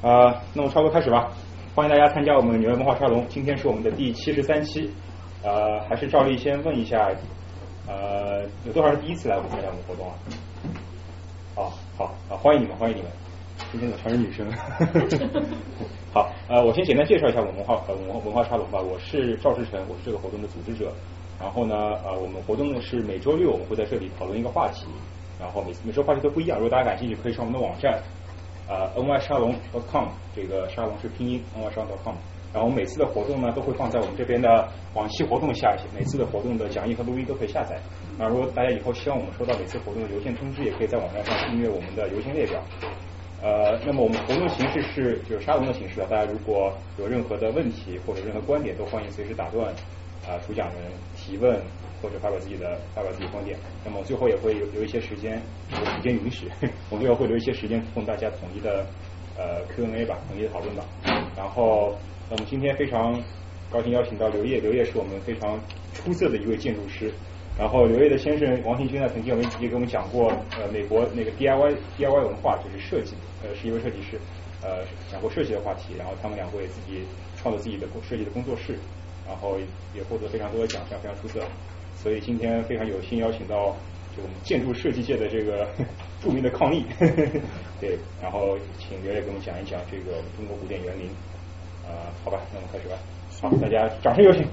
啊，那么差不多开始吧。欢迎大家参加我们纽约文化沙龙，今天是我们的第七十三期。呃，还是照例先问一下，呃，有多少人第一次来我们参加我们活动啊？好，好，啊，欢迎你们，欢迎你们。今天的全是女生。好，呃，我先简单介绍一下我们文化呃文化文化沙龙吧。我是赵志成，我是这个活动的组织者。然后呢，呃，我们活动呢是每周六我们会在这里讨论一个话题，然后每每周话题都不一样。如果大家感兴趣，可以上我们的网站。呃，ny 沙龙 .com 这个沙龙是拼音 ny 沙龙 .com，然后我们每次的活动呢都会放在我们这边的往期活动下，每次的活动的讲义和录音都可以下载。那如果大家以后希望我们收到每次活动的邮件通知，也可以在网站上订阅我们的邮件列表。呃，那么我们活动形式是就是沙龙的形式啊，大家如果有任何的问题或者任何观点，都欢迎随时打断啊主讲人提问。或者发表自己的发表自己观点，那么最后也会有留一些时间，如果时间允许，我们最后会留一些时间供大家统一的呃 Q&A 吧，统一的讨论吧。然后，那么今天非常高兴邀请到刘烨，刘烨是我们非常出色的一位建筑师。然后刘烨的先生王新军呢，曾经我们也给我们讲过呃美国那个 DIY DIY 文化，就是设计，呃是一位设计师，呃讲过设计的话题。然后他们两位自己创造自己的设计的工作室，然后也获得非常多的奖项，非常出色。所以今天非常有幸邀请到就我们建筑设计界的这个 著名的抗议，对，然后请刘烨给我们讲一讲这个中国古典园林，啊，好吧，那我们开始吧，好，大家掌声有请。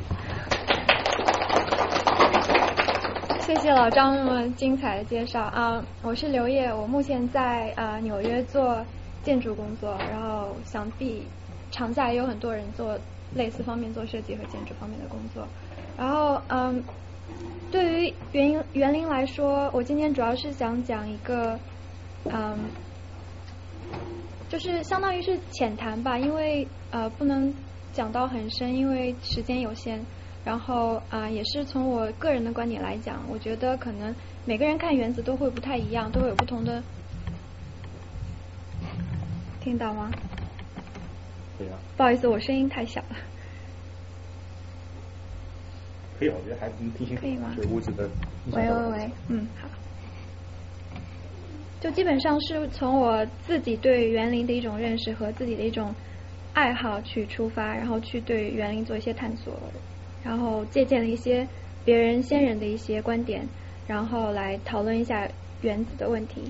谢谢老张那么精彩的介绍啊，我是刘烨，我目前在啊纽约做建筑工作，然后想必长假也有很多人做类似方面做设计和建筑方面的工作，然后嗯。对于园园林来说，我今天主要是想讲一个，嗯，就是相当于是浅谈吧，因为呃不能讲到很深，因为时间有限。然后啊，也是从我个人的观点来讲，我觉得可能每个人看园子都会不太一样，都会有不同的。听到吗？不好意思，我声音太小了。可以，我觉得还能听清楚。可以吗？这屋子的。喂喂喂，嗯，好。就基本上是从我自己对园林的一种认识和自己的一种爱好去出发，然后去对园林做一些探索，然后借鉴了一些别人先人的一些观点，然后来讨论一下园子的问题。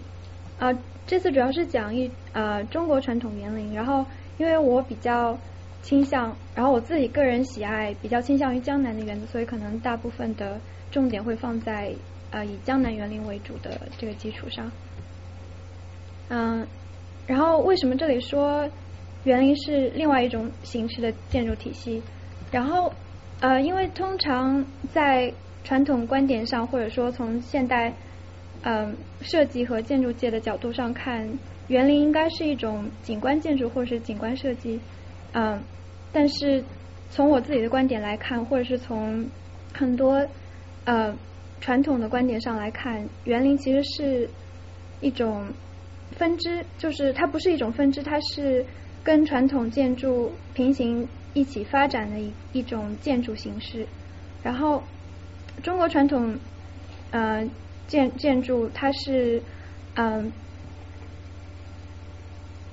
啊，这次主要是讲一呃中国传统园林，然后因为我比较。倾向，然后我自己个人喜爱比较倾向于江南的园子，所以可能大部分的重点会放在呃以江南园林为主的这个基础上。嗯，然后为什么这里说园林是另外一种形式的建筑体系？然后呃，因为通常在传统观点上，或者说从现代嗯设计和建筑界的角度上看，园林应该是一种景观建筑或者是景观设计，嗯。但是从我自己的观点来看，或者是从很多呃传统的观点上来看，园林其实是一种分支，就是它不是一种分支，它是跟传统建筑平行一起发展的一一种建筑形式。然后中国传统呃建建筑，它是嗯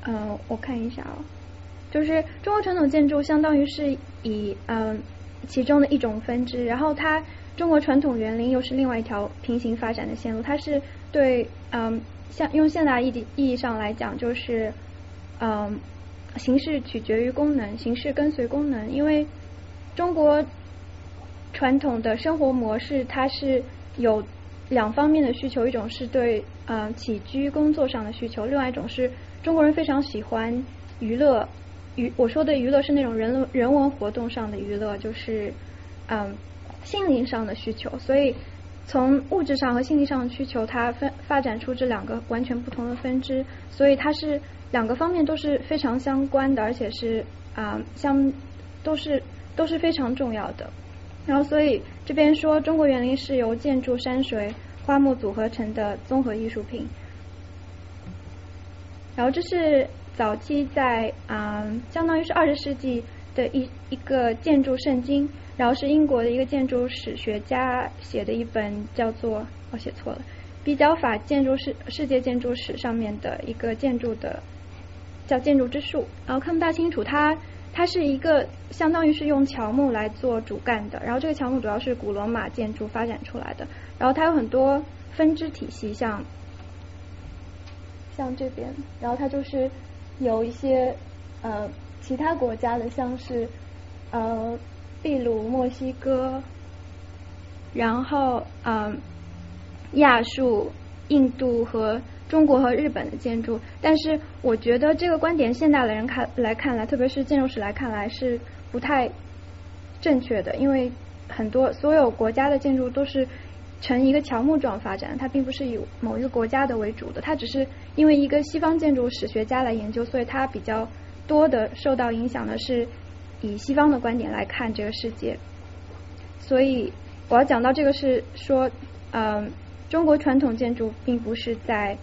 嗯，我看一下啊。就是中国传统建筑，相当于是以嗯其中的一种分支，然后它中国传统园林又是另外一条平行发展的线路。它是对嗯像用现代意义意义上来讲，就是嗯形式取决于功能，形式跟随功能。因为中国传统的生活模式，它是有两方面的需求，一种是对嗯起居工作上的需求，另外一种是中国人非常喜欢娱乐。娱我说的娱乐是那种人人文活动上的娱乐，就是嗯心灵上的需求。所以从物质上和心理上的需求，它分发展出这两个完全不同的分支。所以它是两个方面都是非常相关的，而且是啊相都是都是非常重要的。然后所以这边说中国园林是由建筑、山水、花木组合成的综合艺术品。然后这是。早期在啊，相当于是二十世纪的一一个建筑圣经，然后是英国的一个建筑史学家写的一本叫做我写错了，比较法建筑世世界建筑史上面的一个建筑的叫建筑之树，然后看不大清楚，它它是一个相当于是用乔木来做主干的，然后这个乔木主要是古罗马建筑发展出来的，然后它有很多分支体系，像像这边，然后它就是有一些呃其他国家的，像是呃秘鲁、墨西哥，然后嗯亚述、印度和。中国和日本的建筑，但是我觉得这个观点现代的人看来看来，特别是建筑史来看来是不太正确的，因为很多所有国家的建筑都是呈一个乔木状发展，它并不是以某一个国家的为主的，它只是因为一个西方建筑史学家来研究，所以它比较多的受到影响的是以西方的观点来看这个世界。所以我要讲到这个是说，嗯，中国传统建筑并不是在。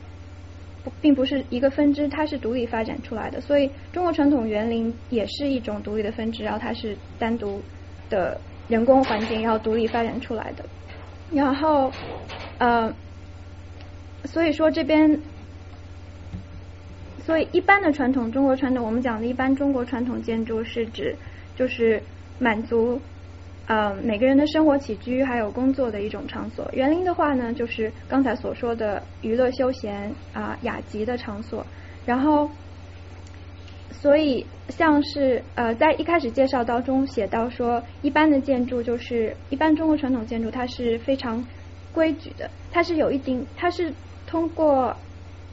并不是一个分支，它是独立发展出来的，所以中国传统园林也是一种独立的分支，然后它是单独的人工环境，然后独立发展出来的。然后，呃，所以说这边，所以一般的传统中国传统，我们讲的一般中国传统建筑是指就是满足。呃，每个人的生活起居还有工作的一种场所。园林的话呢，就是刚才所说的娱乐休闲啊雅集的场所。然后，所以像是呃，在一开始介绍当中写到说，一般的建筑就是一般中国传统建筑，它是非常规矩的，它是有一定，它是通过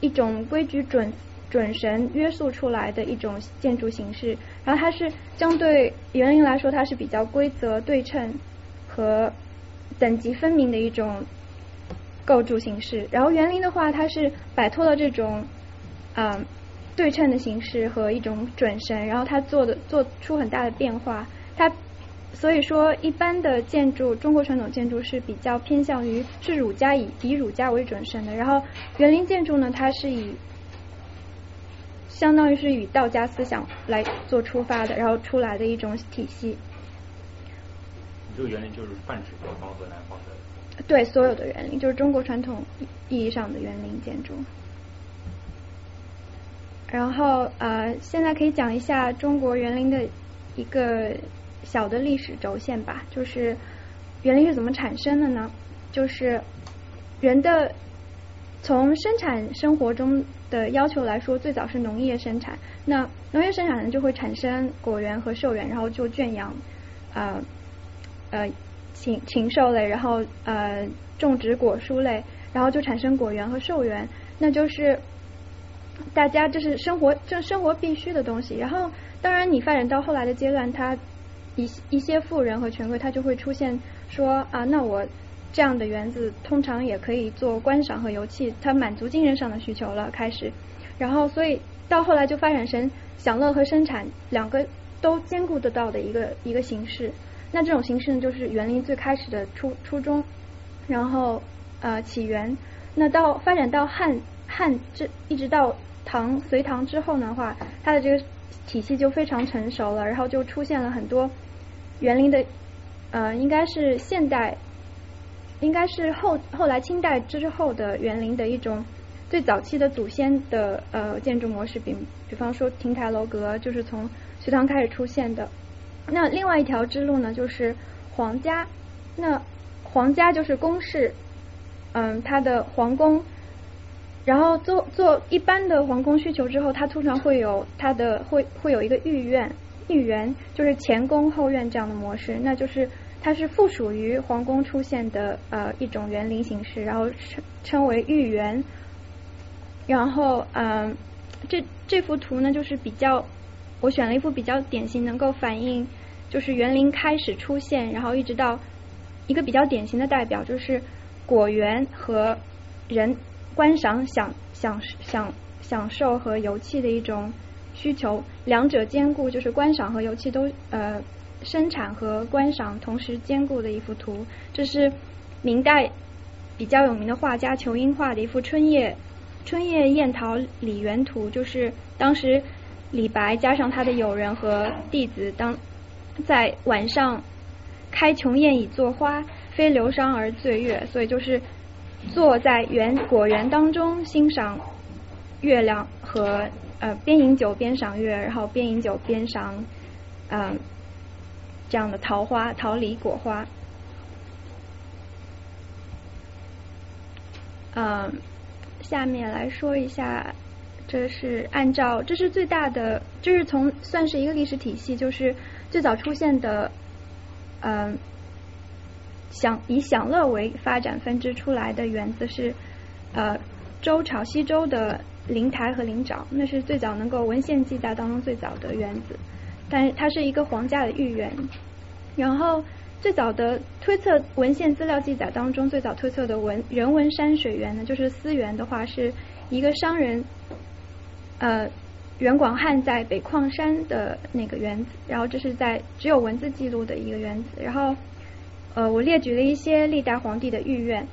一种规矩准。准绳约束出来的一种建筑形式，然后它是相对园林来说，它是比较规则对称和等级分明的一种构筑形式。然后园林的话，它是摆脱了这种啊对称的形式和一种准绳，然后它做的做出很大的变化。它所以说，一般的建筑，中国传统建筑是比较偏向于是儒家以以儒家为准绳的。然后园林建筑呢，它是以相当于是以道家思想来做出发的，然后出来的一种体系。你这个园林就是泛指北方和南方的。对，所有的园林就是中国传统意义上的园林建筑。然后呃，现在可以讲一下中国园林的一个小的历史轴线吧。就是园林是怎么产生的呢？就是人的从生产生活中。的要求来说，最早是农业生产。那农业生产呢，就会产生果园和兽园，然后就圈养呃呃禽禽兽类，然后呃种植果蔬类，然后就产生果园和兽园。那就是大家这是生活这生活必须的东西。然后当然你发展到后来的阶段，他一一些富人和权贵他就会出现说啊，那我。这样的园子通常也可以做观赏和游憩，它满足精神上的需求了。开始，然后所以到后来就发展成享乐和生产两个都兼顾得到的一个一个形式。那这种形式呢，就是园林最开始的初初衷，然后呃起源。那到发展到汉汉这一直到唐隋唐之后的话，它的这个体系就非常成熟了，然后就出现了很多园林的呃应该是现代。应该是后后来清代之后的园林的一种最早期的祖先的呃建筑模式，比比方说亭台楼阁，就是从隋唐开始出现的。那另外一条之路呢，就是皇家。那皇家就是宫室，嗯，它的皇宫，然后做做一般的皇宫需求之后，它通常会有它的会会有一个御苑、御园，就是前宫后院这样的模式，那就是。它是附属于皇宫出现的呃一种园林形式，然后称称为御园。然后嗯，这这幅图呢，就是比较我选了一幅比较典型，能够反映就是园林开始出现，然后一直到一个比较典型的代表，就是果园和人观赏、享享享享受和游憩的一种需求，两者兼顾，就是观赏和游憩都呃。生产和观赏同时兼顾的一幅图，这是明代比较有名的画家仇英画的一幅《春夜春夜宴桃李园图》，就是当时李白加上他的友人和弟子，当在晚上开琼宴以作花，非流觞而醉月，所以就是坐在园果园当中欣赏月亮和呃边饮酒边赏月，然后边饮酒边赏嗯这样的桃花、桃李果花。嗯，下面来说一下，这是按照这是最大的，这是从算是一个历史体系，就是最早出现的，嗯，享以享乐为发展分支出来的园子是呃周朝西周的灵台和灵沼，那是最早能够文献记载当中最早的园子，但是它是一个皇家的御园，然后。最早的推测文献资料记载当中，最早推测的文人文山水园呢，就是思源的话，是一个商人，呃，袁广汉在北矿山的那个园子，然后这是在只有文字记录的一个园子，然后呃，我列举了一些历代皇帝的御苑，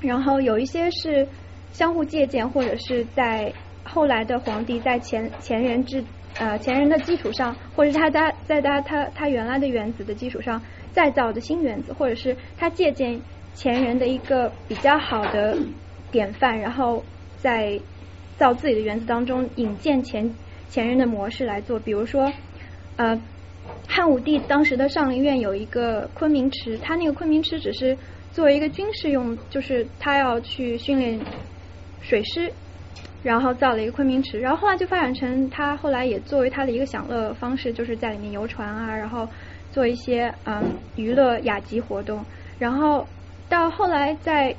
然后有一些是相互借鉴，或者是在后来的皇帝在前前人之呃前人的基础上，或者他在在他他他原来的原子的基础上。再造的新原子，或者是他借鉴前人的一个比较好的典范，然后在造自己的原子当中引荐前前人的模式来做。比如说，呃，汉武帝当时的上林苑有一个昆明池，他那个昆明池只是作为一个军事用，就是他要去训练水师，然后造了一个昆明池。然后后来就发展成他后来也作为他的一个享乐方式，就是在里面游船啊，然后。做一些嗯娱乐雅集活动，然后到后来在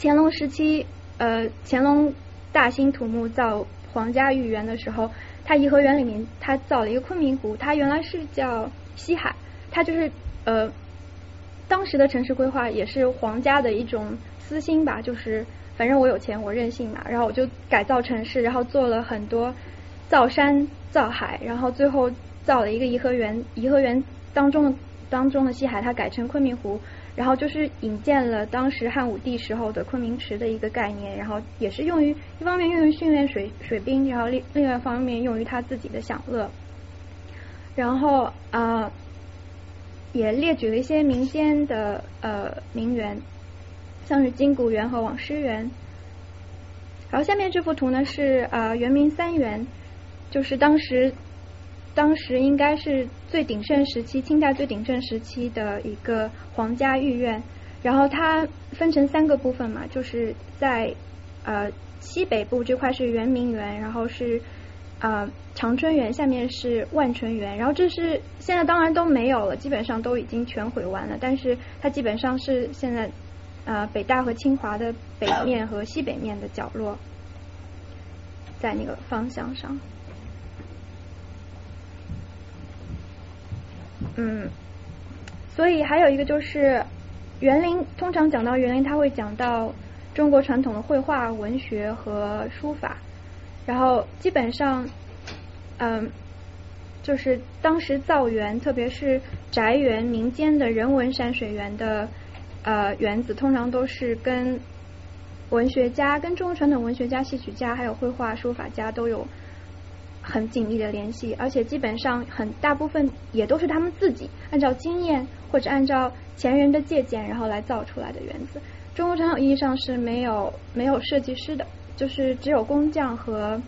乾隆时期，呃乾隆大兴土木造皇家御园的时候，他颐和园里面他造了一个昆明湖，它原来是叫西海，它就是呃当时的城市规划也是皇家的一种私心吧，就是反正我有钱我任性嘛，然后我就改造城市，然后做了很多造山造海，然后最后造了一个颐和园，颐和园。当中的当中的西海，它改成昆明湖，然后就是引荐了当时汉武帝时候的昆明池的一个概念，然后也是用于一方面用于训练水水兵，然后另另外一方面用于他自己的享乐。然后啊，也列举了一些民间的呃名园，像是金谷园和网师园。然后下面这幅图呢是啊圆明三园，就是当时。当时应该是最鼎盛时期，清代最鼎盛时期的一个皇家御苑。然后它分成三个部分嘛，就是在呃西北部这块是圆明园，然后是啊长春园，下面是万春园。然后这是现在当然都没有了，基本上都已经全毁完了。但是它基本上是现在呃北大和清华的北面和西北面的角落，在那个方向上。嗯，所以还有一个就是园林，通常讲到园林，他会讲到中国传统的绘画、文学和书法。然后基本上，嗯，就是当时造园，特别是宅园、民间的人文山水园的呃园子，通常都是跟文学家、跟中国传统文学家、戏曲家，还有绘画、书法家都有。很紧密的联系，而且基本上很大部分也都是他们自己按照经验或者按照前人的借鉴，然后来造出来的园子。中国传统意义上是没有没有设计师的，就是只有工匠和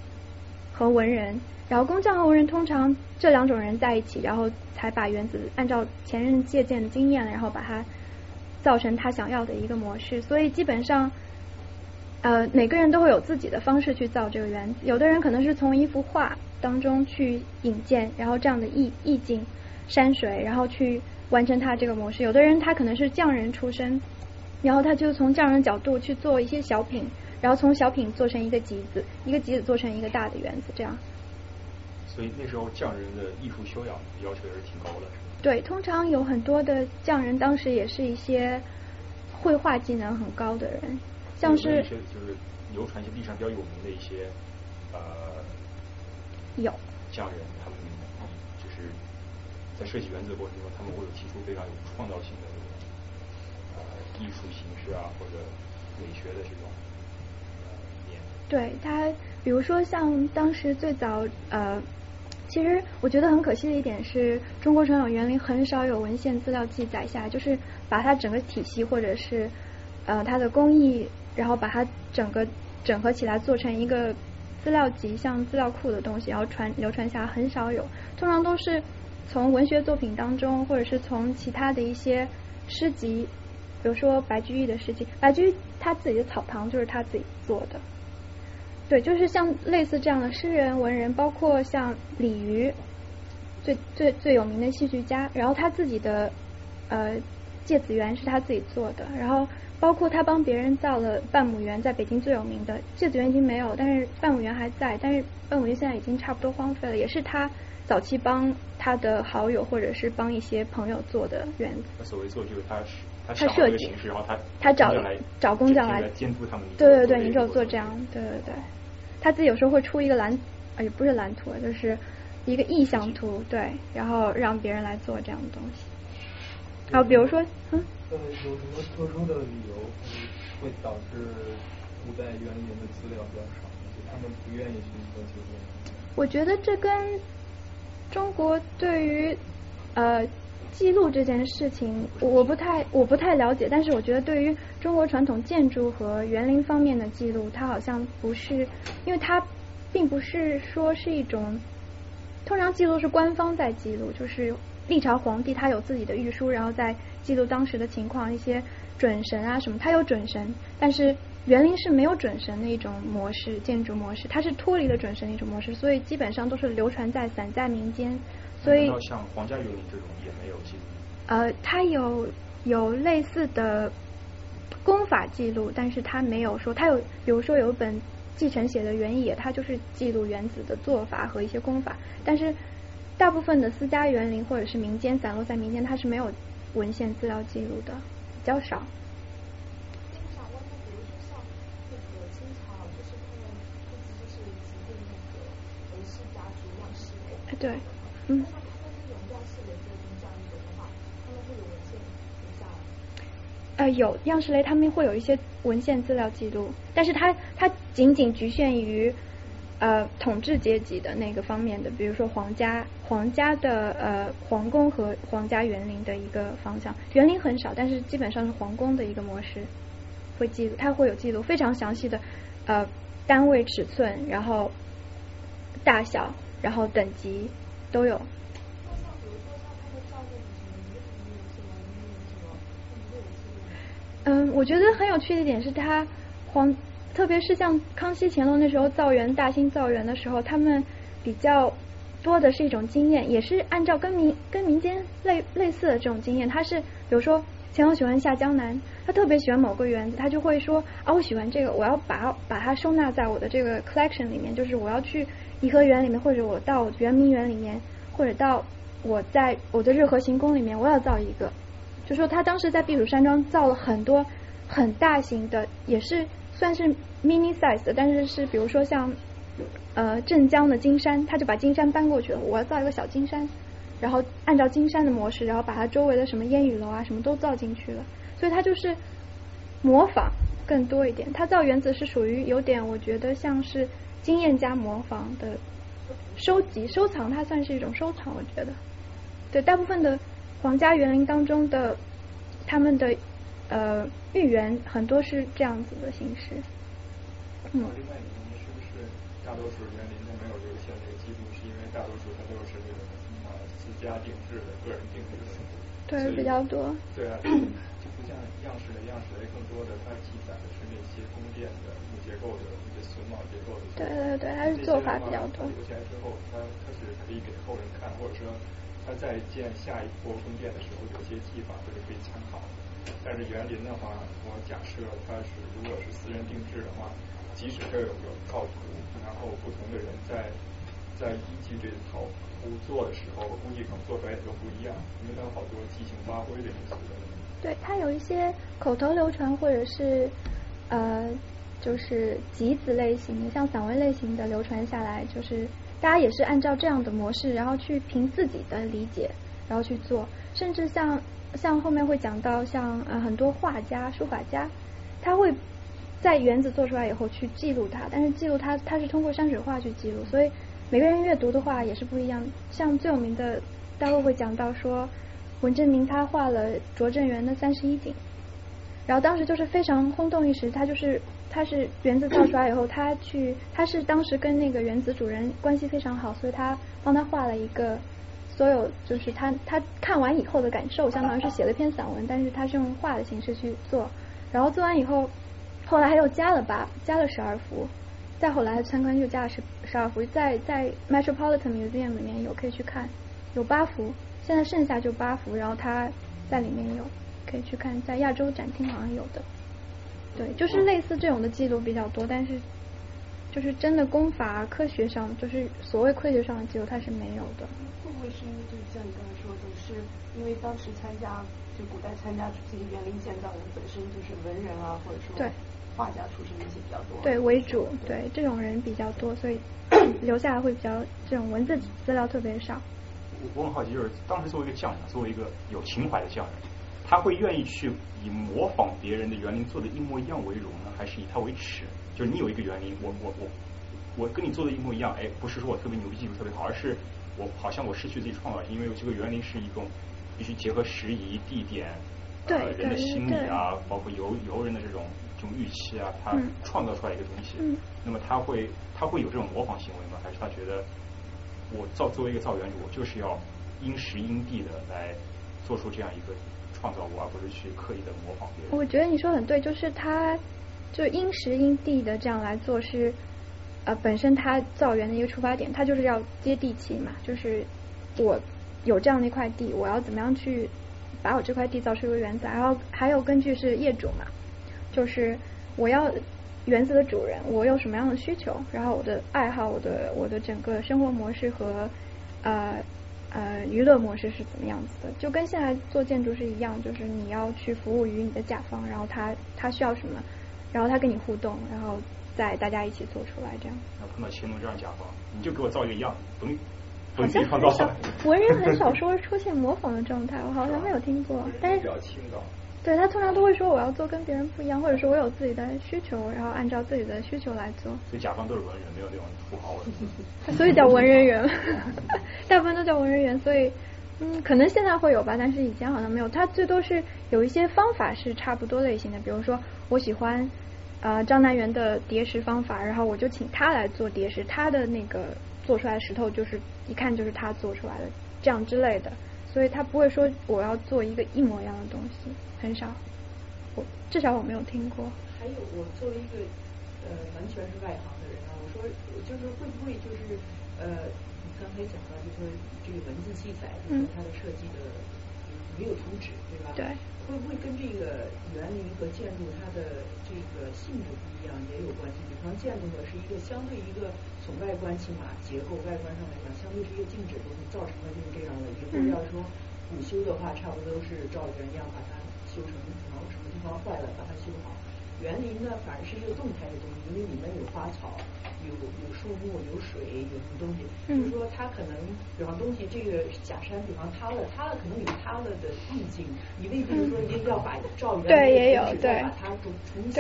和文人。然后工匠和文人通常这两种人在一起，然后才把原子按照前人借鉴的经验，然后把它造成他想要的一个模式。所以基本上。呃，每个人都会有自己的方式去造这个园子。有的人可能是从一幅画当中去引荐，然后这样的意意境、山水，然后去完成他这个模式。有的人他可能是匠人出身，然后他就从匠人角度去做一些小品，然后从小品做成一个集子，一个集子做成一个大的园子，这样。所以那时候匠人的艺术修养要求也是挺高的。对，通常有很多的匠人当时也是一些绘画技能很高的人。像是就是流传一些历史上比较有名的一些呃有匠人，他们就是在设计原子的过程中，他们会有提出非常有创造性的这种呃艺术形式啊或者美学的这种面。对他，比如说像当时最早呃，其实我觉得很可惜的一点是中国传统园林很少有文献资料记载下，就是把它整个体系或者是呃它的工艺。然后把它整个整合起来，做成一个资料集像资料库的东西，然后传流传下来很少有，通常都是从文学作品当中，或者是从其他的一些诗集，比如说白居易的诗集，白居易他自己的草堂就是他自己做的。对，就是像类似这样的诗人、文人，包括像李渔，最最最有名的戏剧家，然后他自己的呃芥子园是他自己做的，然后包括他帮别人造了半亩园，在北京最有名的芥子园已经没有，但是半亩园还在，但是半亩园现在已经差不多荒废了，也是他早期帮他的好友或者是帮一些朋友做的园子。那所谓做就是他他他设计形式，然后他他找找工匠来监督他们。对对对，你只有做这样，对对对。他自己有时候会出一个蓝，啊也不是蓝图，就是一个意向图，对，然后让别人来做这样的东西。然后比如说，嗯，呃，有什么特殊的理由会导致古代园林的资料比较少？就他们不愿意去做记录？我觉得这跟中国对于呃记录这件事情，我不太我不太了解，但是我觉得对于中国传统建筑和园林方面的记录，它好像不是，因为它并不是说是一种，通常记录是官方在记录，就是历朝皇帝他有自己的御书，然后在记录当时的情况，一些准神啊什么，他有准神，但是园林是没有准神的一种模式，建筑模式，它是脱离了准神的一种模式，所以基本上都是流传在散在民间，所以像皇家园林这种也没有记录。呃，它有有类似的。功法记录，但是他没有说他有，比如说有一本继承写的《原野》，它就是记录原子的做法和一些功法。但是大部分的私家园林或者是民间散落在民间，它是没有文献资料记录的，比较少。对，嗯。呃，有样式类，他们会有一些文献资料记录，但是它它仅仅局限于呃统治阶级的那个方面的，比如说皇家皇家的呃皇宫和皇家园林的一个方向，园林很少，但是基本上是皇宫的一个模式会记录，它会有记录非常详细的呃单位尺寸，然后大小，然后等级都有。嗯，我觉得很有趣的一点是，它皇，特别是像康熙、乾隆那时候造园、大兴造园的时候，他们比较多的是一种经验，也是按照跟民跟民间类类似的这种经验。他是比如说乾隆喜欢下江南，他特别喜欢某个园子，他就会说啊，我喜欢这个，我要把把它收纳在我的这个 collection 里面，就是我要去颐和园里面，或者我到圆明园里面，或者到我在我的日和行宫里面，我要造一个。就说他当时在避暑山庄造了很多很大型的，也是算是 mini size 的，但是是比如说像呃镇江的金山，他就把金山搬过去了，我要造一个小金山，然后按照金山的模式，然后把它周围的什么烟雨楼啊什么都造进去了，所以他就是模仿更多一点。他造园子是属于有点，我觉得像是经验加模仿的收集收藏，它算是一种收藏，我觉得对大部分的。皇家园林当中的他们的呃御园很多是这样子的形式。嗯。另外一个是不是大多数园林都没有留下这个记录？是因为大多数它都是这种呃私家定制的、个人定制的。对，比较多。对啊，就不像样式的样式类，更多的它记载的是那些宫殿的木结构的一些榫卯结构的。对对对，它是做法比较多。留下来之后，它它是可以给后人看，或者说。他在建下一波宫殿的时候，有些技法都是可以参考的。但是园林的话，我假设它是如果是私人定制的话，即使这有个套图，然后不同的人在在依据这套图做的时候，估计可能做出来也都不一样，因为它有好多即兴发挥的因素。对，它有一些口头流传，或者是呃，就是集子类型的，像散文类型的流传下来，就是。大家也是按照这样的模式，然后去凭自己的理解，然后去做。甚至像像后面会讲到，像呃很多画家、书法家，他会在园子做出来以后去记录它，但是记录它，它是通过山水画去记录，所以每个人阅读的话也是不一样。像最有名的，待会会讲到说，文征明他画了拙政园的三十一景，然后当时就是非常轰动一时，他就是他是原子造出来以后，他去他是当时跟那个原子主人关系非常好，所以他帮他画了一个所有就是他他看完以后的感受，相当于是写了一篇散文，但是他是用画的形式去做，然后做完以后，后来还又加了八加了十二幅，再后来参观就加了十十二幅，在在 Metropolitan Museum 里面有可以去看，有八幅，现在剩下就八幅，然后他在里面有。可以去看，在亚洲展厅好像有的，对，就是类似这种的记录比较多，但是就是真的功法科学上，就是所谓科学上的记录，它是没有的。会不会是因为就是像你刚才说的，是因为当时参加就古代参加这些园林建造的本身就是文人啊，或者说对画家出身一些比较多，对为主，对这种人比较多，所以 留下来会比较这种文字资料特别少。我我很好奇，就是当时作为一个匠人，作为一个有情怀的匠人。他会愿意去以模仿别人的园林做的一模一样为荣呢，还是以他为耻？就是你有一个园林，我我我我跟你做的一模一样，哎，不是说我特别牛逼，技术特别好，而是我好像我失去自己创造性，因为这个园林是一种必须结合时宜、地点、呃人的心理啊，包括游游人的这种这种预期啊，他创造出来一个东西。那么他会他会有这种模仿行为吗？还是他觉得我造作为一个造园主，我就是要因时因地的来做出这样一个。创造物，而不是去刻意的模仿别人。我觉得你说很对，就是他就因时因地的这样来做，是呃本身它造园的一个出发点，它就是要接地气嘛。就是我有这样的一块地，我要怎么样去把我这块地造出一个园子？然后还有根据是业主嘛，就是我要园子的主人，我有什么样的需求，然后我的爱好，我的我的整个生活模式和呃。呃，娱乐模式是怎么样子的？就跟现在做建筑是一样，就是你要去服务于你的甲方，然后他他需要什么，然后他跟你互动，然后再大家一起做出来这样。那碰到乾隆这样甲方，你就给我造一个样，不用好像很少，文人很少说出现模仿的状态，我好像没有听过。但是比较轻的。对他通常都会说我要做跟别人不一样，或者说我有自己的需求，然后按照自己的需求来做。所以甲方都是文人，没有那种土豪文。所以叫文人园，大部分都叫文人园。所以嗯，可能现在会有吧，但是以前好像没有。他最多是有一些方法是差不多类型的，比如说我喜欢呃张南园的叠石方法，然后我就请他来做叠石，他的那个做出来的石头就是一看就是他做出来的，这样之类的。所以他不会说我要做一个一模一样的东西。很少，我至少我没有听过。还有，我作为一个呃完全是外行的人啊，我说就是会不会就是呃，刚才讲到就说这个文字记载，就是它的设计的没有图纸，对吧？对。会不会跟这个园林和建筑它的这个性质不一样也有关系？比方建筑呢是一个相对一个从外观起码结构外观上来讲，相对是一个静止东西，造成了就是这样的。以后要说古修的话，差不多都是照原样把它。修成然后什么地方坏了把它修好。园林呢反而是一个动态的东西，因为里面有花草，有有树木，有水，有什么东西。就是说它可能，比方东西这个假山，比方塌了，塌了可能有塌了的意境。你未必说一定要把照原来的对把它重重新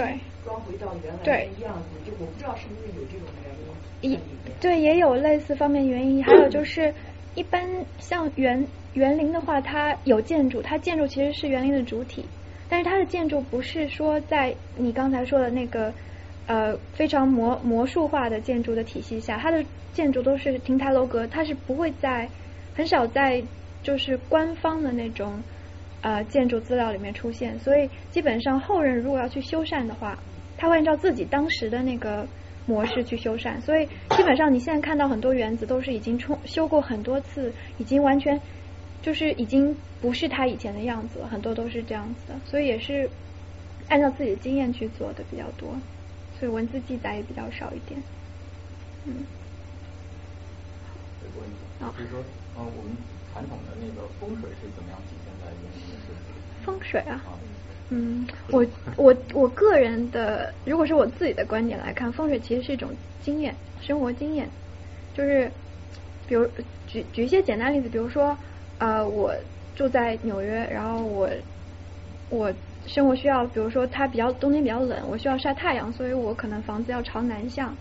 装回到原来的样子。就我不知道是不是有这种原因。对，也有类似方面原因。还有就是，一般像园。园林的话，它有建筑，它建筑其实是园林的主体，但是它的建筑不是说在你刚才说的那个呃非常魔魔术化的建筑的体系下，它的建筑都是亭台楼阁，它是不会在很少在就是官方的那种呃建筑资料里面出现，所以基本上后人如果要去修缮的话，他会按照自己当时的那个模式去修缮，所以基本上你现在看到很多园子都是已经冲修过很多次，已经完全。就是已经不是他以前的样子了，很多都是这样子的，所以也是按照自己的经验去做的比较多，所以文字记载也比较少一点。嗯。有个问题，就是说，嗯，我们传统的那个风水是怎么样体现在园林的设计？风水啊，嗯，我我我个人的，如果是我自己的观点来看，风水其实是一种经验，生活经验，就是比如举举一些简单例子，比如说。呃，我住在纽约，然后我我生活需要，比如说它比较冬天比较冷，我需要晒太阳，所以我可能房子要朝南向，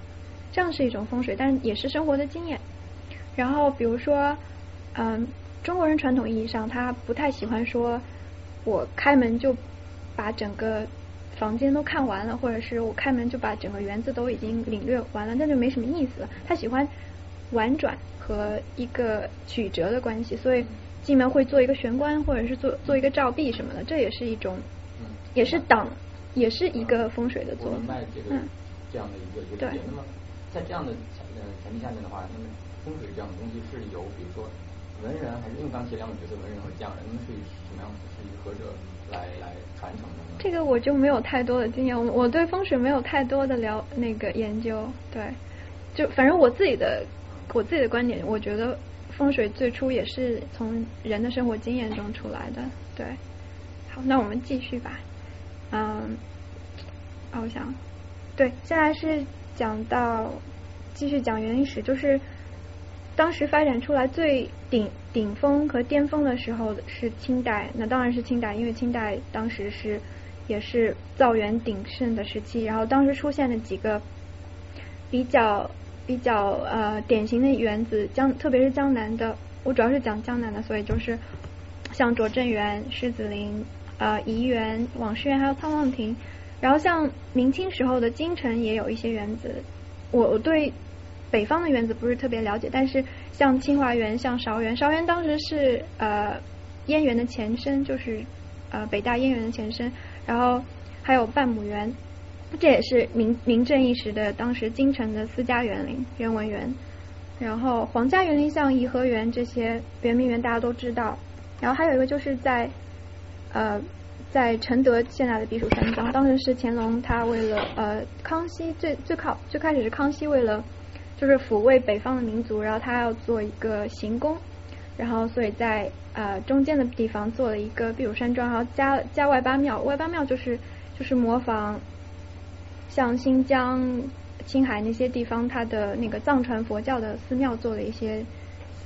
这样是一种风水，但也是生活的经验。然后比如说，嗯，中国人传统意义上他不太喜欢说我开门就把整个房间都看完了，或者是我开门就把整个园子都已经领略完了，那就没什么意思了。他喜欢婉转和一个曲折的关系，所以进门会做一个玄关，或者是做做一个照壁什么的，这也是一种，也是挡，也是一个风水的作用。这个这样的一个一个点。那么在这样的呃前提下面的话，那么风水这样的东西是由比如说文人还是因为刚才两种角色文人和匠人，是以什么样是以何者来来传承的呢？这个我就没有太多的经验，我我对风水没有太多的了那个研究，对，就反正我自己的我自己的观点，我觉得风水最初也是从人的生活经验中出来的，对。好，那我们继续吧，嗯，啊，我想，对，现在是讲到继续讲园林史，就是当时发展出来最顶顶峰和巅峰的时候是清代，那当然是清代，因为清代当时是也是造园鼎盛的时期，然后当时出现了几个比较比较呃典型的园子，江特别是江南的，我主要是讲江南的，所以就是像拙政园、狮子林。呃，怡园、网师园还有沧浪亭，然后像明清时候的京城也有一些园子。我我对北方的园子不是特别了解，但是像清华园、像韶园，韶园当时是呃燕园的前身，就是呃北大燕园的前身。然后还有半亩园，这也是名名震一时的当时京城的私家园林，人文园。然后皇家园林像颐和园这些圆明园大家都知道。然后还有一个就是在。呃，在承德现在的避暑山庄，当时是乾隆他为了呃康熙最最靠最开始是康熙为了就是抚慰北方的民族，然后他要做一个行宫，然后所以在呃中间的地方做了一个避暑山庄，然后加加外八庙，外八庙就是就是模仿像新疆、青海那些地方，它的那个藏传佛教的寺庙做了一些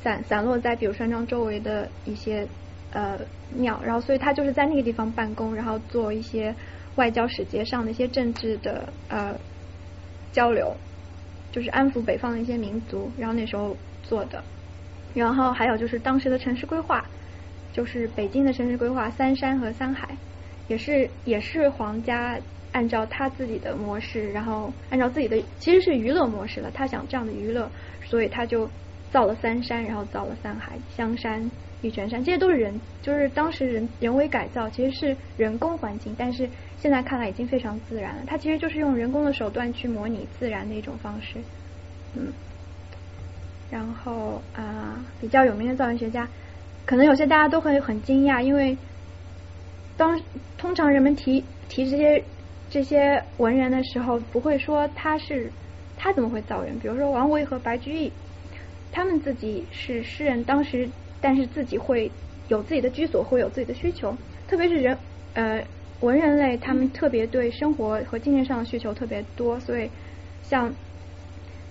散散落在比如山庄周围的一些。呃，庙，然后所以他就是在那个地方办公，然后做一些外交使节上的一些政治的呃交流，就是安抚北方的一些民族，然后那时候做的。然后还有就是当时的城市规划，就是北京的城市规划，三山和三海，也是也是皇家按照他自己的模式，然后按照自己的其实是娱乐模式了，他想这样的娱乐，所以他就造了三山，然后造了三海，香山。玉泉山，这些都是人，就是当时人人为改造，其实是人工环境，但是现在看来已经非常自然了。它其实就是用人工的手段去模拟自然的一种方式，嗯。然后啊，比较有名的造园学家，可能有些大家都会很惊讶，因为当通常人们提提这些这些文人的时候，不会说他是他怎么会造园，比如说王维和白居易，他们自己是诗人，当时。但是自己会有自己的居所，会有自己的需求，特别是人呃文人类，他们特别对生活和精神上的需求特别多，所以像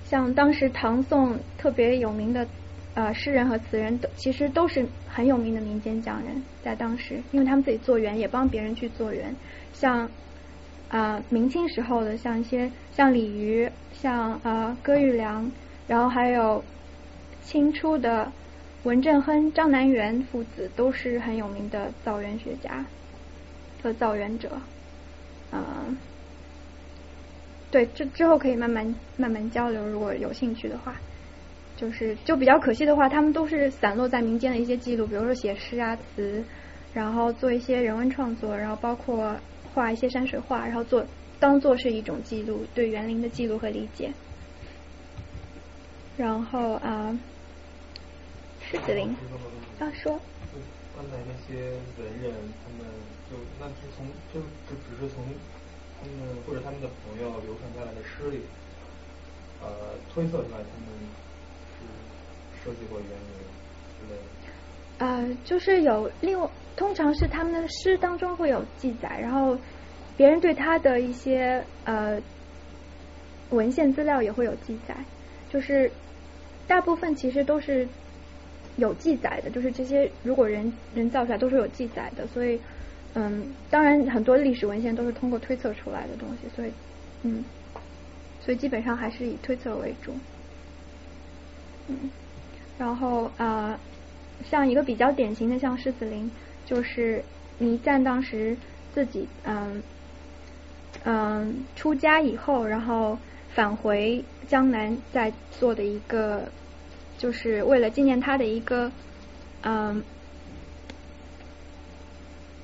像当时唐宋特别有名的呃诗人和词人，都其实都是很有名的民间匠人，在当时，因为他们自己做园，也帮别人去做园。像啊明清时候的，像一些像李渔，像呃歌玉良，然后还有清初的。文正亨、张南元父子都是很有名的造园学家和造园者，嗯，对，这之后可以慢慢慢慢交流，如果有兴趣的话，就是就比较可惜的话，他们都是散落在民间的一些记录，比如说写诗啊词，然后做一些人文创作，然后包括画一些山水画，然后做当做是一种记录，对园林的记录和理解，然后啊。狮子林，啊说。刚才那些文人，他们就那是从就就只是从他们或者他们的朋友流传下来的诗里，呃推测出来他们是设计过园林之类的。呃，就是有另外，通常是他们的诗当中会有记载，然后别人对他的一些呃文献资料也会有记载，就是大部分其实都是。有记载的，就是这些，如果人人造出来都是有记载的，所以，嗯，当然很多历史文献都是通过推测出来的东西，所以，嗯，所以基本上还是以推测为主，嗯，然后啊，像一个比较典型的，像狮子林，就是倪瓒当时自己嗯嗯出家以后，然后返回江南在做的一个，就是为了纪念他的一个嗯，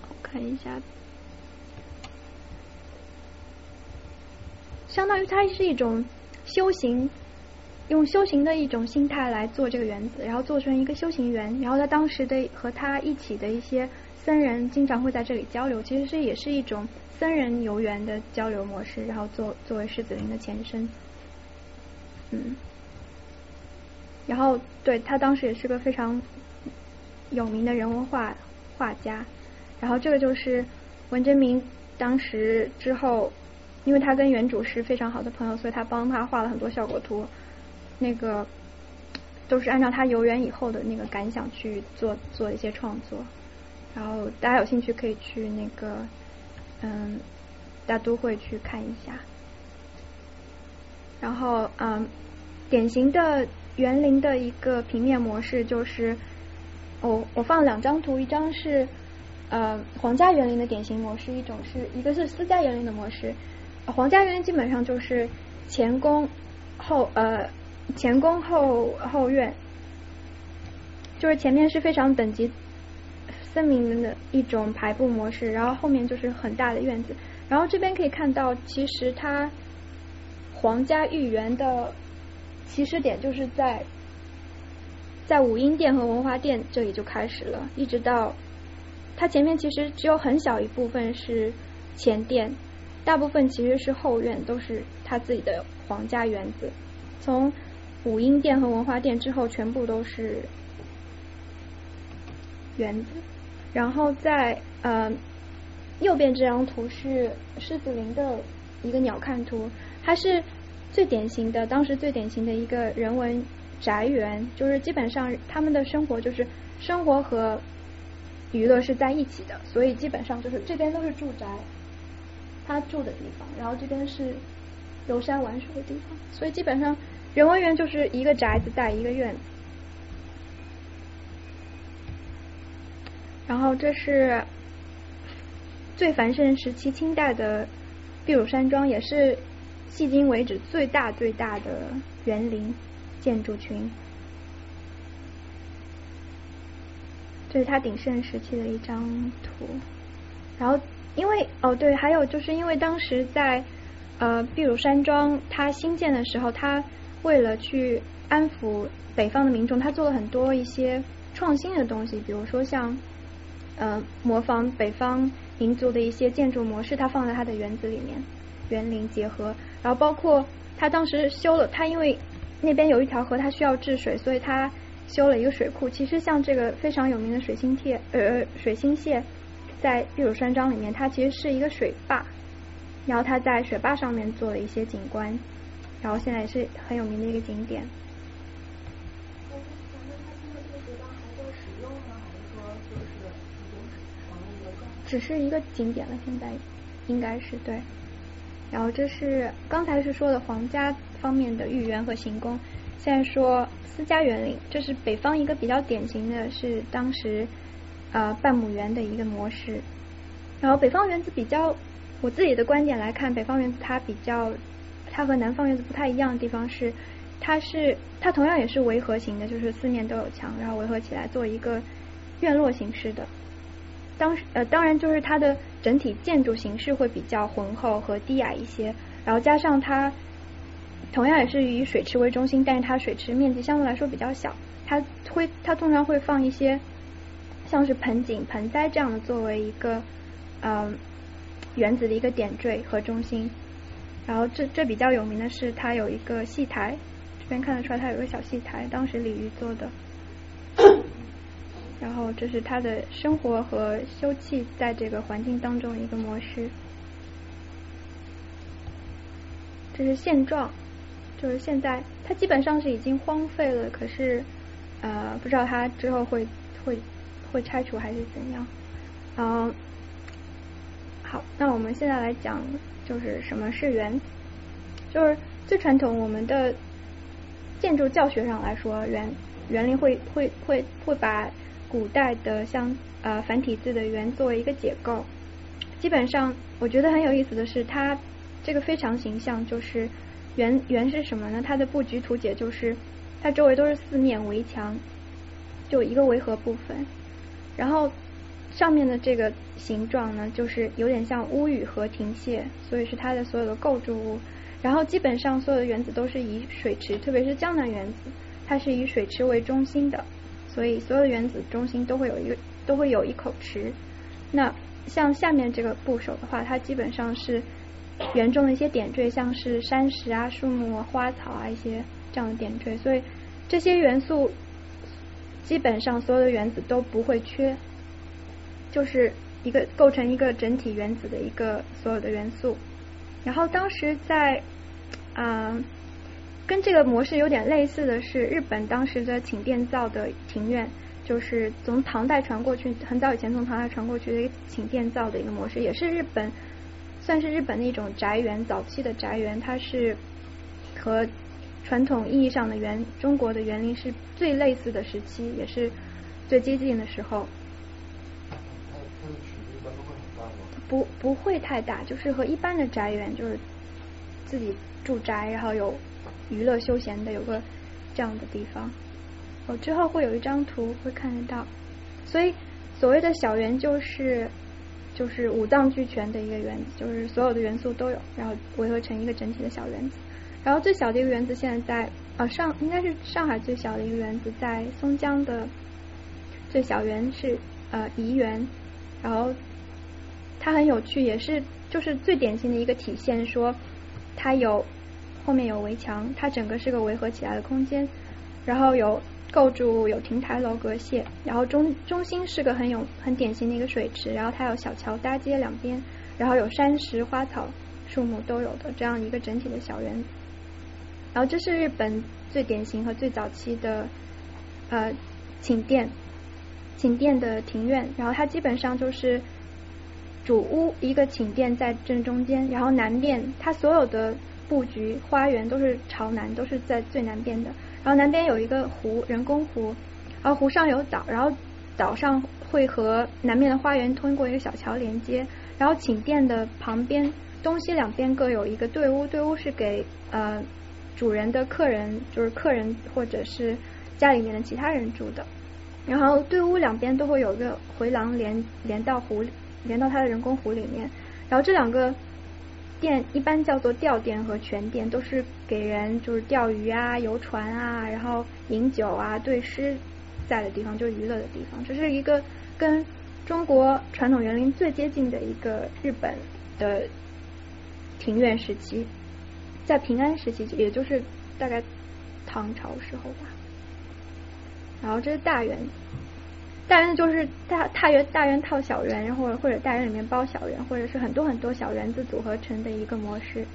我看一下。相当于它是一种修行，用修行的一种心态来做这个园子，然后做成一个修行园。然后他当时的和他一起的一些僧人经常会在这里交流，其实是也是一种僧人游园的交流模式。然后作作为狮子林的前身，嗯，然后对他当时也是个非常有名的人文画画家。然后这个就是文征明当时之后。因为他跟原主是非常好的朋友，所以他帮他画了很多效果图，那个都是按照他游园以后的那个感想去做做一些创作。然后大家有兴趣可以去那个嗯大都会去看一下。然后嗯，典型的园林的一个平面模式就是，我我放两张图，一张是呃皇家园林的典型模式，一种是一个是私家园林的模式。皇家园林基本上就是前宫后呃前宫后后院，就是前面是非常等级森林的一种排布模式，然后后面就是很大的院子。然后这边可以看到，其实它皇家御园的起始点就是在在武英殿和文华殿这里就开始了，一直到它前面其实只有很小一部分是前殿。大部分其实是后院，都是他自己的皇家园子。从武英殿和文华殿之后，全部都是园子。然后在呃右边这张图是狮子林的一个鸟瞰图，它是最典型的，当时最典型的一个人文宅园，就是基本上他们的生活就是生活和娱乐是在一起的，所以基本上就是这边都是住宅。他住的地方，然后这边是游山玩水的地方，所以基本上人文园就是一个宅子带一个院子。然后这是最繁盛时期清代的避暑山庄，也是迄今为止最大最大的园林建筑群。这是它鼎盛时期的一张图，然后。因为哦对，还有就是因为当时在呃避暑山庄它新建的时候，它为了去安抚北方的民众，他做了很多一些创新的东西，比如说像呃模仿北方民族的一些建筑模式，它放在它的园子里面，园林结合，然后包括他当时修了，他因为那边有一条河，它需要治水，所以它修了一个水库。其实像这个非常有名的水星贴呃水星蟹。在碧乳山庄里面，它其实是一个水坝，然后它在水坝上面做了一些景观，然后现在也是很有名的一个景点。只是一个景点了，现在应该是对。然后这是刚才是说的皇家方面的御园和行宫，现在说私家园林，这是北方一个比较典型的是当时。呃，半亩园的一个模式，然后北方园子比较，我自己的观点来看，北方园子它比较，它和南方院子不太一样的地方是，它是它同样也是围合型的，就是四面都有墙，然后围合起来做一个院落形式的。当呃当然就是它的整体建筑形式会比较浑厚和低矮一些，然后加上它同样也是以水池为中心，但是它水池面积相对来说比较小，它会它通常会放一些。像是盆景、盆栽这样的，作为一个嗯园子的一个点缀和中心。然后这这比较有名的是，它有一个戏台，这边看得出来它有个小戏台，当时李渔做的。然后这是他的生活和休憩在这个环境当中的一个模式。这是现状，就是现在它基本上是已经荒废了，可是呃不知道它之后会会。会拆除还是怎样？嗯，好，那我们现在来讲，就是什么是园，就是最传统我们的建筑教学上来说，园园林会会会会把古代的像呃繁体字的“园”作为一个解构，基本上我觉得很有意思的是，它这个非常形象，就是圆圆是什么呢？它的布局图解就是它周围都是四面围墙，就一个围合部分，然后上面的这个形状呢，就是有点像屋宇和亭榭，所以是它的所有的构筑物。然后基本上所有的原子都是以水池，特别是江南原子，它是以水池为中心的，所以所有的原子中心都会有一个都会有一口池。那像下面这个部首的话，它基本上是园中的一些点缀，像是山石啊、树木、啊、花草啊一些这样的点缀，所以这些元素基本上所有的原子都不会缺，就是一个构成一个整体原子的一个所有的元素。然后当时在啊，跟这个模式有点类似的是，日本当时的请殿造的庭院。就是从唐代传过去，很早以前从唐代传过去的一个请殿造的一个模式，也是日本算是日本的一种宅园，早期的宅园，它是和传统意义上的园中国的园林是最类似的时期，也是最接近的时候。不不会太大，就是和一般的宅园，就是自己住宅，然后有娱乐休闲的，有个这样的地方。我之后会有一张图会看得到，所以所谓的小园就是就是五脏俱全的一个园子，就是所有的元素都有，然后围合成一个整体的小园子。然后最小的一个原子现在在啊上应该是上海最小的一个原子在松江的最小园是呃颐园，然后它很有趣，也是就是最典型的一个体现，说它有后面有围墙，它整个是个围合起来的空间，然后有。构筑有亭台楼阁榭，然后中中心是个很有很典型的一个水池，然后它有小桥搭接两边，然后有山石花草树木都有的这样一个整体的小园。然后这是日本最典型和最早期的呃寝殿，寝殿的庭院，然后它基本上就是主屋一个寝殿在正中间，然后南边它所有的布局花园都是朝南，都是在最南边的。然后南边有一个湖，人工湖，然后湖上有岛，然后岛上会和南面的花园通过一个小桥连接。然后寝殿的旁边东西两边各有一个对屋，对屋是给呃主人的客人，就是客人或者是家里面的其他人住的。然后对屋两边都会有一个回廊连连到湖，连到它的人工湖里面。然后这两个。店一般叫做钓店和泉店，都是给人就是钓鱼啊、游船啊，然后饮酒啊、对诗在的地方，就是娱乐的地方。这是一个跟中国传统园林最接近的一个日本的庭院时期，在平安时期，也就是大概唐朝时候吧。然后这是大园。大园就是大大圆大圆套小圆，然后或者大园里面包小圆，或者是很多很多小园子组合成的一个模式。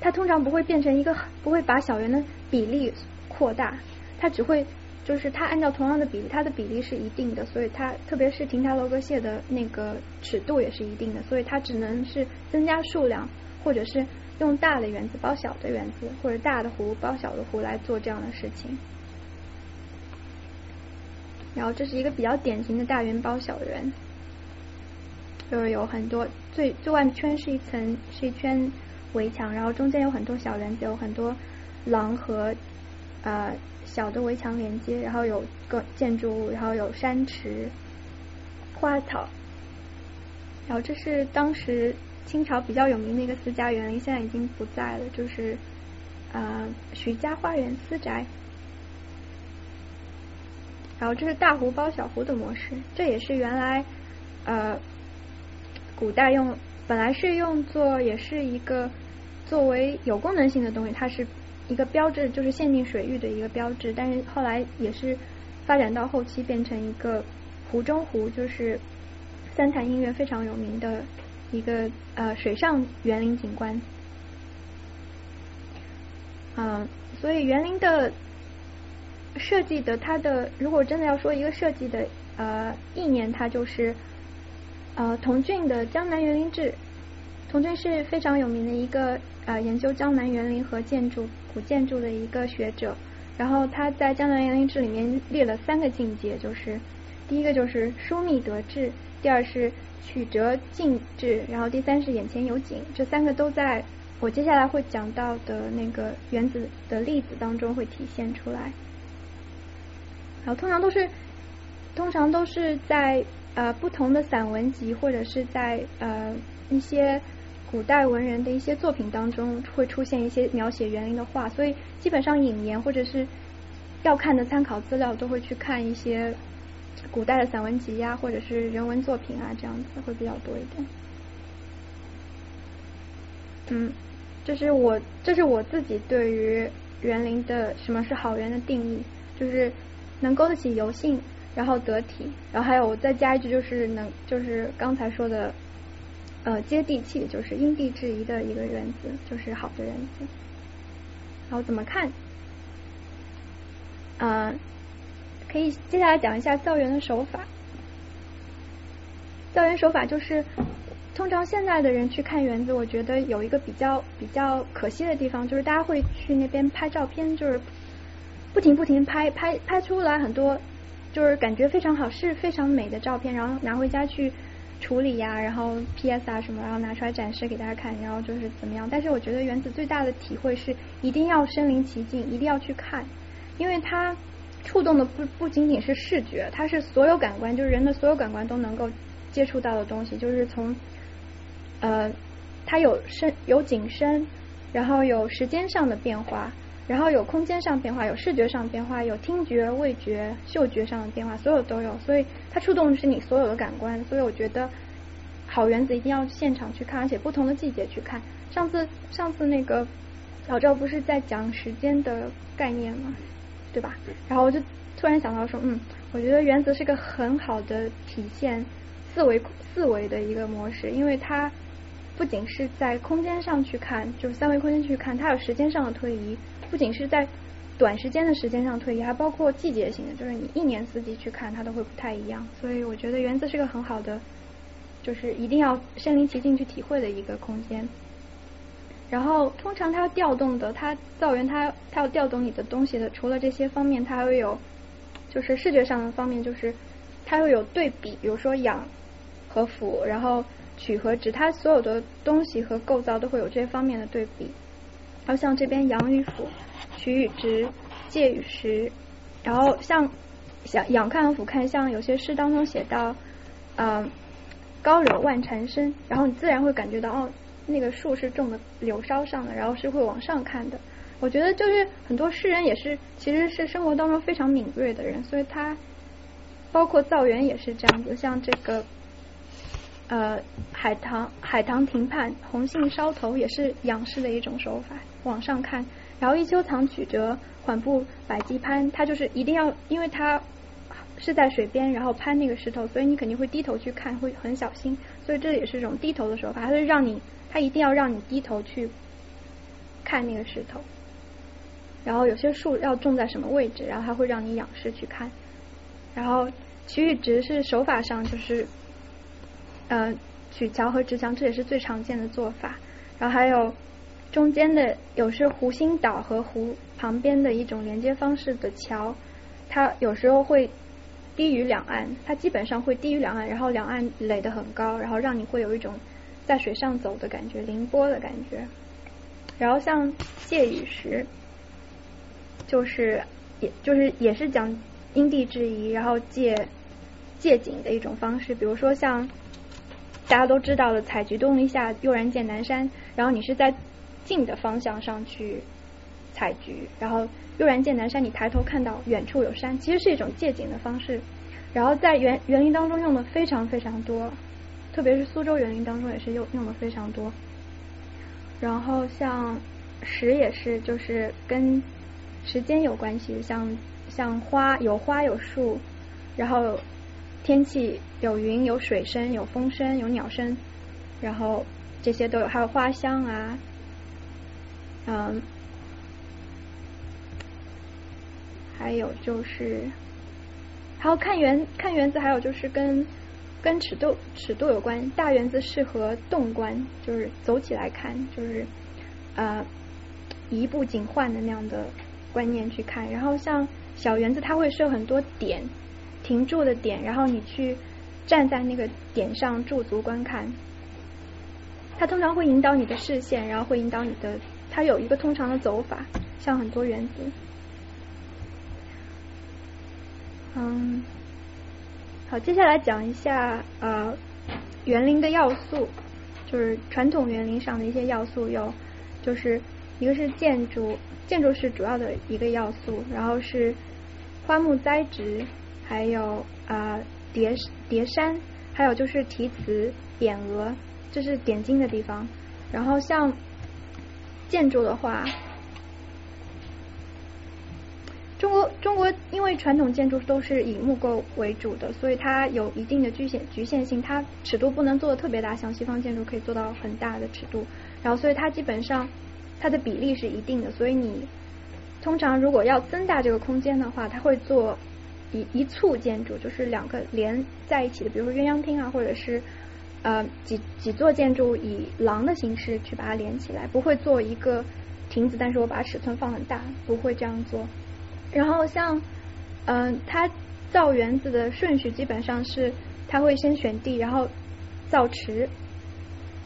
它通常不会变成一个，不会把小园的比例扩大，它只会就是它按照同样的比例，它的比例是一定的，所以它特别是亭台楼阁榭的那个尺度也是一定的，所以它只能是增加数量，或者是用大的园子包小的园子，或者大的湖包小的湖来做这样的事情。然后这是一个比较典型的大圆包小圆，就是有很多最最外圈是一层是一圈围墙，然后中间有很多小园子，有很多廊和呃小的围墙连接，然后有个建筑物，然后有山池、花草。然后这是当时清朝比较有名的一个私家园林，现在已经不在了，就是呃徐家花园私宅。然后这是大湖包小湖的模式，这也是原来呃古代用本来是用作也是一个作为有功能性的东西，它是一个标志，就是限定水域的一个标志。但是后来也是发展到后期变成一个湖中湖，就是三潭印月非常有名的一个呃水上园林景观。嗯，所以园林的。设计的它的，如果真的要说一个设计的呃意念，它就是呃童俊的《江南园林志》。童俊是非常有名的一个呃研究江南园林和建筑古建筑的一个学者。然后他在《江南园林志》里面列了三个境界，就是第一个就是疏密得志，第二是曲折尽致，然后第三是眼前有景。这三个都在我接下来会讲到的那个原子的例子当中会体现出来。然后通常都是，通常都是在呃不同的散文集或者是在呃一些古代文人的一些作品当中会出现一些描写园林的画，所以基本上引言或者是要看的参考资料都会去看一些古代的散文集呀，或者是人文作品啊，这样子会比较多一点。嗯，这是我这是我自己对于园林的什么是好园的定义，就是。能勾得起油性，然后得体，然后还有我再加一句，就是能，就是刚才说的，呃，接地气，就是因地制宜的一个原子，就是好的原子。然后怎么看？嗯，可以接下来讲一下造园的手法。造园手法就是，通常现在的人去看园子，我觉得有一个比较比较可惜的地方，就是大家会去那边拍照片，就是。不停不停拍拍拍出来很多，就是感觉非常好，是非常美的照片，然后拿回家去处理呀，然后 PS 啊什么，然后拿出来展示给大家看，然后就是怎么样？但是我觉得原子最大的体会是，一定要身临其境，一定要去看，因为它触动的不不仅仅是视觉，它是所有感官，就是人的所有感官都能够接触到的东西，就是从呃，它有深有景深，然后有时间上的变化。然后有空间上变化，有视觉上变化，有听觉、味觉、嗅觉上的变化，所有都有。所以它触动的是你所有的感官。所以我觉得好园子一定要现场去看，而且不同的季节去看。上次上次那个老赵不是在讲时间的概念吗？对吧？然后我就突然想到说，嗯，我觉得原子是个很好的体现四维四维的一个模式，因为它不仅是在空间上去看，就是三维空间去看，它有时间上的推移。不仅是在短时间的时间上退役，还包括季节性的，就是你一年四季去看它都会不太一样。所以我觉得园子是个很好的，就是一定要身临其境去体会的一个空间。然后通常它调动的，它造园它它要调动你的东西的，除了这些方面，它还会有就是视觉上的方面，就是它会有对比，比如说氧和腐，然后曲和直，它所有的东西和构造都会有这些方面的对比。然后像这边阳与腐，曲与直，介与实，然后像像仰看俯看，像有些诗当中写到，嗯，高柳万缠身，然后你自然会感觉到哦，那个树是种的柳梢上的，然后是会往上看的。我觉得就是很多诗人也是，其实是生活当中非常敏锐的人，所以他包括造园也是这样子，像这个。呃，海棠海棠亭畔，红杏梢头，也是仰视的一种手法，往上看。然后一秋藏曲折，缓步百济攀，它就是一定要，因为它是在水边，然后攀那个石头，所以你肯定会低头去看，会很小心。所以这也是一种低头的手法，它是让你，它一定要让你低头去看那个石头。然后有些树要种在什么位置，然后它会让你仰视去看。然后曲与直是手法上就是。呃，曲桥和直墙，这也是最常见的做法。然后还有中间的，有时湖心岛和湖旁边的一种连接方式的桥，它有时候会低于两岸，它基本上会低于两岸，然后两岸垒得很高，然后让你会有一种在水上走的感觉，凌波的感觉。然后像借雨石，就是也就是也是讲因地制宜，然后借借景的一种方式，比如说像。大家都知道的，采菊东篱下，悠然见南山。然后你是在近的方向上去采菊，然后悠然见南山，你抬头看到远处有山，其实是一种借景的方式。然后在园园林当中用的非常非常多，特别是苏州园林当中也是用用的非常多。然后像石也是，就是跟时间有关系，像像花有花有树，然后。天气有云，有水声，有风声，有鸟声，然后这些都有，还有花香啊，嗯，还有就是，还有看园看园子，还有就是跟跟尺度尺度有关，大园子适合动观，就是走起来看，就是呃移步景换的那样的观念去看，然后像小园子，它会设很多点。停住的点，然后你去站在那个点上驻足观看。它通常会引导你的视线，然后会引导你的，它有一个通常的走法，像很多原子。嗯，好，接下来讲一下呃园林的要素，就是传统园林上的一些要素，有就是一个是建筑，建筑是主要的一个要素，然后是花木栽植，还有啊叠叠山，还有就是题词匾额，这是点睛的地方。然后像建筑的话。中国中国因为传统建筑都是以木构为主的，所以它有一定的局限局限性，它尺度不能做的特别大，像西方建筑可以做到很大的尺度。然后，所以它基本上它的比例是一定的，所以你通常如果要增大这个空间的话，它会做一一簇建筑，就是两个连在一起的，比如说鸳鸯厅啊，或者是呃几几座建筑以廊的形式去把它连起来，不会做一个亭子，但是我把尺寸放很大，不会这样做。然后像，嗯，它造园子的顺序基本上是，它会先选地，然后造池，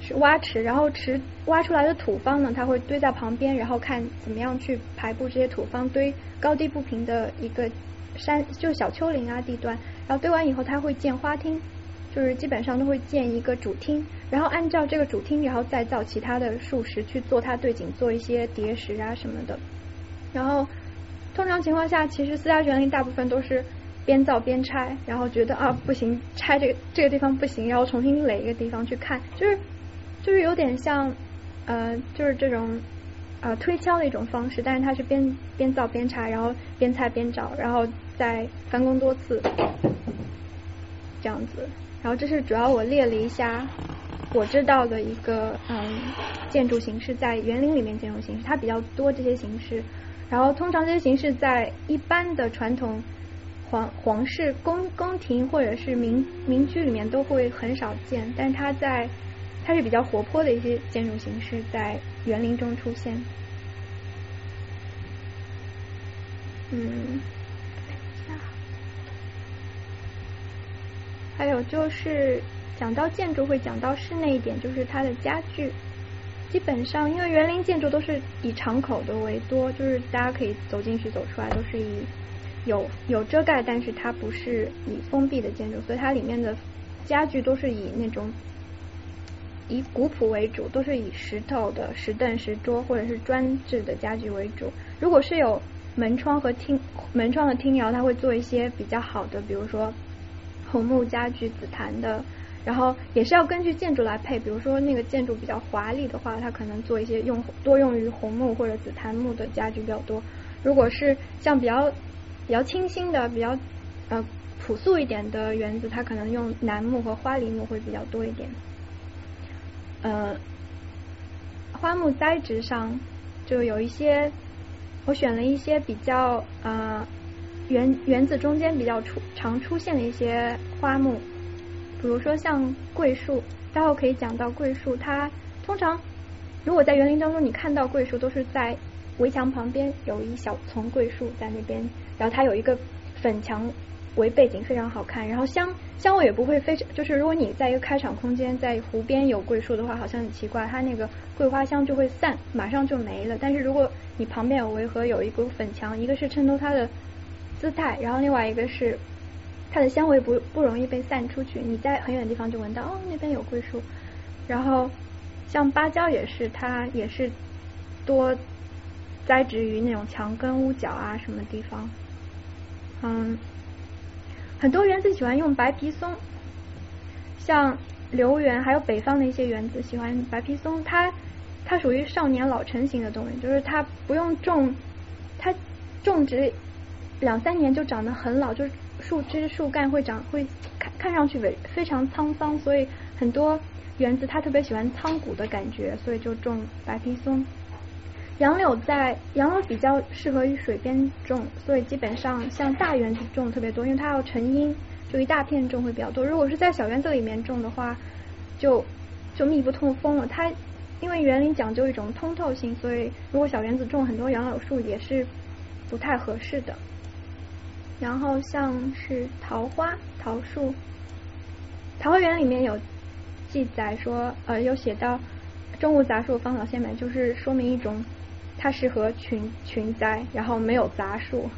是挖池，然后池挖出来的土方呢，它会堆在旁边，然后看怎么样去排布这些土方，堆高低不平的一个山，就小丘陵啊地段，然后堆完以后，它会建花厅，就是基本上都会建一个主厅，然后按照这个主厅，然后再造其他的树石去做它对景，做一些叠石啊什么的，然后。通常情况下，其实私家园林大部分都是边造边拆，然后觉得啊不行，拆这个这个地方不行，然后重新垒一个地方去看，就是就是有点像呃就是这种呃推敲的一种方式，但是它是边边造边拆，然后边拆边找，然后再翻工多次这样子。然后这是主要我列了一下我知道的一个嗯建筑形式，在园林里面建筑形式，它比较多这些形式。然后，通常这些形式在一般的传统皇皇室宫宫廷或者是民民居里面都会很少见，但是它在它是比较活泼的一些建筑形式在园林中出现。嗯，还有就是讲到建筑会讲到室内一点，就是它的家具。基本上，因为园林建筑都是以敞口的为多，就是大家可以走进去、走出来，都是以有有遮盖，但是它不是以封闭的建筑，所以它里面的家具都是以那种以古朴为主，都是以石头的石凳、石桌或者是砖制的家具为主。如果是有门窗和厅门窗的厅窑，它会做一些比较好的，比如说红木家具、紫檀的。然后也是要根据建筑来配，比如说那个建筑比较华丽的话，它可能做一些用多用于红木或者紫檀木的家具比较多。如果是像比较比较清新的、比较呃朴素一点的园子，它可能用楠木和花梨木会比较多一点。呃，花木栽植上就有一些，我选了一些比较呃园园子中间比较出常出现的一些花木。比如说像桂树，待会可以讲到桂树。它通常如果在园林当中你看到桂树，都是在围墙旁边有一小丛桂树在那边，然后它有一个粉墙为背景，非常好看。然后香香味也不会非常，就是如果你在一个开场空间，在湖边有桂树的话，好像很奇怪，它那个桂花香就会散，马上就没了。但是如果你旁边有围合有一股粉墙，一个是衬托它的姿态，然后另外一个是。它的香味不不容易被散出去，你在很远的地方就闻到哦，那边有桂树。然后像芭蕉也是，它也是多栽植于那种墙根、屋角啊什么地方。嗯，很多园子喜欢用白皮松，像留园还有北方的一些园子喜欢白皮松，它它属于少年老成型的动物，就是它不用种，它种植两三年就长得很老，就是。树枝、树干会长，会看看上去非非常沧桑，所以很多园子它特别喜欢苍古的感觉，所以就种白皮松。杨柳在杨柳比较适合于水边种，所以基本上像大园子种特别多，因为它要成荫，就一大片种会比较多。如果是在小园子里面种的话，就就密不透风了。它因为园林讲究一种通透性，所以如果小园子种很多杨柳树也是不太合适的。然后像是桃花、桃树，桃花源里面有记载说，呃，有写到中无杂树，芳草鲜美，就是说明一种它适合群群栽，然后没有杂树，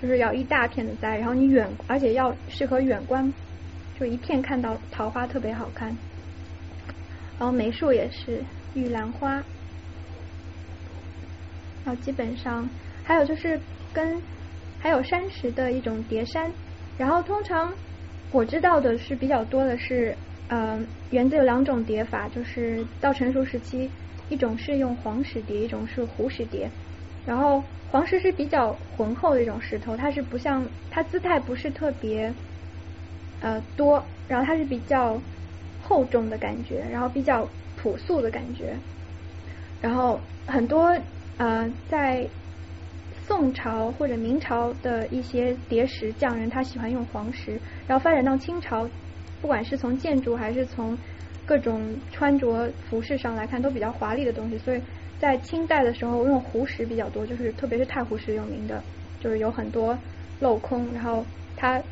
就是要一大片的栽，然后你远，而且要适合远观，就一片看到桃花特别好看。然后梅树也是玉兰花，然后基本上还有就是跟还有山石的一种叠山，然后通常我知道的是比较多的是，呃，园子有两种叠法，就是到成熟时期，一种是用黄石叠，一种是湖石叠。然后黄石是比较浑厚的一种石头，它是不像它姿态不是特别呃多，然后它是比较。厚重的感觉，然后比较朴素的感觉，然后很多呃在宋朝或者明朝的一些叠石匠人，他喜欢用黄石，然后发展到清朝，不管是从建筑还是从各种穿着服饰上来看，都比较华丽的东西，所以在清代的时候用湖石比较多，就是特别是太湖石有名的，就是有很多镂空，然后它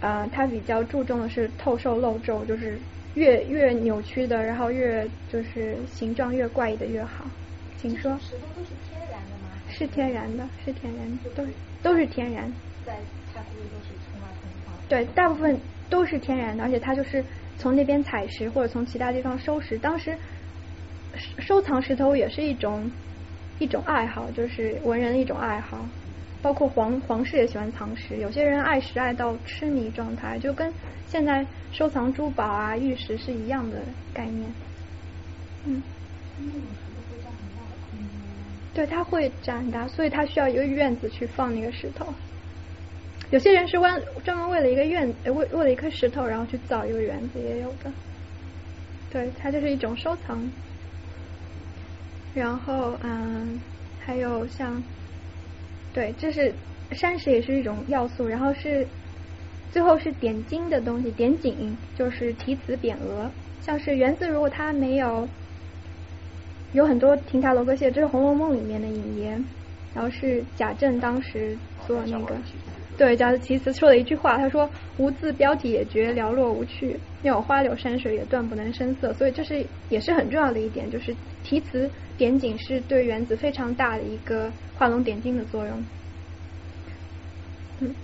啊它比较注重的是透瘦露皱，就是。越越扭曲的，然后越就是形状越怪异的越好，请说。石头都是天然的吗？是天然的，是天然，都都是天然。在太湖里都是冲啊冲啊。对，大部分都是天然的，而且它就是从那边采石或者从其他地方收石。当时收藏石头也是一种一种爱好，就是文人的一种爱好。包括皇皇室也喜欢藏石，有些人爱石爱到痴迷状态，就跟现在收藏珠宝啊、玉石是一样的概念。嗯。对，它会长很大，所以它需要一个院子去放那个石头。有些人是专专门为了一个院，为为了一颗石头，然后去造一个园子，也有的。对，它就是一种收藏。然后，嗯，还有像。对，这是山石也是一种要素，然后是最后是点睛的东西，点景就是题词匾额，像是园子，如果它没有有很多亭台楼阁榭，这是《红楼梦》里面的引言，然后是贾政当时做那个对贾的题词说了一句话，他说无字标题也觉寥落无趣，有花柳山水也断不能生色，所以这是也是很重要的一点，就是题词点景是对园子非常大的一个。画龙点睛的作用，嗯，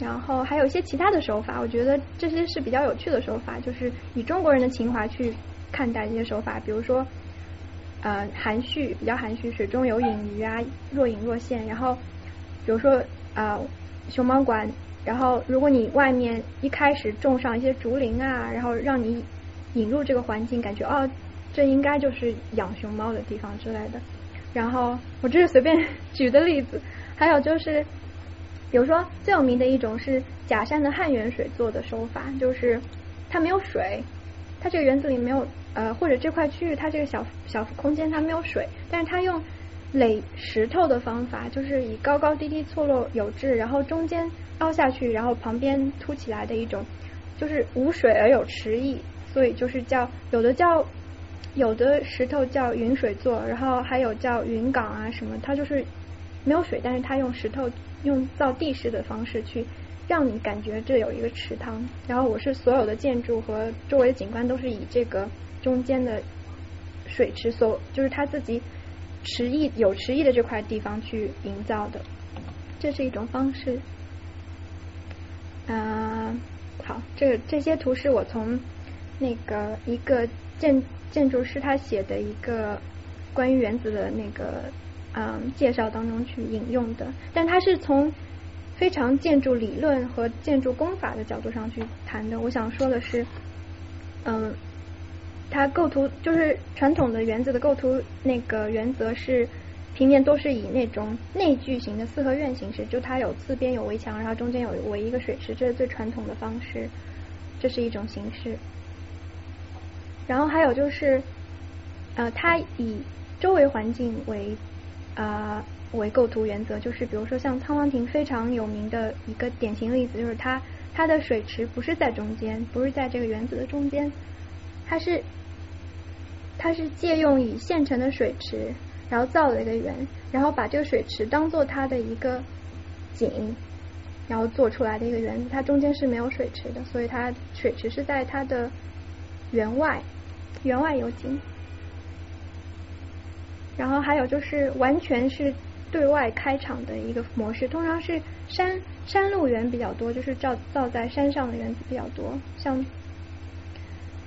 然后还有一些其他的手法，我觉得这些是比较有趣的手法，就是以中国人的情怀去看待这些手法，比如说呃含蓄，比较含蓄，水中有隐鱼啊，若隐若现，然后比如说啊熊猫馆，然后如果你外面一开始种上一些竹林啊，然后让你引入这个环境，感觉哦这应该就是养熊猫的地方之类的。然后我这是随便举的例子，还有就是，比如说最有名的一种是假山的汉源水做的手法，就是它没有水，它这个园子里没有呃或者这块区域它这个小小空间它没有水，但是它用垒石头的方法，就是以高高低低错落有致，然后中间凹下去，然后旁边凸起来的一种，就是无水而有池意，所以就是叫有的叫。有的石头叫云水座，然后还有叫云岗啊什么，它就是没有水，但是它用石头用造地势的方式去让你感觉这有一个池塘。然后我是所有的建筑和周围的景观都是以这个中间的水池所，就是它自己迟意有迟意的这块地方去营造的，这是一种方式。啊，好，这个这些图是我从那个一个建。建筑师他写的一个关于原子的那个嗯介绍当中去引用的，但他是从非常建筑理论和建筑工法的角度上去谈的。我想说的是，嗯，它构图就是传统的园子的构图那个原则是平面都是以那种内聚型的四合院形式，就它有四边有围墙，然后中间有围一个水池，这是最传统的方式，这是一种形式。然后还有就是，呃，它以周围环境为啊为构图原则，就是比如说像沧浪亭非常有名的一个典型例子，就是它它的水池不是在中间，不是在这个园子的中间，它是它是借用以现成的水池，然后造了一个园，然后把这个水池当做它的一个景，然后做出来的一个原子，它中间是没有水池的，所以它水池是在它的园外，园外有井。然后还有就是完全是对外开场的一个模式，通常是山山路园比较多，就是造造在山上的原子比较多，像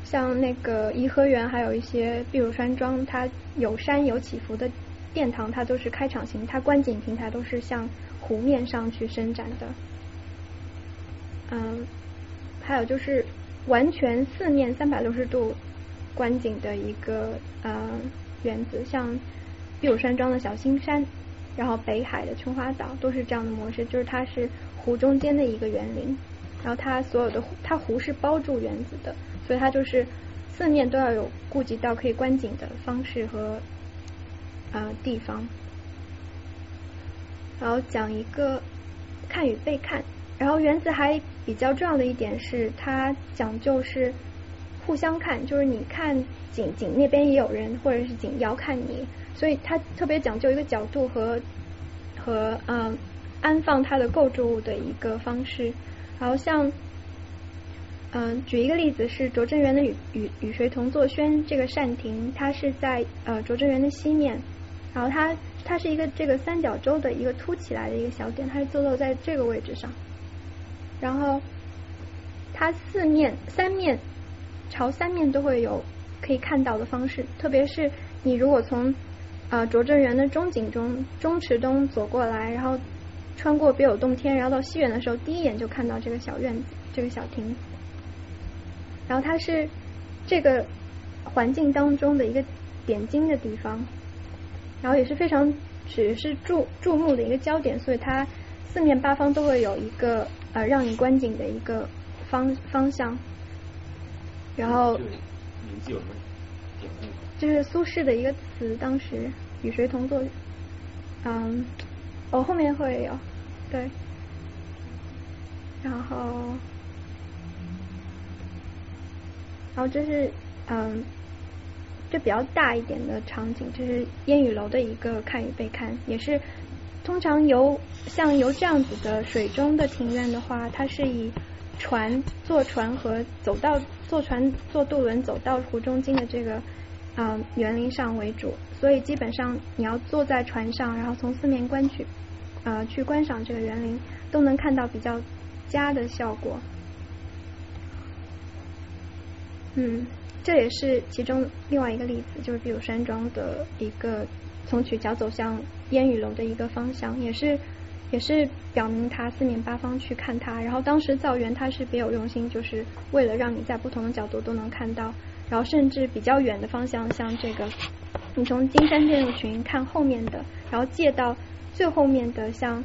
像那个颐和园，还有一些碧螺山庄，它有山有起伏的殿堂，它都是开场型，它观景平台都是向湖面上去伸展的。嗯，还有就是完全四面三百六十度观景的一个呃园子，像碧螺山庄的小青山，然后北海的琼花岛都是这样的模式，就是它是湖中间的一个园林，然后它所有的它壶是包住原子的，所以它就是四面都要有顾及到可以观景的方式和呃地方。然后讲一个看与被看，然后原子还比较重要的一点是，它讲究是互相看，就是你看景景那边也有人，或者是景遥看你，所以它特别讲究一个角度和和嗯安放它的构筑物的一个方式。好像嗯举一个例子是拙政园的与与与谁同坐轩这个扇亭，它是在呃拙政园的西面，然后它它是一个这个三角洲的一个凸起来的一个小点，它是坐落在这个位置上。然后它四面三面朝三面都会有可以看到的方式，特别是你如果从呃拙政园的中景中中池东走过来，然后穿过别有洞天，然后到西园的时候，第一眼就看到这个小院子，这个小亭。然后它是这个环境当中的一个点睛的地方，然后也是非常只是注注目的一个焦点，所以它四面八方都会有一个呃让你观景的一个方方向。然后名字有什么典故？这是苏轼的一个词，当时与谁同坐？嗯，我、后面会有对，然后。然后这是嗯，这比较大一点的场景，这是烟雨楼的一个看与被看，也是通常由像由这样子的水中的庭院的话，它是以船坐船和走到坐船坐渡轮走到湖中间的这个啊园林上为主，所以基本上你要坐在船上，然后从四面观去啊去观赏这个园林，都能看到比较佳的效果。嗯，这也是其中另外一个例子，就是比如山庄的一个从曲桥走向烟雨楼的一个方向，也是也是表明它四面八方去看它。然后当时造园它是别有用心，就是为了让你在不同的角度都能看到。然后甚至比较远的方向，像这个你从金山建筑群看后面的，然后借到最后面的像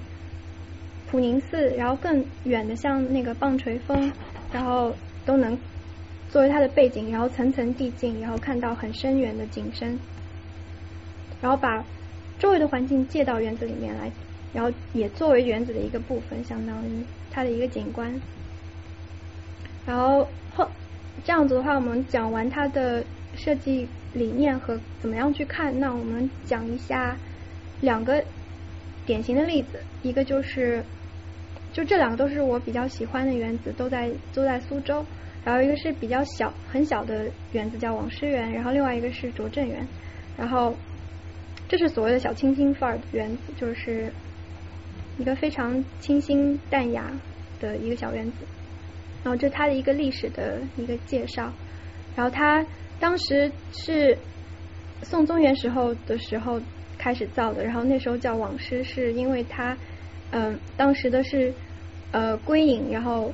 普宁寺，然后更远的像那个棒槌峰，然后都能。作为它的背景，然后层层递进，然后看到很深远的景深，然后把周围的环境借到园子里面来，然后也作为园子的一个部分，相当于它的一个景观。然后后这样子的话，我们讲完它的设计理念和怎么样去看，那我们讲一下两个典型的例子，一个就是就这两个都是我比较喜欢的园子，都在都在苏州。然后一个是比较小很小的园子叫网师园，然后另外一个是拙政园，然后这是所谓的小清新范儿园子，就是一个非常清新淡雅的一个小园子。然后这是他的一个历史的一个介绍。然后他当时是宋宗元时候的时候开始造的，然后那时候叫网师，是因为他嗯当时的是呃归隐，然后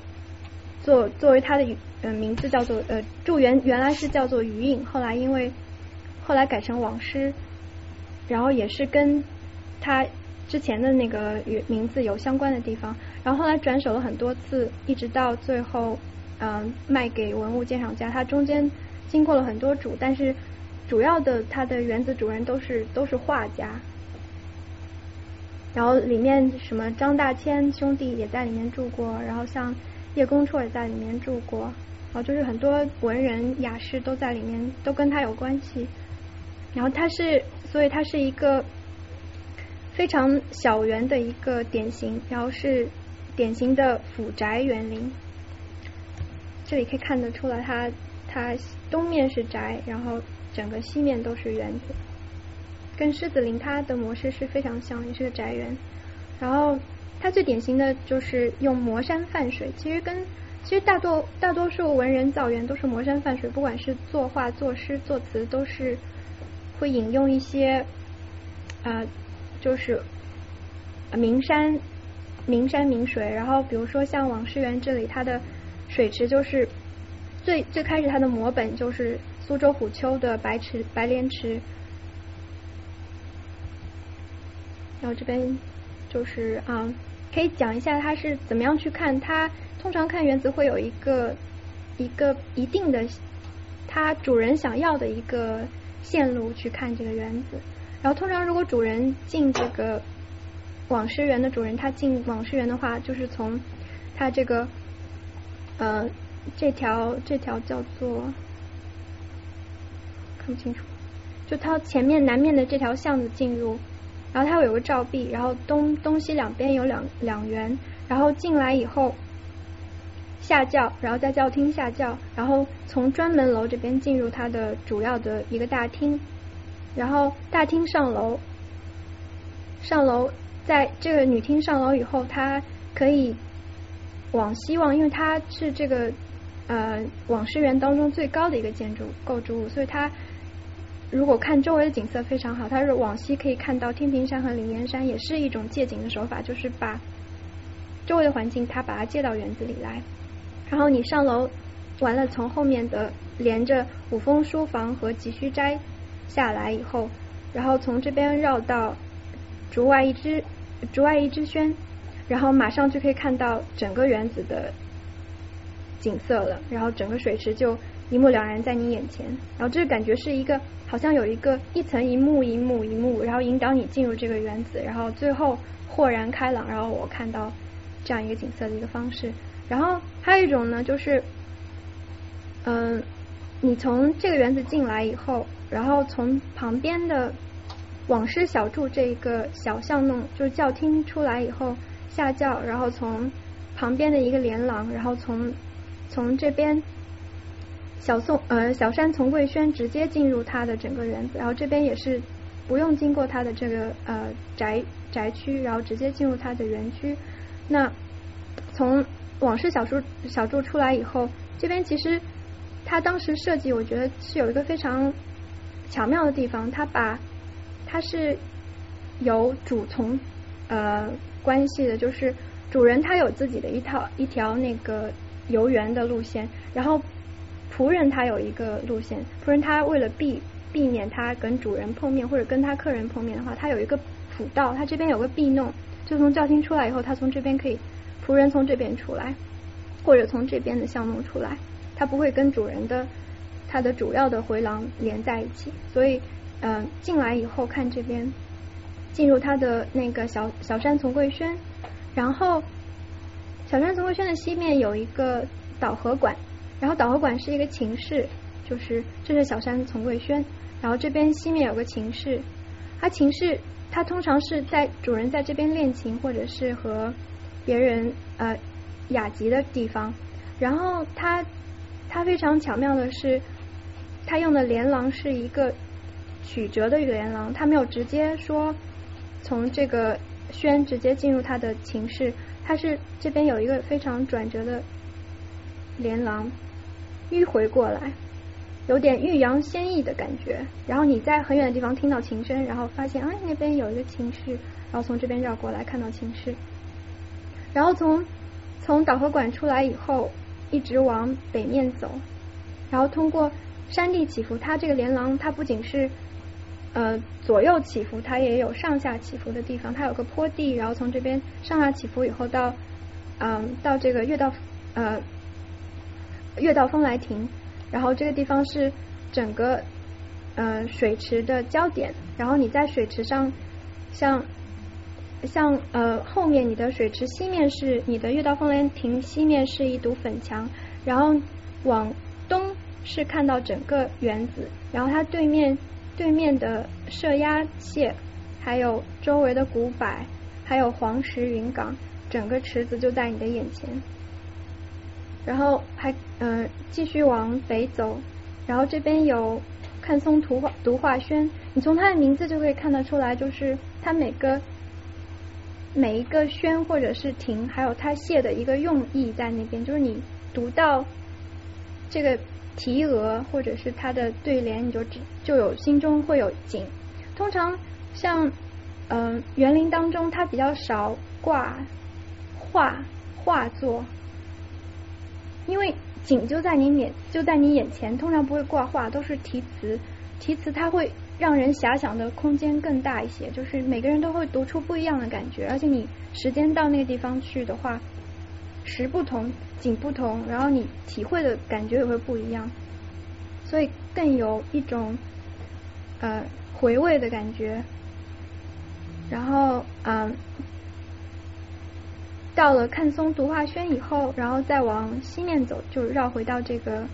作作为他的。嗯，名字叫做呃，祝原原来是叫做余影，后来因为后来改成王师，然后也是跟他之前的那个名字有相关的地方，然后后来转手了很多次，一直到最后嗯卖给文物鉴赏家，它中间经过了很多主，但是主要的它的原子主人都是都是画家，然后里面什么张大千兄弟也在里面住过，然后像叶公绰也在里面住过。然后就是很多文人雅士都在里面，都跟他有关系。然后他是，所以他是一个非常小园的一个典型。然后是典型的府宅园林。这里可以看得出来，它它东面是宅，然后整个西面都是园子，跟狮子林它的模式是非常像，也是个宅园。然后它最典型的就是用磨山泛水，其实跟其实大多大多数文人造园都是磨山泛水，不管是作画、作诗、作词，都是会引用一些啊，就是名山名山名水。然后比如说像网师园这里，它的水池就是最最开始它的摹本就是苏州虎丘的白池白莲池，然后这边就是啊，可以讲一下它是怎么样去看它。通常看园子会有一个一个一定的它主人想要的一个线路去看这个园子，然后通常如果主人进这个网师园的主人他进网师园的话，就是从他这个呃这条这条叫做看不清楚，就他前面南面的这条巷子进入，然后它有个照壁，然后东东西两边有两两园，然后进来以后。下轿，然后在轿厅下轿，然后从专门楼这边进入它的主要的一个大厅，然后大厅上楼，上楼在这个女厅上楼以后，它可以往西望，因为它是这个呃往师园当中最高的一个建筑构筑物，所以它如果看周围的景色非常好，它是往西可以看到天平山和灵岩山，也是一种借景的手法，就是把周围的环境它把它借到园子里来。然后你上楼完了，从后面的连着五峰书房和急需斋下来以后，然后从这边绕到竹外一枝竹外一枝轩，然后马上就可以看到整个园子的景色了。然后整个水池就一目了然在你眼前。然后这个感觉是一个好像有一个一层一幕一幕一幕，然后引导你进入这个园子，然后最后豁然开朗。然后我看到这样一个景色的一个方式。然后还有一种呢，就是，嗯，你从这个园子进来以后，然后从旁边的往师小筑这一个小巷弄，就是教厅出来以后下轿，然后从旁边的一个连廊，然后从从这边小宋呃小山从贵轩直接进入他的整个园子，然后这边也是不用经过他的这个呃宅宅区，然后直接进入他的园区。那从往事小筑小筑出来以后，这边其实他当时设计，我觉得是有一个非常巧妙的地方。他把它是有主从呃关系的，就是主人他有自己的一套一条那个游园的路线，然后仆人他有一个路线。仆人他为了避避免他跟主人碰面或者跟他客人碰面的话，他有一个辅道，他这边有个避弄，就从教厅出来以后，他从这边可以。仆人从这边出来，或者从这边的巷弄出来，他不会跟主人的他的主要的回廊连在一起，所以嗯进来以后看这边进入他的那个小小山从贵轩，然后小山从贵轩的西面有一个导河馆，然后导河馆是一个琴室，就是这是小山从贵轩，然后这边西面有个琴室，它琴室它通常是在主人在这边练琴或者是和别人呃雅集的地方，然后他他非常巧妙的是，他用的连廊是一个曲折的一个连廊，他没有直接说从这个轩直接进入他的情室，他是这边有一个非常转折的连廊迂回过来，有点欲扬先抑的感觉。然后你在很远的地方听到琴声，然后发现啊那边有一个琴室，然后从这边绕过来看到琴室。然后从从导河馆出来以后，一直往北面走，然后通过山地起伏，它这个连廊它不仅是呃左右起伏，它也有上下起伏的地方，它有个坡地，然后从这边上下起伏以后到嗯到这个月道呃月道风来亭，然后这个地方是整个呃水池的焦点，然后你在水池上像。像呃后面你的水池西面是你的月道风莲亭西面是一堵粉墙，然后往东是看到整个园子，然后它对面对面的射鸭榭，还有周围的古柏，还有黄石云岗，整个池子就在你的眼前。然后还嗯继续往北走，然后这边有看松图画读画轩，你从它的名字就可以看得出来，就是它每个每一个轩或者是亭，还有它写的一个用意在那边，就是你读到这个题额或者是它的对联，你就就有心中会有景。通常像嗯园林当中，它比较少挂画画作。因为景就在你眼就在你眼前，通常不会挂画，都是题词。题词它会让人遐想的空间更大一些，就是每个人都会读出不一样的感觉。而且你时间到那个地方去的话，时不同，景不同，然后你体会的感觉也会不一样，所以更有一种呃回味的感觉。然后嗯。到了看松读画轩以后，然后再往西面走，就绕回到这个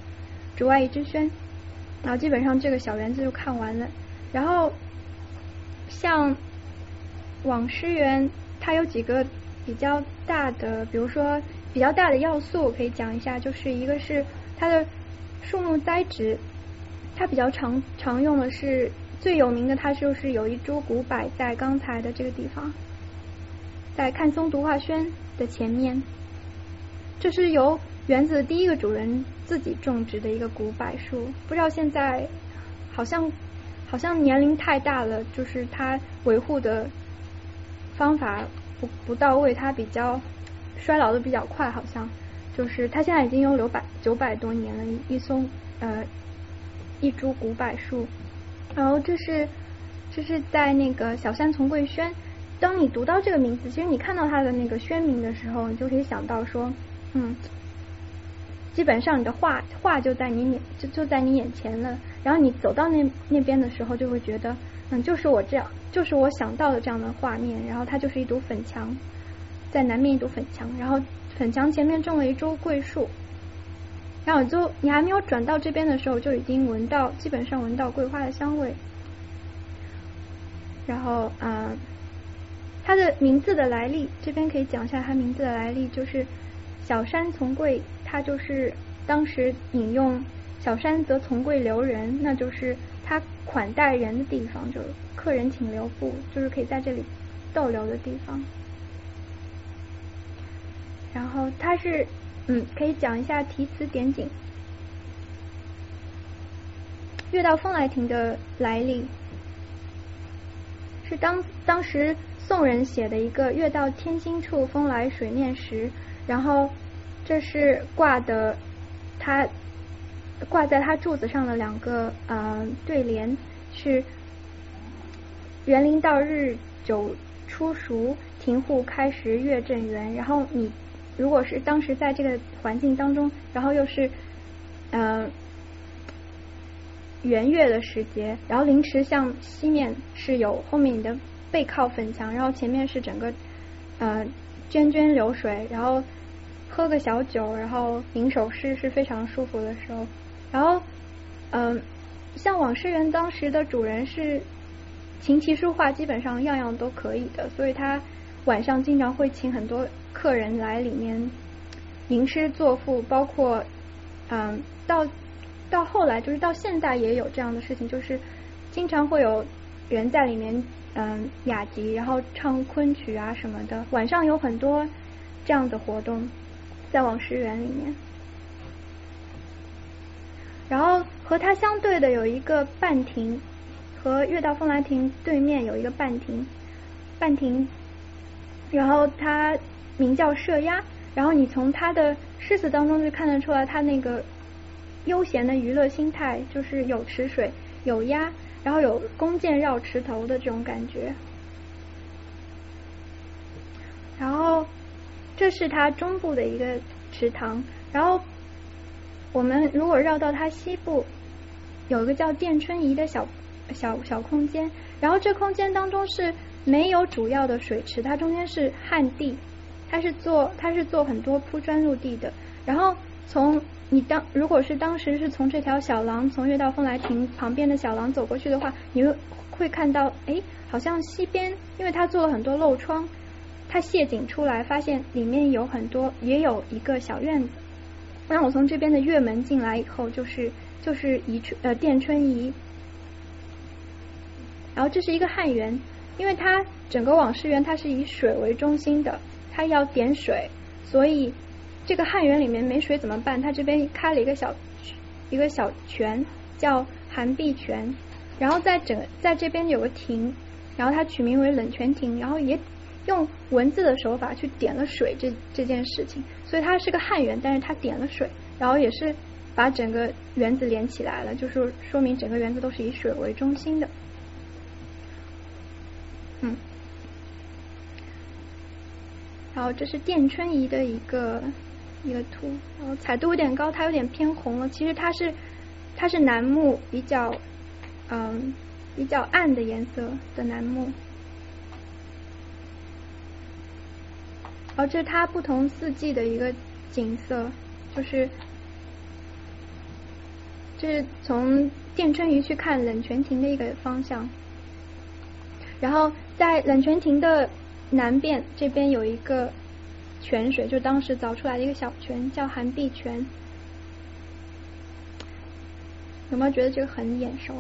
竹外一之轩，然后基本上这个小园子就看完了。然后像网师园，它有几个比较大的，比如说比较大的要素，可以讲一下，就是一个是它的树木栽植，它比较常常用的是最有名的，它就是有一株古柏在刚才的这个地方，在看松读画轩。的前面，这是由园子的第一个主人自己种植的一个古柏树，不知道现在好像好像年龄太大了，就是它维护的方法不不到位，它比较衰老的比较快，好像就是它现在已经有九百九百多年了，一松呃一株古柏树，然后这是这是在那个小山丛桂轩。当你读到这个名字，其实你看到它的那个宣名的时候，你就可以想到说，嗯，基本上你的画画就在你眼就就在你眼前了。然后你走到那那边的时候，就会觉得，嗯，就是我这样，就是我想到的这样的画面。然后它就是一堵粉墙，在南面一堵粉墙，然后粉墙前面种了一株桂树。然后就你还没有转到这边的时候，就已经闻到基本上闻到桂花的香味。然后啊。它的名字的来历，这边可以讲一下它名字的来历，就是小山从贵，它就是当时引用小山则从贵留人，那就是他款待人的地方，就客人请留步，就是可以在这里逗留的地方。然后它是，嗯，可以讲一下题词点景，月到风来亭的来历，是当当时。宋人写的一个“月到天心处，风来水面时”，然后这是挂的，它挂在他柱子上的两个呃对联是“园林到日久初熟，庭户开时月正圆”。然后你如果是当时在这个环境当中，然后又是嗯圆月的时节，然后凌迟向西面是有后面你的。背靠粉墙，然后前面是整个呃涓涓流水，然后喝个小酒，然后吟首诗是非常舒服的时候。然后嗯，像网师园当时的主人是琴棋书画基本上样样都可以的，所以他晚上经常会请很多客人来里面吟诗作赋，包括嗯到到后来就是到现在也有这样的事情，就是经常会有人在里面。嗯，雅集，然后唱昆曲啊什么的，晚上有很多这样的活动，在往师园里面。然后和它相对的有一个半亭，和月到风来亭对面有一个半亭，半亭，然后它名叫射鸭，然后你从它的诗词当中就看得出来，它那个悠闲的娱乐心态，就是有池水，有鸭。然后有弓箭绕池头的这种感觉，然后这是它中部的一个池塘，然后我们如果绕到它西部，有一个叫殿春仪的小小小空间，然后这空间当中是没有主要的水池，它中间是旱地，它是做它是做很多铺砖入地的，然后从。你当如果是当时是从这条小廊，从月到风来亭旁边的小廊走过去的话，你会会看到，哎，好像西边，因为它做了很多漏窗，它卸井出来，发现里面有很多，也有一个小院子。那我从这边的月门进来以后，就是就是宜春呃殿春仪，然后这是一个汉园，因为它整个网师园它是以水为中心的，它要点水，所以这个汉园里面没水怎么办？它这边开了一个小一个小泉，叫寒碧泉，然后在整在这边有个亭，然后它取名为冷泉亭，然后也用文字的手法去点了水这这件事情，所以它是个汉园，但是它点了水，然后也是把整个园子连起来了，就是说明整个园子都是以水为中心的。嗯，然后这是殿春仪的一个一个图，然后彩度有点高，它有点偏红了。其实它是它是楠木，比较嗯比较暗的颜色的楠木。然后这是它不同四季的一个景色，就是这是从殿春仪去看冷泉亭的一个方向。然后在冷泉亭的南边这边有一个泉水，就当时凿出来的一个小泉，叫寒碧泉。有没有觉得这个很眼熟？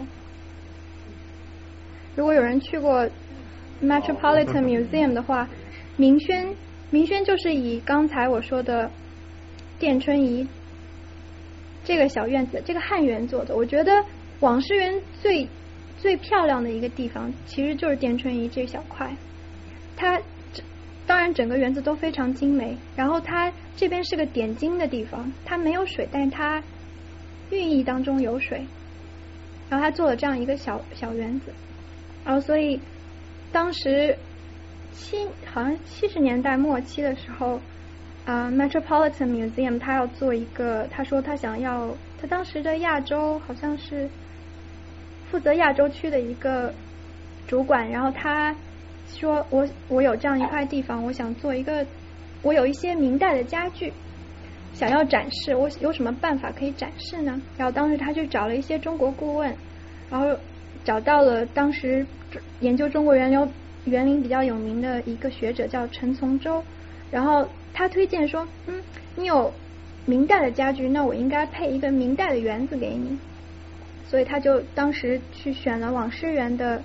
如果有人去过 Metropolitan Museum 的话，明轩明轩就是以刚才我说的殿春仪这个小院子，这个汉园做的。我觉得网师园最最漂亮的一个地方，其实就是殿春仪这小块。它当然整个园子都非常精美，然后它这边是个点睛的地方，它没有水，但是它寓意当中有水。然后他做了这样一个小小园子，然后所以当时七好像七十年代末期的时候，啊，Metropolitan Museum 他要做一个，他说他想要，他当时的亚洲好像是。负责亚洲区的一个主管，然后他说：“我我有这样一块地方，我想做一个，我有一些明代的家具，想要展示，我有什么办法可以展示呢？”然后当时他去找了一些中国顾问，然后找到了当时研究中国园林园林比较有名的一个学者叫陈从周，然后他推荐说：“嗯，你有明代的家具，那我应该配一个明代的园子给你。”所以他就当时去选了网师园的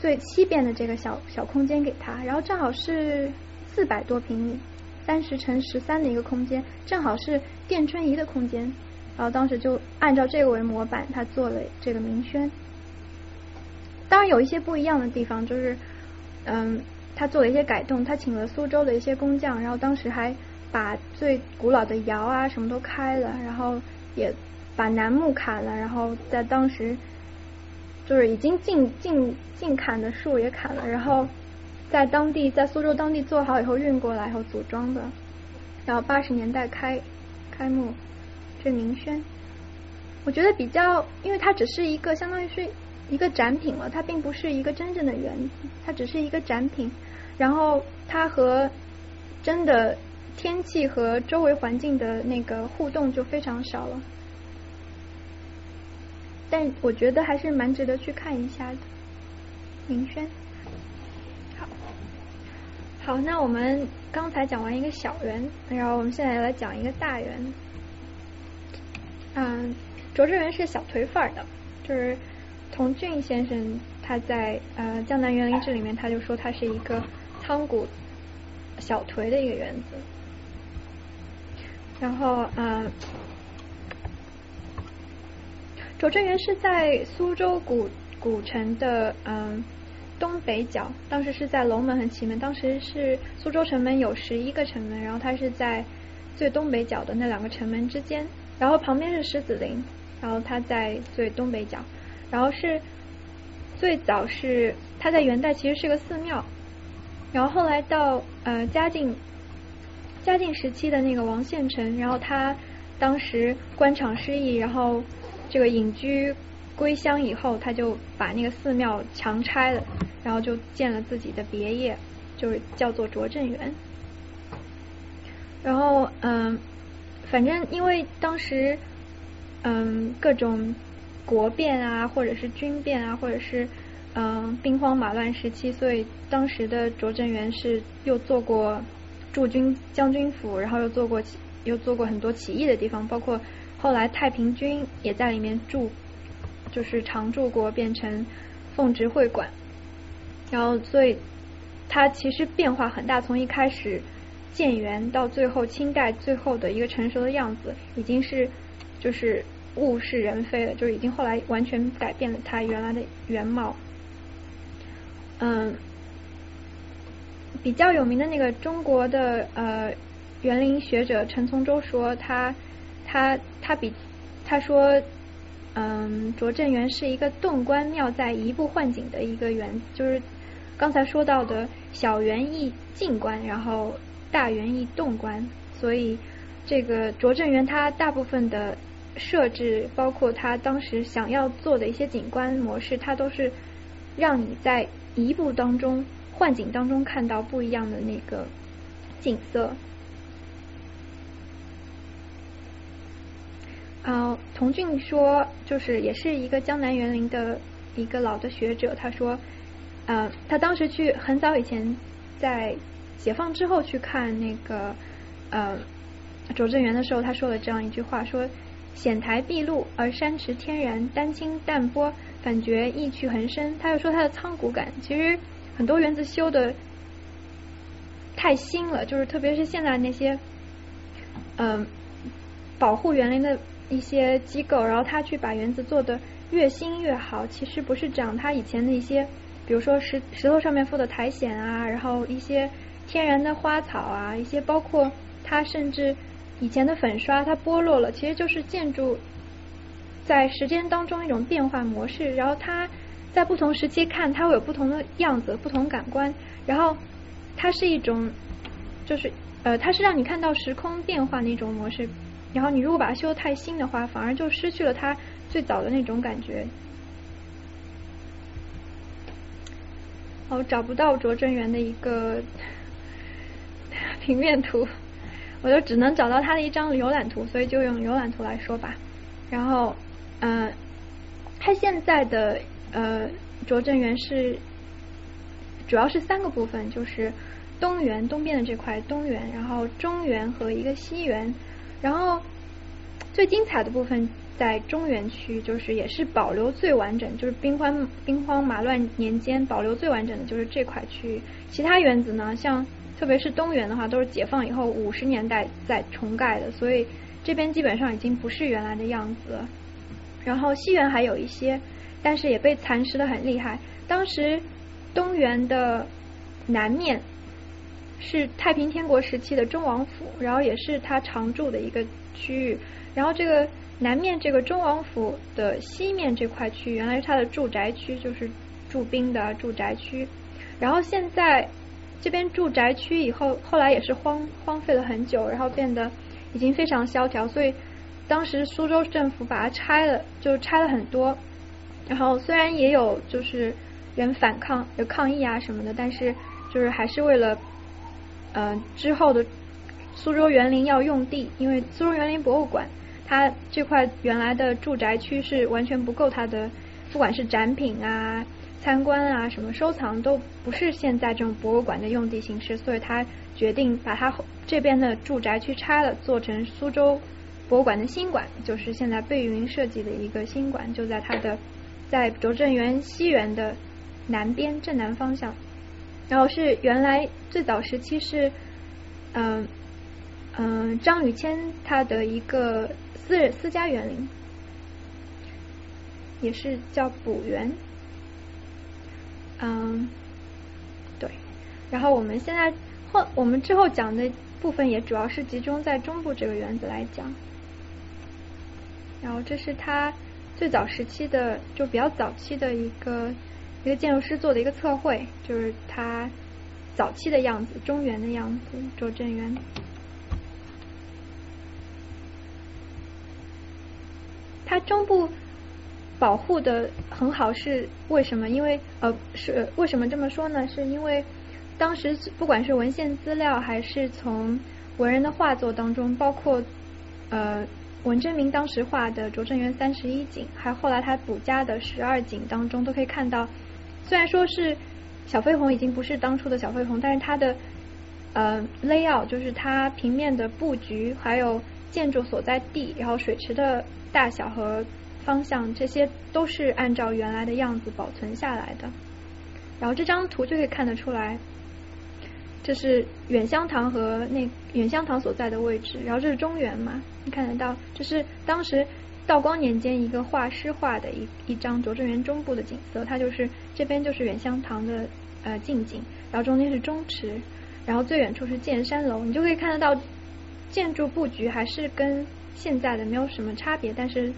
最西边的这个小小空间给他，然后正好是四百多平米，三十乘十三的一个空间，正好是电春仪的空间。然后当时就按照这个为模板，他做了这个明轩。当然有一些不一样的地方，就是嗯，他做了一些改动，他请了苏州的一些工匠，然后当时还把最古老的窑啊什么都开了，然后也。把楠木砍了，然后在当时就是已经禁禁禁砍的树也砍了，然后在当地在苏州当地做好以后运过来以后组装的，然后八十年代开开幕，这明轩，我觉得比较，因为它只是一个相当于是一个展品了，它并不是一个真正的园子，它只是一个展品，然后它和真的天气和周围环境的那个互动就非常少了。但我觉得还是蛮值得去看一下的，明轩。好，好，那我们刚才讲完一个小园，然后我们现在来讲一个大园。嗯，拙政园是小颓范儿的，就是童俊先生他在呃《江南园林志》里面他就说它是一个苍古小颓的一个园子，然后嗯。拙政园是在苏州古古城的嗯东北角，当时是在龙门和祁门。当时是苏州城门有十一个城门，然后它是在最东北角的那两个城门之间，然后旁边是狮子林，然后它在最东北角，然后是最早是它在元代其实是个寺庙，然后后来到呃嘉靖嘉靖时期的那个王献臣，然后他当时官场失意，然后。这个隐居归乡以后，他就把那个寺庙强拆了，然后就建了自己的别业，就是叫做拙政园。然后嗯，反正因为当时嗯各种国变啊，或者是军变啊，或者是嗯兵荒马乱时期，所以当时的拙政园是又做过驻军将军府，然后又做过又做过很多起义的地方，包括后来太平军也在里面住，就是常住过，变成奉旨会馆。然后，所以它其实变化很大，从一开始建园到最后清代最后的一个成熟的样子，已经是就是物是人非了，就是已经后来完全改变了它原来的原貌。嗯，比较有名的那个中国的呃园林学者陈从周说，他他他比他说。嗯，拙政园是一个洞观妙在移步换景的一个园，就是刚才说到的小园艺静观，然后大园艺动观。所以这个拙政园它大部分的设置，包括它当时想要做的一些景观模式，它都是让你在移步当中换景当中看到不一样的那个景色。啊，童俊说，就是也是一个江南园林的一个老的学者，他说，呃，他当时去很早以前在解放之后去看那个呃拙政园的时候，他说了这样一句话，说险台碧路而山池天然，丹青淡波，感觉意趣横生。他又说他的苍古感，其实很多园子修的太新了，就是特别是现在那些嗯保护园林的。一些机构，然后他去把园子做的越新越好，其实不是讲。他以前的一些，比如说石石头上面附的苔藓啊，然后一些天然的花草啊，一些包括他甚至以前的粉刷，它剥落了，其实就是建筑在时间当中一种变化模式。然后它在不同时期看，它会有不同的样子、不同感官。然后它是一种，就是呃，它是让你看到时空变化的一种模式。然后你如果把它修的太新的话，反而就失去了它最早的那种感觉。哦，找不到拙政园的一个 平面图，我就只能找到它的一张浏览图，所以就用浏览图来说吧。然后，嗯，它现在的呃拙政园是主要是三个部分，就是东园东边的这块东园，然后中园和一个西园。然后最精彩的部分在中原区，就是也是保留最完整，就是兵荒兵荒马乱年间保留最完整的就是这块区域。其他园子呢，像特别是东园的话，都是解放以后五十年代再重盖的，所以这边基本上已经不是原来的样子。了。然后西园还有一些，但是也被蚕食的很厉害。当时东园的南面。是太平天国时期的中王府，然后也是他常住的一个区域。然后这个南面这个中王府的西面这块区，原来是他的住宅区，就是驻兵的住宅区。然后现在这边住宅区以后，后来也是荒荒废了很久，然后变得已经非常萧条。所以当时苏州政府把它拆了，就拆了很多。然后虽然也有就是人反抗、有抗议啊什么的，但是就是还是为了。嗯，之后的苏州园林要用地，因为苏州园林博物馆，它这块原来的住宅区是完全不够它的，不管是展品啊、参观啊、什么收藏，都不是现在这种博物馆的用地形式，所以他决定把它这边的住宅区拆了，做成苏州博物馆的新馆，就是现在贝聿铭设计的一个新馆，就在它的在拙政园西园的南边正南方向。然后是原来最早时期是，嗯嗯张雨谦他的一个私人私家园林，也是叫补园，嗯对，然后我们现在后我们之后讲的部分也主要是集中在中部这个园子来讲，然后这是他最早时期的就比较早期的一个。一个建筑师做的一个测绘，就是他早期的样子，中原的样子，拙政园。它中部保护的很好，是为什么？因为呃，是为什么这么说呢？是因为当时不管是文献资料，还是从文人的画作当中，包括呃文征明当时画的拙政园三十一景，还后来他补加的十二景当中，都可以看到。虽然说是小飞鸿已经不是当初的小飞鸿，但是它的呃 layout 就是它平面的布局，还有建筑所在地，然后水池的大小和方向，这些都是按照原来的样子保存下来的。然后这张图就可以看得出来，这是远香堂和那远香堂所在的位置，然后这是中原嘛，你看得到，这是当时道光年间一个画师画的一一张拙政园中部的景色，它就是这边就是远香堂的呃近景，然后中间是中池，然后最远处是剑山楼，你就可以看得到建筑布局还是跟现在的没有什么差别，但是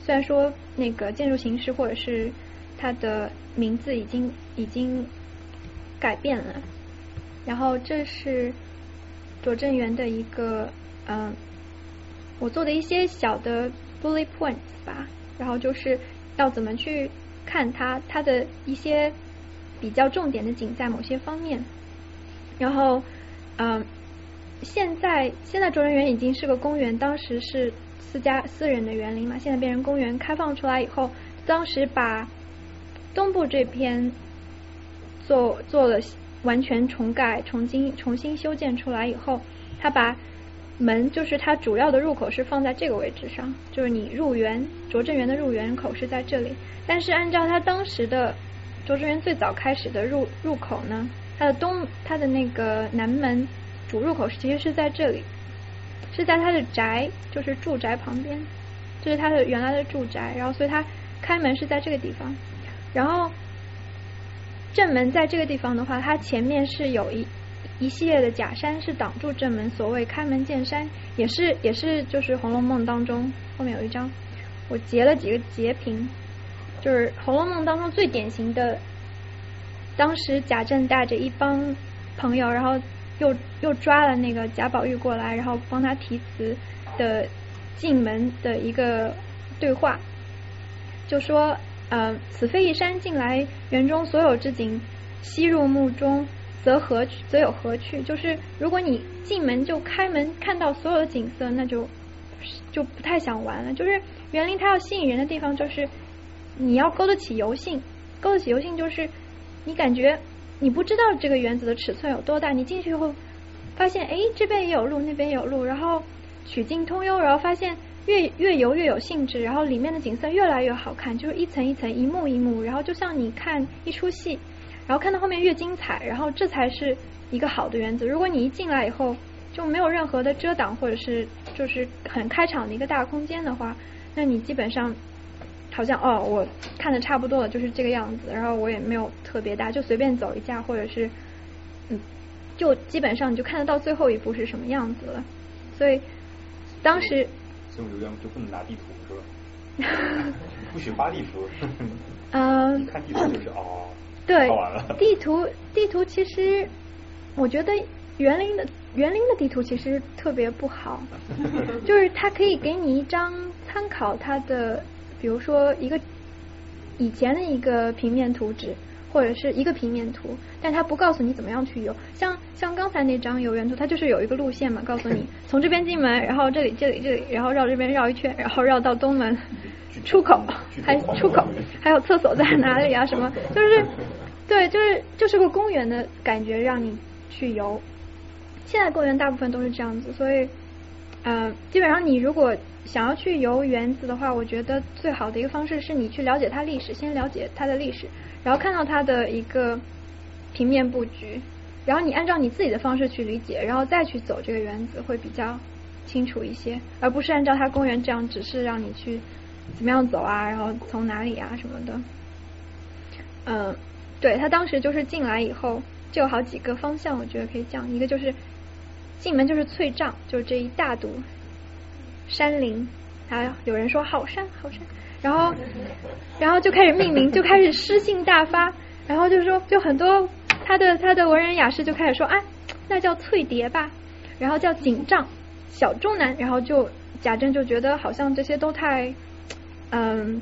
虽然说那个建筑形式或者是它的名字已经已经改变了，然后这是拙政园的一个嗯，我做的一些小的 bullet points 吧，然后就是要怎么去看它它的一些比较重点的景在某些方面，然后嗯，现在现在拙政园已经是个公园，当时是私家私人的园林嘛，现在变成公园，开放出来以后，当时把东部这片做做了完全重盖、重新重新修建出来以后，他把门就是它主要的入口是放在这个位置上，就是你入园拙政园的入园口是在这里。但是按照它当时的拙政园最早开始的入入口呢，它的东它的那个南门主入口其实是在这里，是在他的宅，就是住宅旁边，这是他的原来的住宅，然后所以他开门是在这个地方。然后正门在这个地方的话，它前面是有一一系列的假山是挡住正门，所谓开门见山，也是也是就是《红楼梦》当中后面有一张，我截了几个截屏，就是《红楼梦》当中最典型的，当时贾政带着一帮朋友，然后又又抓了那个贾宝玉过来，然后帮他题词的进门的一个对话，就说。呃，此非一山进来，园中所有之景，悉入目中，则何？则有何去？就是如果你进门就开门看到所有的景色，那就就不太想玩了。就是园林它要吸引人的地方，就是你要勾得起游性，勾得起游性就是你感觉你不知道这个园子的尺寸有多大，你进去以后发现，哎，这边也有路，那边有路，然后曲径通幽，然后发现。越越游越有兴致，然后里面的景色越来越好看，就是一层一层、一幕一幕，然后就像你看一出戏，然后看到后面越精彩，然后这才是一个好的原则。如果你一进来以后就没有任何的遮挡，或者是就是很开场的一个大空间的话，那你基本上好像哦，我看的差不多了，就是这个样子，然后我也没有特别大，就随便走一下，或者是嗯，就基本上你就看得到最后一步是什么样子了。所以当时。这种流量就不能拿地图是吧？不许发地图。嗯。看地图就是哦。对。完了。地图地图其实，我觉得园林的园林的地图其实特别不好，就是它可以给你一张参考它的，比如说一个以前的一个平面图纸。或者是一个平面图，但它不告诉你怎么样去游。像像刚才那张游园图，它就是有一个路线嘛，告诉你从这边进门，然后这里这里这里，然后绕这边绕一圈，然后绕到东门出口，还出口还有厕所在哪里啊？什么就是对，就是就是个公园的感觉，让你去游。现在公园大部分都是这样子，所以呃，基本上你如果想要去游园子的话，我觉得最好的一个方式是你去了解它历史，先了解它的历史。然后看到它的一个平面布局，然后你按照你自己的方式去理解，然后再去走这个园子会比较清楚一些，而不是按照它公园这样，只是让你去怎么样走啊，然后从哪里啊什么的。嗯，对他当时就是进来以后就有好几个方向，我觉得可以讲，一个就是进门就是翠帐，就是这一大堵山林，还有有人说好山好山。然后，然后就开始命名，就开始诗性大发，然后就说，就很多他的他的文人雅士就开始说，啊，那叫翠蝶吧，然后叫锦帐、小中南，然后就贾政就觉得好像这些都太，嗯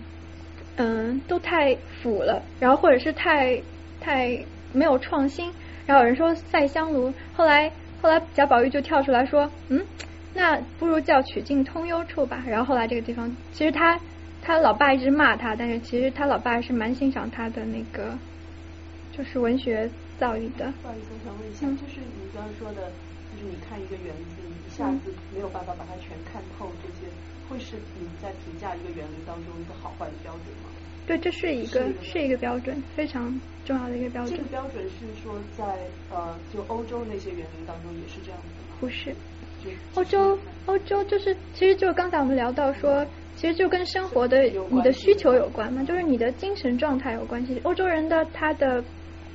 嗯，都太腐了，然后或者是太太没有创新，然后有人说赛香炉，后来后来贾宝玉就跳出来说，嗯，那不如叫曲径通幽处吧，然后后来这个地方其实他。他老爸一直骂他，但是其实他老爸是蛮欣赏他的那个就是文学造诣的。不好意思，我想问一下，就是你刚刚说的，就是你看一个园子，你一下子没有办法把它全看透，这些会是你在评价一个园林当中一个好坏的标准吗？对，这是一个是一个标准，非常重要的一个标准。这个标准是说在呃，就欧洲那些园林当中也是这样子吗？不是，欧洲欧洲就是，其实就刚才我们聊到说，其实就跟生活的你的需求有关嘛，就是你的精神状态有关系。欧洲人的他的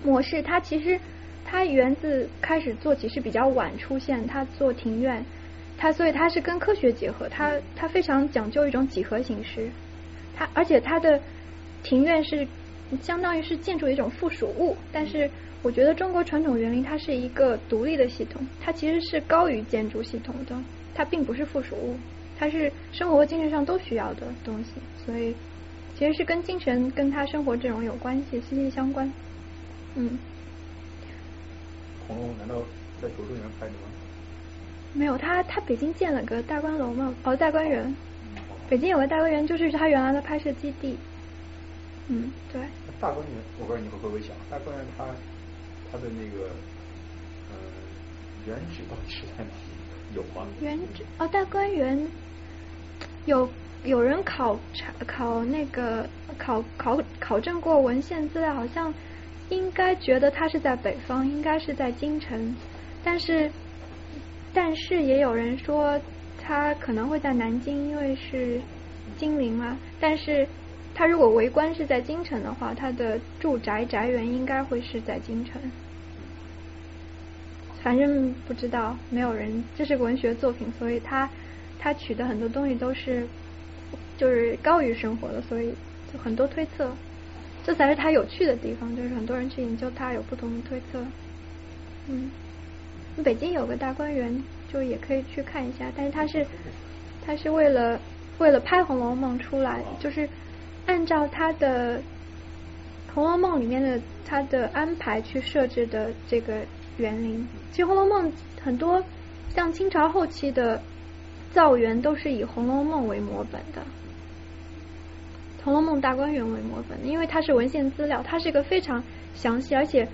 模式，他其实他园子开始做起是比较晚出现，他做庭院，他所以它是跟科学结合，它它非常讲究一种几何形式，它而且它的。庭院是相当于是建筑的一种附属物，但是我觉得中国传统园林它是一个独立的系统，它其实是高于建筑系统的，它并不是附属物，它是生活和精神上都需要的东西，所以其实是跟精神跟他生活这种有关系，息息相关。嗯。恐龙难道在卓州园拍的吗？没有，他他北京建了个大观楼嘛，哦，大观园，北京有个大观园，就是他原来的拍摄基地。嗯，对。大观园，我不知道你会不会想，大观园它它的那个呃原址到底是在哪里？有吗？原址哦，大观园有有人考察考那个考考考证过文献资料，好像应该觉得它是在北方，应该是在京城，但是但是也有人说他可能会在南京，因为是金陵嘛，但是。他如果为官是在京城的话，他的住宅宅园应该会是在京城。反正不知道，没有人，这是个文学作品，所以他他取的很多东西都是就是高于生活的，所以就很多推测，这才是他有趣的地方，就是很多人去研究他有不同的推测。嗯，北京有个大观园，就也可以去看一下，但是它是它是为了为了拍《红楼梦》出来，就是。按照它的《红楼梦》里面的它的安排去设置的这个园林，其实《红楼梦》很多像清朝后期的造园都是以《红楼梦》为模本的，《红楼梦》大观园为模本，因为它是文献资料，它是一个非常详细，而且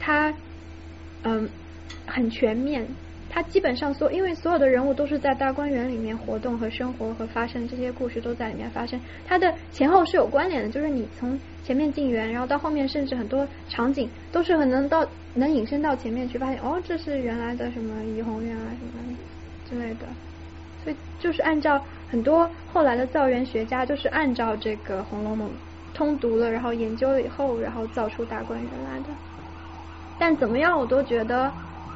它嗯很全面。它基本上所，因为所有的人物都是在大观园里面活动和生活和发生，这些故事都在里面发生。它的前后是有关联的，就是你从前面进园，然后到后面，甚至很多场景都是很能到能引申到前面去，发现哦，这是原来的什么怡红院啊什么之类的。所以就是按照很多后来的造园学家，就是按照这个《红楼梦》通读了，然后研究了以后，然后造出大观园来的。但怎么样，我都觉得。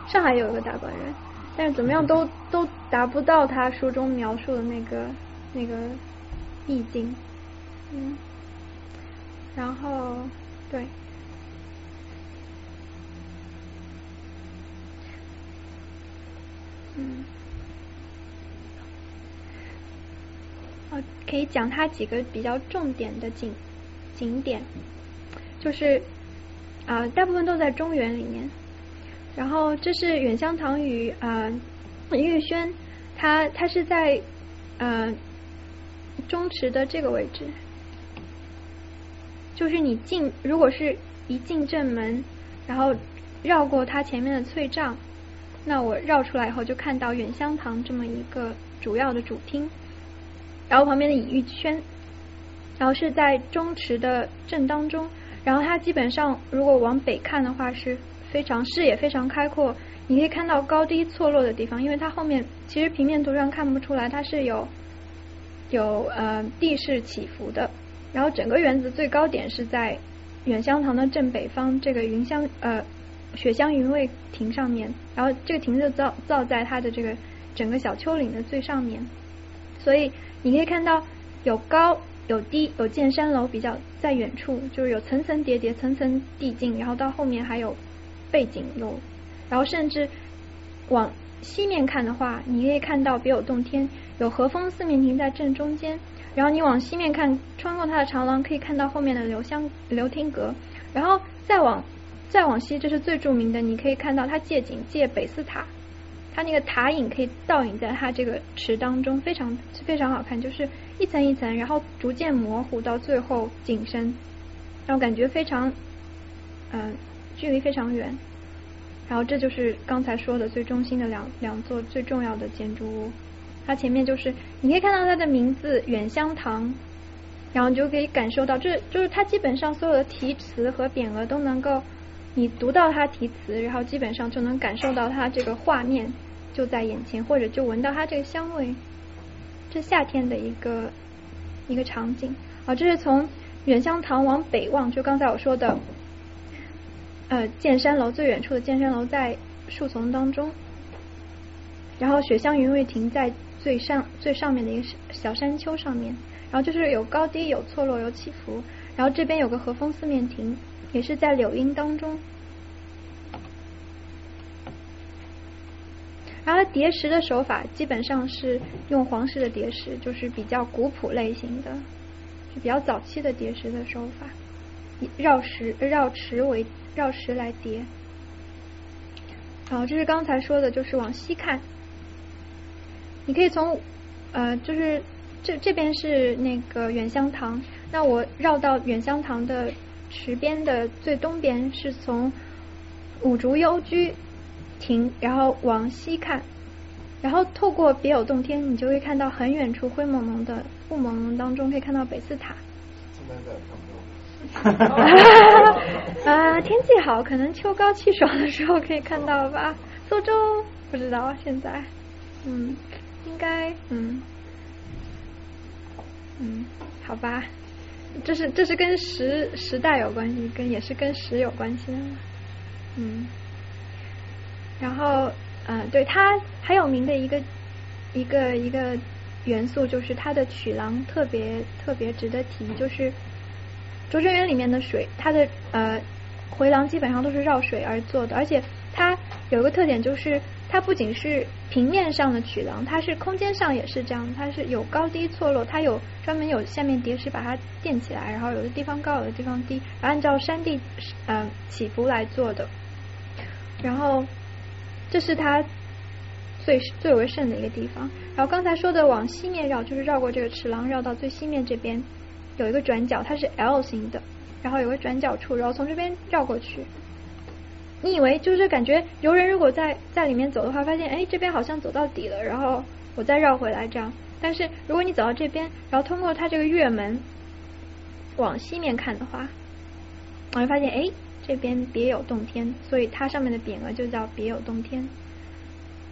上海有一个大观园，但是怎么样都都达不到他书中描述的那个那个意境，嗯，然后对，嗯，可以讲他几个比较重点的景景点，就是啊，大部分都在中原里面。然后这是远香堂与啊玉轩，它它是在呃中池的这个位置，就是你进如果是一进正门，然后绕过它前面的翠帐，那我绕出来以后就看到远香堂这么一个主要的主厅，然后旁边的隐玉轩，然后是在中池的正当中，然后它基本上如果往北看的话是。非常视野非常开阔，你可以看到高低错落的地方，因为它后面其实平面图上看不出来，它是有有呃地势起伏的。然后整个园子最高点是在远香堂的正北方，这个云香呃雪香云味亭上面，然后这个亭子造造在它的这个整个小丘陵的最上面，所以你可以看到有高有低有见山楼比较在远处，就是有层层叠叠层层递进，然后到后面还有。背景有，然后甚至往西面看的话，你可以看到别有洞天，有和风四面亭在正中间。然后你往西面看，穿过它的长廊，可以看到后面的留香留亭阁。然后再往再往西，这是最著名的，你可以看到它借景借北寺塔，它那个塔影可以倒影在它这个池当中，非常非常好看，就是一层一层，然后逐渐模糊到最后景深，然后感觉非常嗯。距离非常远。然后这就是刚才说的最中心的两两座最重要的建筑物。它前面就是你可以看到它的名字远香堂，然后你就可以感受到，这就是它基本上所有的题词和匾额都能够，你读到它题词，然后基本上就能感受到它这个画面就在眼前，或者就闻到它这个香味。这夏天的一个一个场景啊，这是从远香堂往北望，就刚才我说的，呃，剑山楼最远处的剑山楼在树丛当中，然后雪乡云未亭在最上最上面的一个小山丘上面，然后就是有高低有错落有起伏，然后这边有个和风四面亭，也是在柳荫当中。然后叠石的手法基本上是用黄石的叠石，就是比较古朴类型的，就比较早期的叠石的手法，以绕石绕池为绕石来叠。好，这是刚才说的，就是往西看，你可以从呃，就是这这边是那个远香堂，那我绕到远香堂的池边的最东边，是从五竹幽居。亭，然后往西看，然后透过别有洞天，你就会看到很远处灰蒙蒙的雾蒙蒙当中，可以看到北寺塔。哈哈哈啊，天气好，可能秋高气爽的时候可以看到吧。苏州不知道现在，嗯，应该，嗯，嗯，好吧，这是这是跟时时代有关系，跟也是跟时有关系的，嗯。然后，嗯，对它很有名的一个一个一个元素，就是它的曲廊特别特别值得提。就是拙政园里面的水，它的呃回廊基本上都是绕水而做的，而且它有一个特点，就是它不仅是平面上的曲廊，它是空间上也是这样，它是有高低错落，它有专门有下面叠石把它垫起来，然后有的地方高，有的地方低，按照山地嗯起伏来做的，然后。这是它最最为盛的一个地方。然后刚才说的往西面绕，就是绕过这个池廊，绕到最西面这边有一个转角，它是 L 型的，然后有个转角处，然后从这边绕过去。你以为就是感觉游人如果在在里面走的话，发现哎这边好像走到底了，然后我再绕回来这样。但是如果你走到这边，然后通过它这个月门往西面看的话，我会发现哎。这边别有洞天，所以它上面的匾额就叫别有洞天，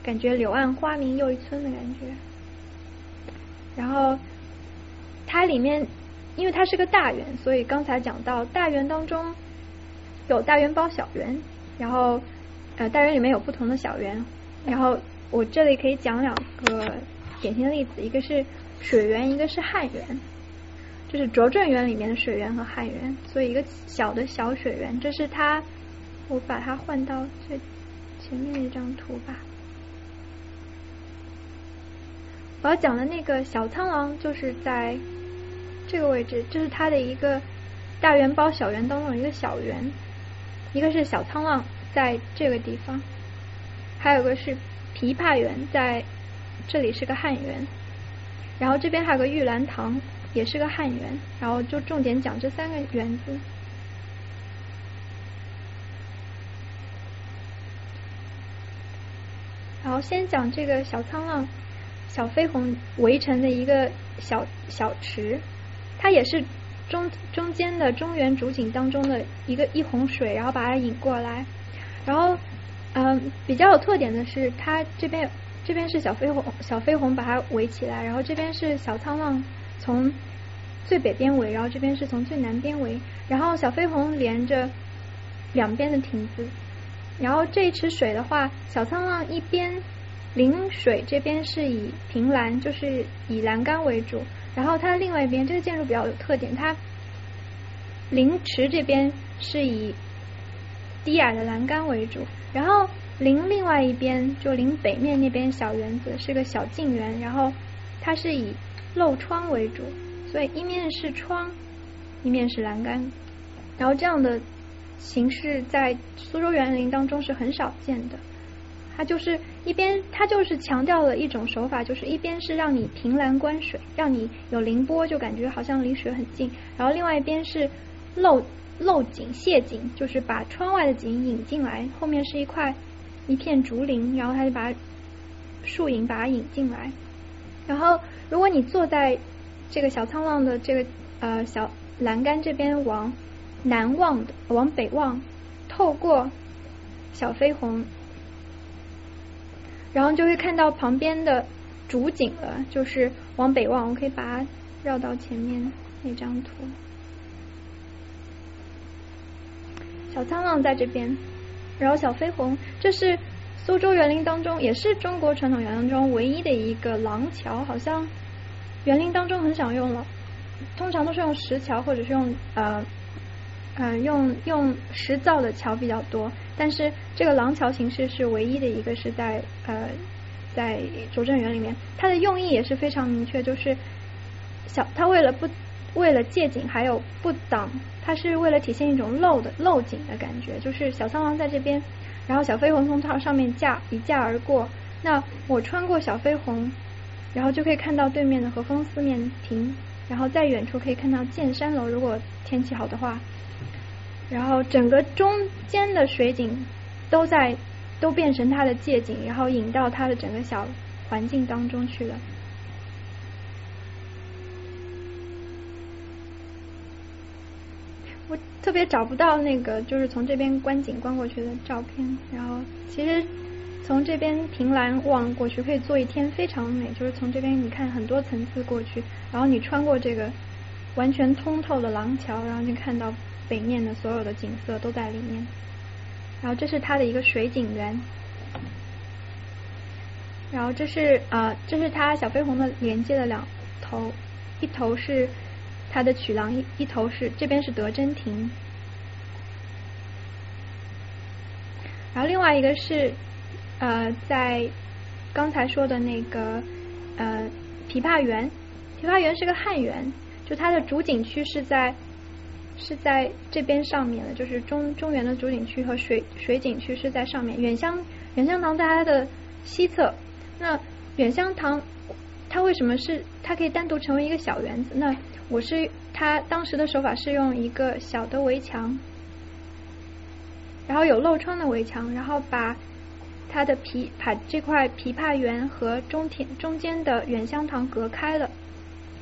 感觉柳暗花明又一村的感觉。然后它里面，因为它是个大圆，所以刚才讲到大圆当中有大圆包小圆，然后呃大圆里面有不同的小圆，然后我这里可以讲两个典型的例子，一个是水园，一个是汉园。这是拙政园里面的水源和汉源，所以一个小的小水源，这是它，我把它换到最前面一张图吧。我要讲的那个小苍狼就是在这个位置，这是它的一个大圆包小圆当中的一个小圆，一个是小沧浪在这个地方，还有个是琵琶园在这里是个汉园，然后这边还有个玉兰堂。也是个汉园，然后就重点讲这三个园子。然后先讲这个小沧浪、小飞鸿围成的一个小小池，它也是中中间的中原主景当中的一个一泓水，然后把它引过来。然后，嗯，比较有特点的是，它这边这边是小飞鸿，小飞鸿把它围起来，然后这边是小沧浪。从最北边围，然后这边是从最南边围，然后小飞鸿连着两边的亭子，然后这一池水的话，小沧浪一边临水这边是以平栏，就是以栏杆为主，然后它另外一边这个建筑比较有特点，它临池这边是以低矮的栏杆为主，然后临另外一边就临北面那边小园子是个小径园，然后它是以漏窗为主，所以一面是窗，一面是栏杆，然后这样的形式在苏州园林当中是很少见的。它就是一边，它就是强调了一种手法，就是一边是让你凭栏观水，让你有凌波，就感觉好像离水很近；然后另外一边是漏漏景谢景，就是把窗外的景引进来，后面是一块一片竹林，然后他就把树影把它引进来。然后如果你坐在这个小沧浪的这个呃小栏杆这边往南望的，往北望，透过小飞鸿，然后就会看到旁边的主景了，就是往北望，我可以把它绕到前面那张图。小沧浪在这边，然后小飞鸿，这是苏州园林当中，也是中国传统园林中唯一的一个廊桥，好像园林当中很少用了，通常都是用石桥或者是用呃嗯用用石造的桥比较多，但是这个廊桥形式是唯一的一个是在呃在拙政园里面，它的用意也是非常明确，就是小它为了不为了借景还有不挡。它是为了体现一种漏的漏景的感觉，就是小苍狼在这边，然后小飞鸿从它上面驾一驾而过，那我穿过小飞鸿，然后就可以看到对面的和风四面亭，然后在远处可以看到剑山楼，如果天气好的话，然后整个中间的水景都在都变成它的借景，然后引到它的整个小环境当中去了。我特别找不到那个，就是从这边观景观过去的照片。然后其实从这边凭栏望过去，可以坐一天，非常美。就是从这边你看很多层次过去，然后你穿过这个完全通透的廊桥，然后就看到北面的所有的景色都在里面。然后这是它的一个水景园。然后这是啊，这是它小飞鸿的连接的两头，一头是。它的曲廊一一头是这边是德珍亭，然后另外一个是呃在刚才说的那个呃琵琶园，琵琶园是个汉园，就它的主景区是在是在这边上面的，就是中中原的主景区和水水景区是在上面，远香远香堂在它的西侧，那远香堂它为什么是它可以单独成为一个小园子？那我是他当时的手法是用一个小的围墙，然后有漏窗的围墙，然后把它的琵把这块琵琶园和中田中间的远香堂隔开了，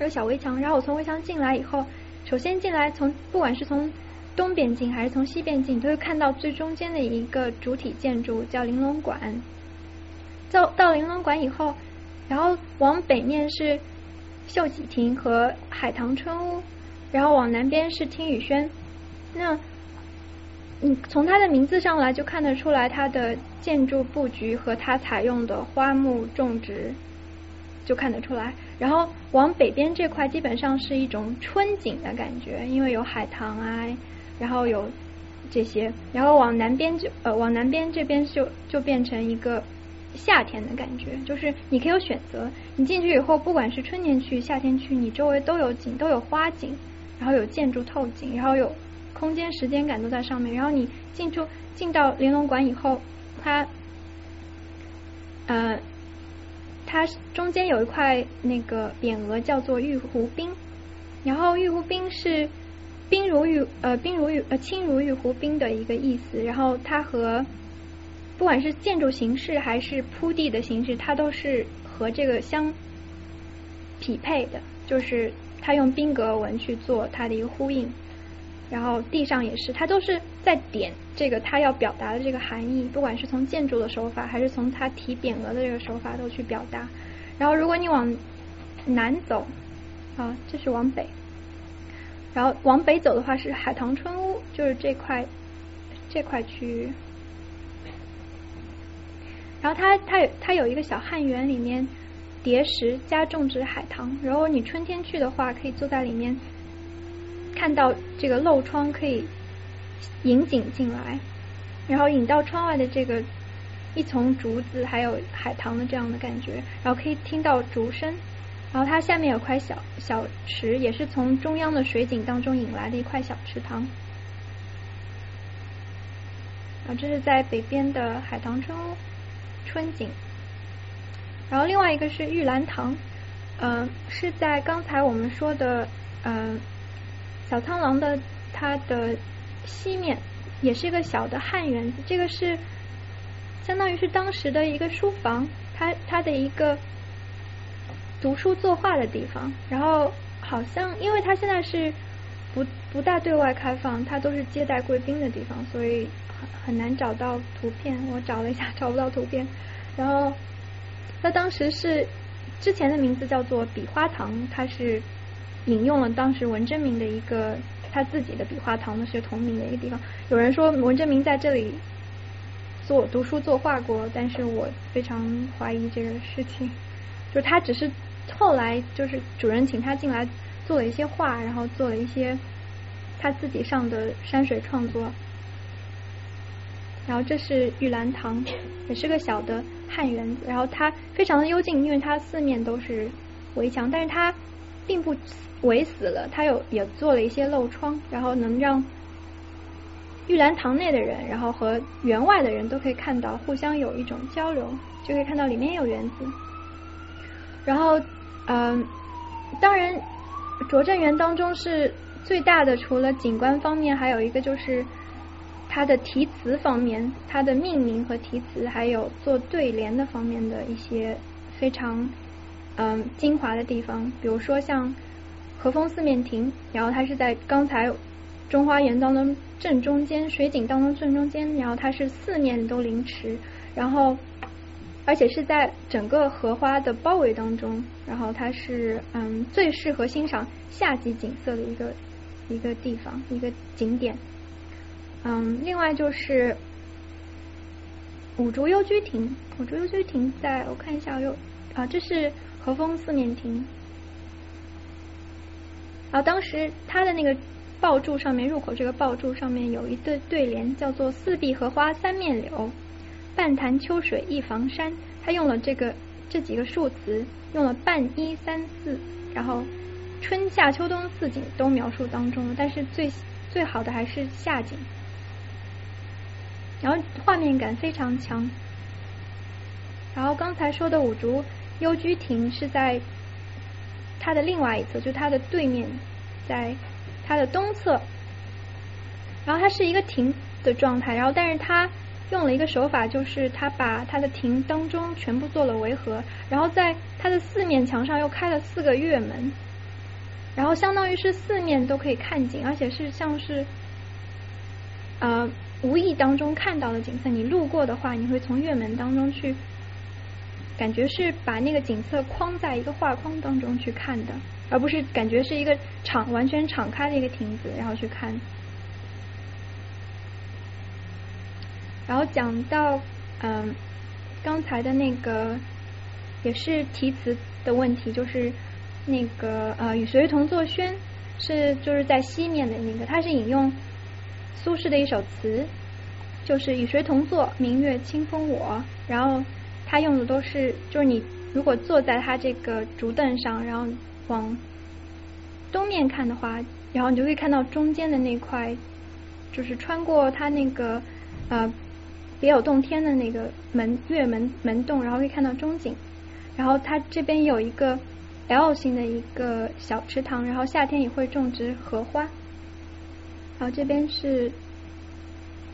有小围墙。然后我从围墙进来以后，首先进来从不管是从东边进还是从西边进，都会看到最中间的一个主体建筑叫玲珑馆。到到玲珑馆以后，然后往北面是。秀喜亭和海棠春屋，然后往南边是听雨轩。那，你从它的名字上来就看得出来，它的建筑布局和它采用的花木种植就看得出来。然后往北边这块基本上是一种春景的感觉，因为有海棠啊，然后有这些。然后往南边就呃往南边这边就就变成一个。夏天的感觉，就是你可以有选择。你进去以后，不管是春天去、夏天去，你周围都有景，都有花景，然后有建筑透景，然后有空间、时间感都在上面。然后你进出进到玲珑馆以后，它呃，它中间有一块那个匾额叫做玉壶冰，然后玉壶冰是冰如玉呃冰如玉呃轻如玉壶冰的一个意思。然后它和不管是建筑形式还是铺地的形式，它都是和这个相匹配的。就是它用宾格纹去做它的一个呼应，然后地上也是，它都是在点这个它要表达的这个含义。不管是从建筑的手法，还是从它提匾额的这个手法，都去表达。然后如果你往南走，啊，这是往北，然后往北走的话是海棠春屋，就是这块这块区域。然后它它有它有一个小汉园，里面叠石加种植海棠。然后你春天去的话，可以坐在里面，看到这个漏窗可以引景进来，然后引到窗外的这个一丛竹子，还有海棠的这样的感觉，然后可以听到竹声。然后它下面有块小小池，也是从中央的水井当中引来的一块小池塘。啊，这是在北边的海棠春屋。春景，然后另外一个是玉兰堂，嗯，是在刚才我们说的嗯小苍狼的它的西面也是一个小的汉园子，这个是相当于是当时的一个书房，它它的一个读书作画的地方。然后好像因为它现在是不不大对外开放，它都是接待贵宾的地方，所以很很难找到图片。我找了一下，找不到图片。然后它当时是之前的名字叫做笔花堂，它是。引用了当时文征明的一个他自己的笔画堂的是同名的一个地方。有人说文征明在这里做读书作画过，但是我非常怀疑这个事情。就他只是后来就是主人请他进来做了一些画，然后做了一些他自己上的山水创作。然后这是玉兰堂，也是个小的汉园子。然后它非常的幽静，因为它四面都是围墙，但是它并不。围死了，他有也做了一些漏窗，然后能让玉兰堂内的人，然后和园外的人都可以看到，互相有一种交流，就可以看到里面有园子。然后，嗯，当然，拙政园当中是最大的，除了景观方面，还有一个就是它的题词方面，它的命名和题词，还有做对联的方面的一些非常嗯精华的地方，比如说像。和风四面亭，然后它是在刚才中花园当中正中间，水景当中正中间，然后它是四面都临池，然后而且是在整个荷花的包围当中，然后它是嗯最适合欣赏夏季景色的一个一个地方一个景点，嗯，另外就是五竹幽居亭，五竹幽居亭在我看一下有啊，这是和风四面亭。然后当时他的那个爆柱上面，入口这个爆柱上面有一对对联，叫做“四壁荷花三面柳，半潭秋水一房山”。他用了这个这几个数词，用了半一三四，然后春夏秋冬四景都描述当中了。但是最最好的还是夏景，然后画面感非常强。然后刚才说的五竹幽居亭是在。它的另外一侧，就它的对面，在它的东侧，然后它是一个亭的状态，然后但是它用了一个手法，就是它把它的亭当中全部做了围合，然后在它的四面墙上又开了四个月门，然后相当于是四面都可以看景，而且是像是呃无意当中看到的景色，你路过的话，你会从月门当中去。感觉是把那个景色框在一个画框当中去看的，而不是感觉是一个敞完全敞开的一个亭子，然后去看。然后讲到嗯刚才的那个也是题词的问题，就是那个呃与谁同坐轩是就是在西面的那个，它是引用苏轼的一首词，就是与谁同坐，明月清风我，然后。他用的都是，就是你如果坐在他这个竹凳上，然后往东面看的话，然后你就会看到中间的那块，就是穿过他那个呃别有洞天的那个门月门门洞，然后可以看到中景。然后它这边有一个 L 型的一个小池塘，然后夏天也会种植荷花。然后这边是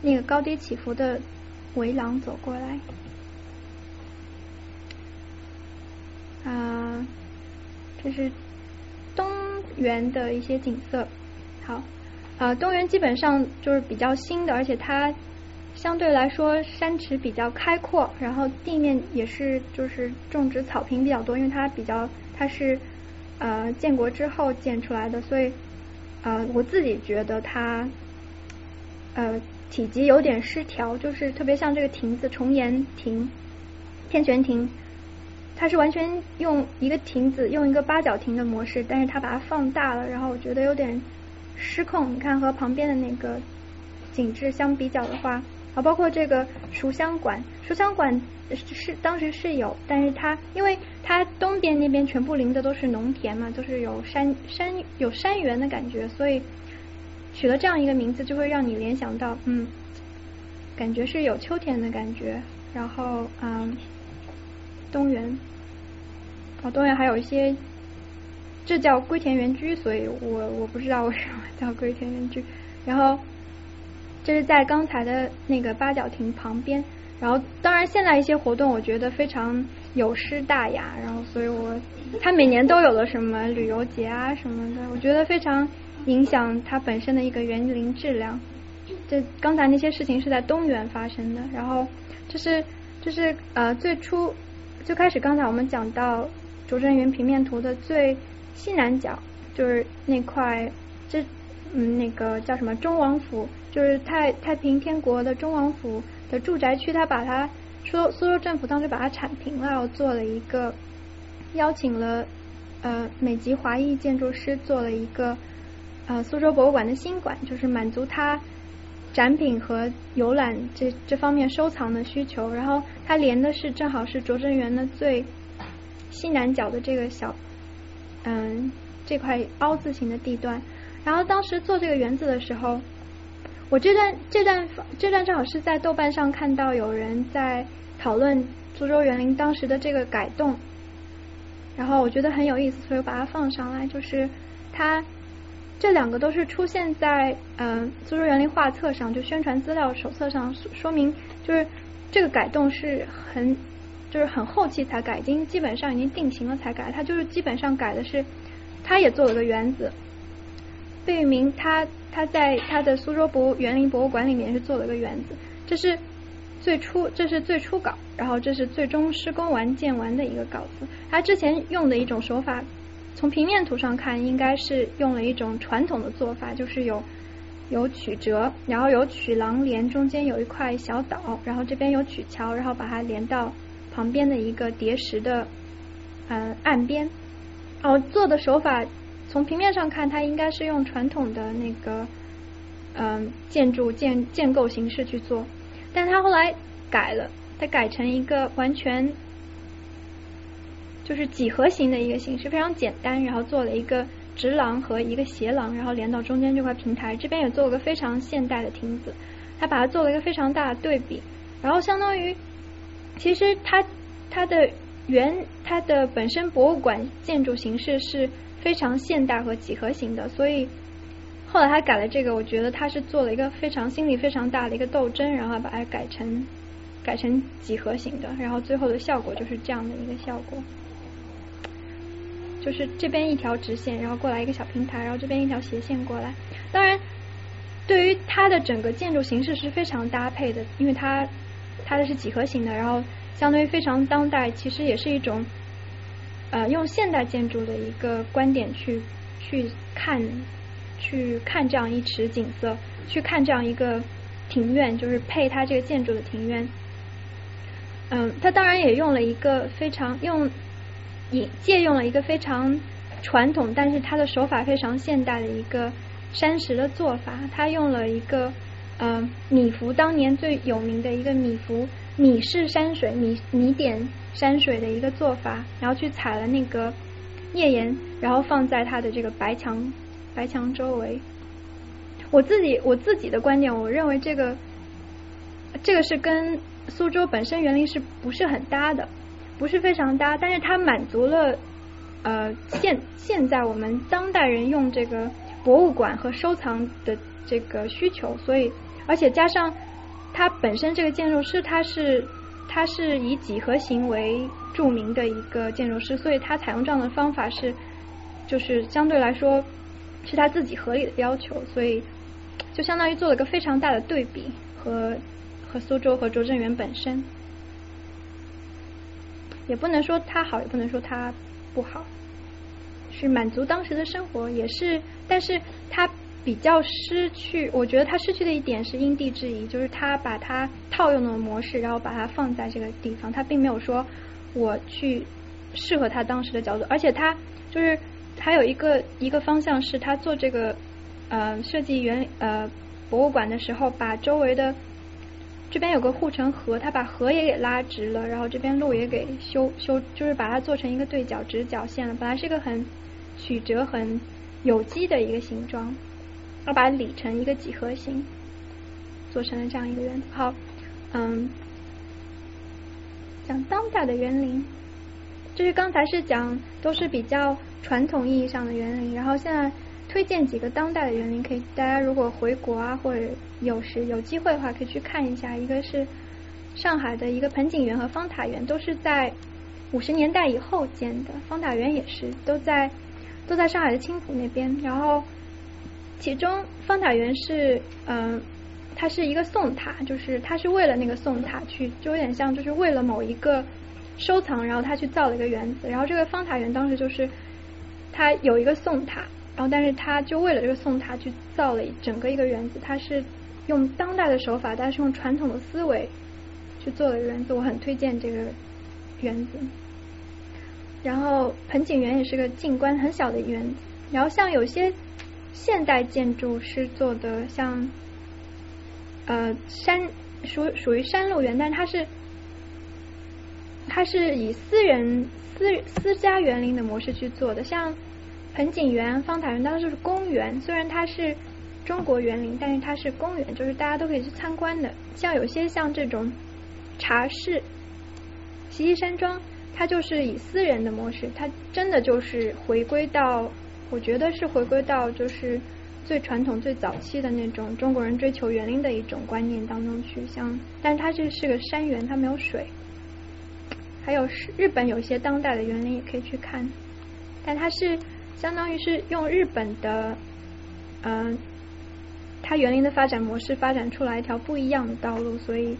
那个高低起伏的围廊走过来。啊，这是东园的一些景色。好，啊，东园基本上就是比较新的，而且它相对来说山池比较开阔，然后地面也是就是种植草坪比较多，因为它比较它是呃建国之后建出来的，所以呃我自己觉得它呃体积有点失调，就是特别像这个亭子重檐亭、天泉亭。它是完全用一个亭子，用一个八角亭的模式，但是它把它放大了，然后我觉得有点失控。你看和旁边的那个景致相比较的话，啊，包括这个书香馆，书香馆是当时是有，但是它因为它东边那边全部临的都是农田嘛，都是有山山有山园的感觉，所以取了这样一个名字，就会让你联想到，嗯，感觉是有秋天的感觉，然后嗯。东园，哦，东园还有一些，这叫龟田园居，所以我我不知道为什么叫龟田园居。然后这是在刚才的那个八角亭旁边。然后，当然现在一些活动我觉得非常有失大雅，然后所以我他每年都有了什么旅游节啊什么的，我觉得非常影响它本身的一个园林质量。这刚才那些事情是在东园发生的，然后这是这是呃最初最开始刚才我们讲到拙政园平面图的最西南角，就是那块这嗯那个叫什么中王府，就是太太平天国的中王府。的住宅区，他把它说苏州政府当时把它铲平了，然后做了一个邀请了呃美籍华裔建筑师做了一个呃苏州博物馆的新馆，就是满足他展品和游览这这方面收藏的需求。然后它连的是正好是拙政园的最西南角的这个小嗯这块凹字形的地段。然后当时做这个园子的时候。我这段这段这段正好是在豆瓣上看到有人在讨论苏州园林当时的这个改动，然后我觉得很有意思，所以我把它放上来。就是它这两个都是出现在嗯苏州园林画册上，就宣传资料手册上，说明就是这个改动是很就是很后期才改，已经基本上已经定型了才改。它就是基本上改的是，它也做了个园子。贝聿铭他他在他的苏州博物园林博物馆里面是做了个园子，这是最初这是最初稿，然后这是最终施工完建完的一个稿子。他之前用的一种手法，从平面图上看，应该是用了一种传统的做法，就是有有曲折，然后有曲廊连，中间有一块小岛，然后这边有曲桥，然后把它连到旁边的一个叠石的呃岸边，哦做的手法。从平面上看，它应该是用传统的那个嗯建筑建建构形式去做，但它后来改了，它改成一个完全就是几何形的一个形式，非常简单，然后做了一个直廊和一个斜廊，然后连到中间这块平台，这边也做了个非常现代的亭子，它把它做了一个非常大的对比，然后相当于其实它它的原它的本身博物馆建筑形式是。非常现代和几何型的，所以后来他改了这个，我觉得他是做了一个非常心理非常大的一个斗争，然后把它改成改成几何型的，然后最后的效果就是这样的一个效果，就是这边一条直线，然后过来一个小平台，然后这边一条斜线过来。当然，对于它的整个建筑形式是非常搭配的，因为它它的是几何型的，然后相对于非常当代，其实也是一种。呃，用现代建筑的一个观点去去看，去看这样一池景色，去看这样一个庭院，就是配它这个建筑的庭院。嗯，他当然也用了一个非常用引借用了一个非常传统，但是他的手法非常现代的一个山石的做法。他用了一个呃米芾当年最有名的一个米芾米氏山水米米点。山水的一个做法，然后去采了那个页岩，然后放在他的这个白墙白墙周围。我自己我自己的观点，我认为这个这个是跟苏州本身园林是不是很搭的，不是非常搭，但是它满足了呃现现在我们当代人用这个博物馆和收藏的这个需求，所以而且加上它本身这个建筑师他是。他是以几何形为著名的一个建筑师，所以他采用这样的方法是，就是相对来说是他自己合理的要求，所以就相当于做了个非常大的对比和和苏州和拙政园本身，也不能说它好，也不能说它不好，是满足当时的生活，也是，但是他。比较失去，我觉得他失去的一点是因地制宜，就是他把它套用的模式，然后把它放在这个地方，他并没有说我去适合他当时的角度，而且他就是还有一个一个方向是他做这个呃设计原呃博物馆的时候，把周围的这边有个护城河，他把河也给拉直了，然后这边路也给修修，就是把它做成一个对角直角线了，本来是一个很曲折很有机的一个形状。要把它理成一个几何形，做成了这样一个圆。好，嗯，讲当代的园林，就是刚才是讲都是比较传统意义上的园林，然后现在推荐几个当代的园林，可以大家如果回国啊，或者有时有机会的话，可以去看一下。一个是上海的一个盆景园和方塔园，都是在五十年代以后建的。方塔园也是都在都在上海的青浦那边。然后其中方塔园是嗯，它是一个宋塔，就是它是为了那个宋塔去，就有点像就是为了某一个收藏，然后他去造了一个园子。然后这个方塔园当时就是它有一个宋塔。然后，但是他就为了这个宋塔去造了整个一个园子，他是用当代的手法，但是用传统的思维去做的园子，我很推荐这个园子。然后盆景园也是个景观很小的园子。然后像有些现代建筑是做的像呃山属属于山路园，但是它是它是以私人私私家园林的模式去做的，像。盆景园、方塔园，当时是公园。虽然它是中国园林，但是它是公园，就是大家都可以去参观的。像有些像这种茶室、奇迹山庄，它就是以私人的模式，它真的就是回归到，我觉得是回归到就是最传统、最早期的那种中国人追求园林的一种观念当中去。像，但是它这是个山园，它没有水。还有是日本有些当代的园林也可以去看，但它是。相当于是用日本的，嗯，它园林的发展模式发展出来一条不一样的道路，所以，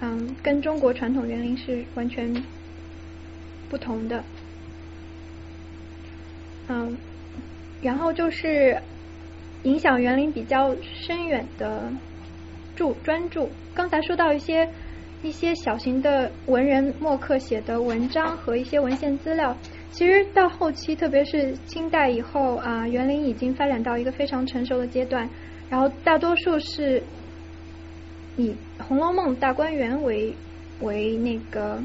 嗯，跟中国传统园林是完全不同的。嗯，然后就是影响园林比较深远的著专著。刚才说到一些一些小型的文人墨客写的文章和一些文献资料。其实到后期，特别是清代以后啊，园林已经发展到一个非常成熟的阶段。然后大多数是以《红楼梦》大观园为为那个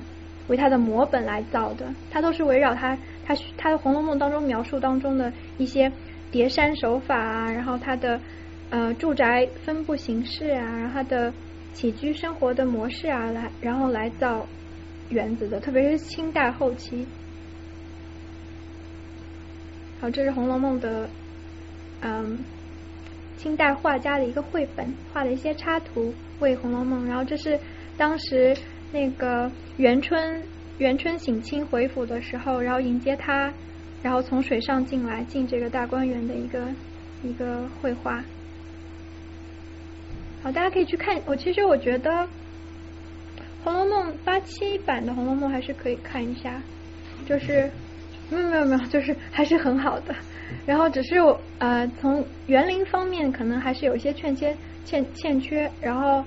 为它的模本来造的，它都是围绕它它它的《红楼梦》当中描述当中的一些叠山手法啊，然后它的呃住宅分布形式啊，然后它的起居生活的模式啊来，然后来造园子的，特别是清代后期。好，这是《红楼梦》的，嗯，清代画家的一个绘本，画了一些插图为《红楼梦》。然后这是当时那个元春，元春省亲回府的时候，然后迎接他，然后从水上进来进这个大观园的一个一个绘画。好，大家可以去看。我其实我觉得《红楼梦》八七版的《红楼梦》还是可以看一下，就是。没有没有没有，就是还是很好的。然后只是我呃，从园林方面可能还是有一些欠缺欠欠缺。然后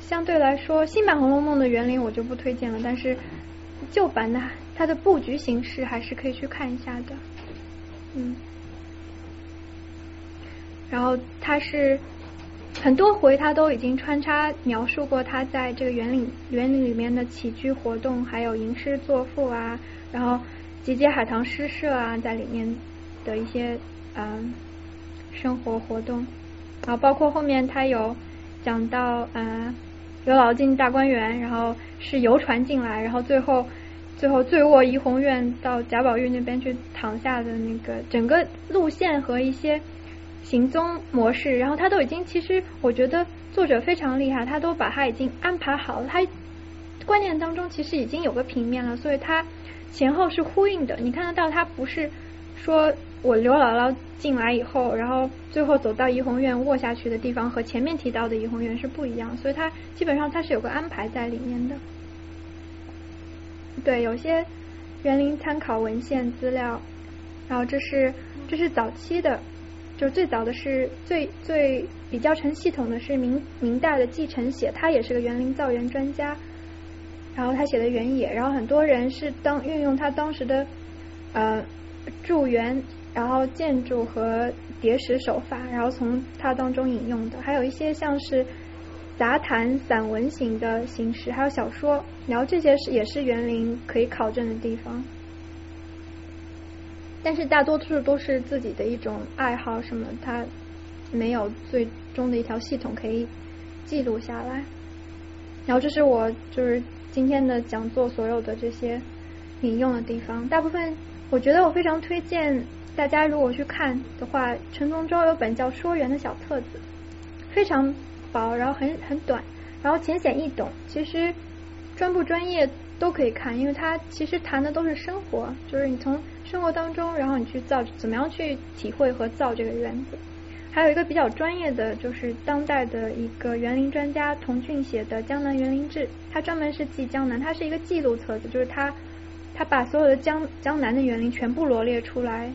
相对来说，新版《红楼梦》的园林我就不推荐了。但是旧版的它的布局形式还是可以去看一下的。嗯。然后它是很多回，它都已经穿插描述过它在这个园林园林里面的起居活动，还有吟诗作赋啊，然后。集结海棠诗社啊，在里面的一些嗯生活活动，然后包括后面他有讲到嗯刘老进大观园，然后是游船进来，然后最后最后醉卧怡红院到贾宝玉那边去躺下的那个整个路线和一些行踪模式，然后他都已经其实我觉得作者非常厉害，他都把他已经安排好了，他观念当中其实已经有个平面了，所以他。前后是呼应的，你看得到，它不是说我刘姥姥进来以后，然后最后走到怡红院卧下去的地方和前面提到的怡红院是不一样，所以它基本上它是有个安排在里面的。对，有些园林参考文献资料，然后这是这是早期的，就最早的是最最比较成系统的是明明代的季承写，他也是个园林造园专家。然后他写的原野，然后很多人是当运用他当时的呃筑园，然后建筑和叠石手法，然后从他当中引用的，还有一些像是杂谈散文型的形式，还有小说，然后这些是也是园林可以考证的地方，但是大多数都是自己的一种爱好什么，他没有最终的一条系统可以记录下来。然后这是我就是。今天的讲座所有的这些引用的地方，大部分我觉得我非常推荐大家如果去看的话，陈从周有本叫《说园》的小册子，非常薄，然后很很短，然后浅显易懂。其实专不专业都可以看，因为它其实谈的都是生活，就是你从生活当中，然后你去造怎么样去体会和造这个园子。还有一个比较专业的，就是当代的一个园林专家童俊写的《江南园林志》，他专门是记江南，它是一个记录册子，就是他他把所有的江江南的园林全部罗列出来，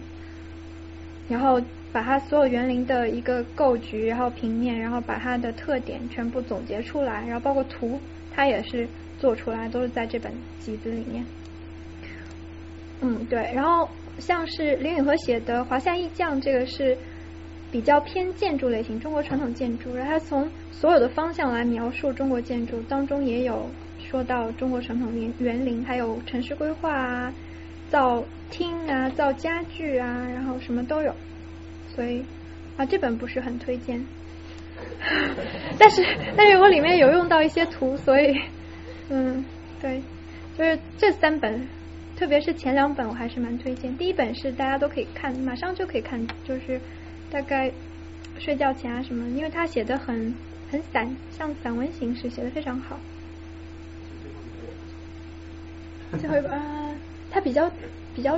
然后把它所有园林的一个构局，然后平面，然后把它的特点全部总结出来，然后包括图，他也是做出来，都是在这本集子里面。嗯，对，然后像是林允和写的《华夏艺匠》，这个是。比较偏建筑类型，中国传统建筑，然后它从所有的方向来描述中国建筑，当中也有说到中国传统园园林，还有城市规划啊、造厅啊、造家具啊，然后什么都有。所以啊，这本不是很推荐，但是但是我里面有用到一些图，所以嗯，对，就是这三本，特别是前两本我还是蛮推荐。第一本是大家都可以看，马上就可以看，就是。大概睡觉前啊什么，因为他写的很很散，像散文形式，写的非常好。最后一本啊，他比较比较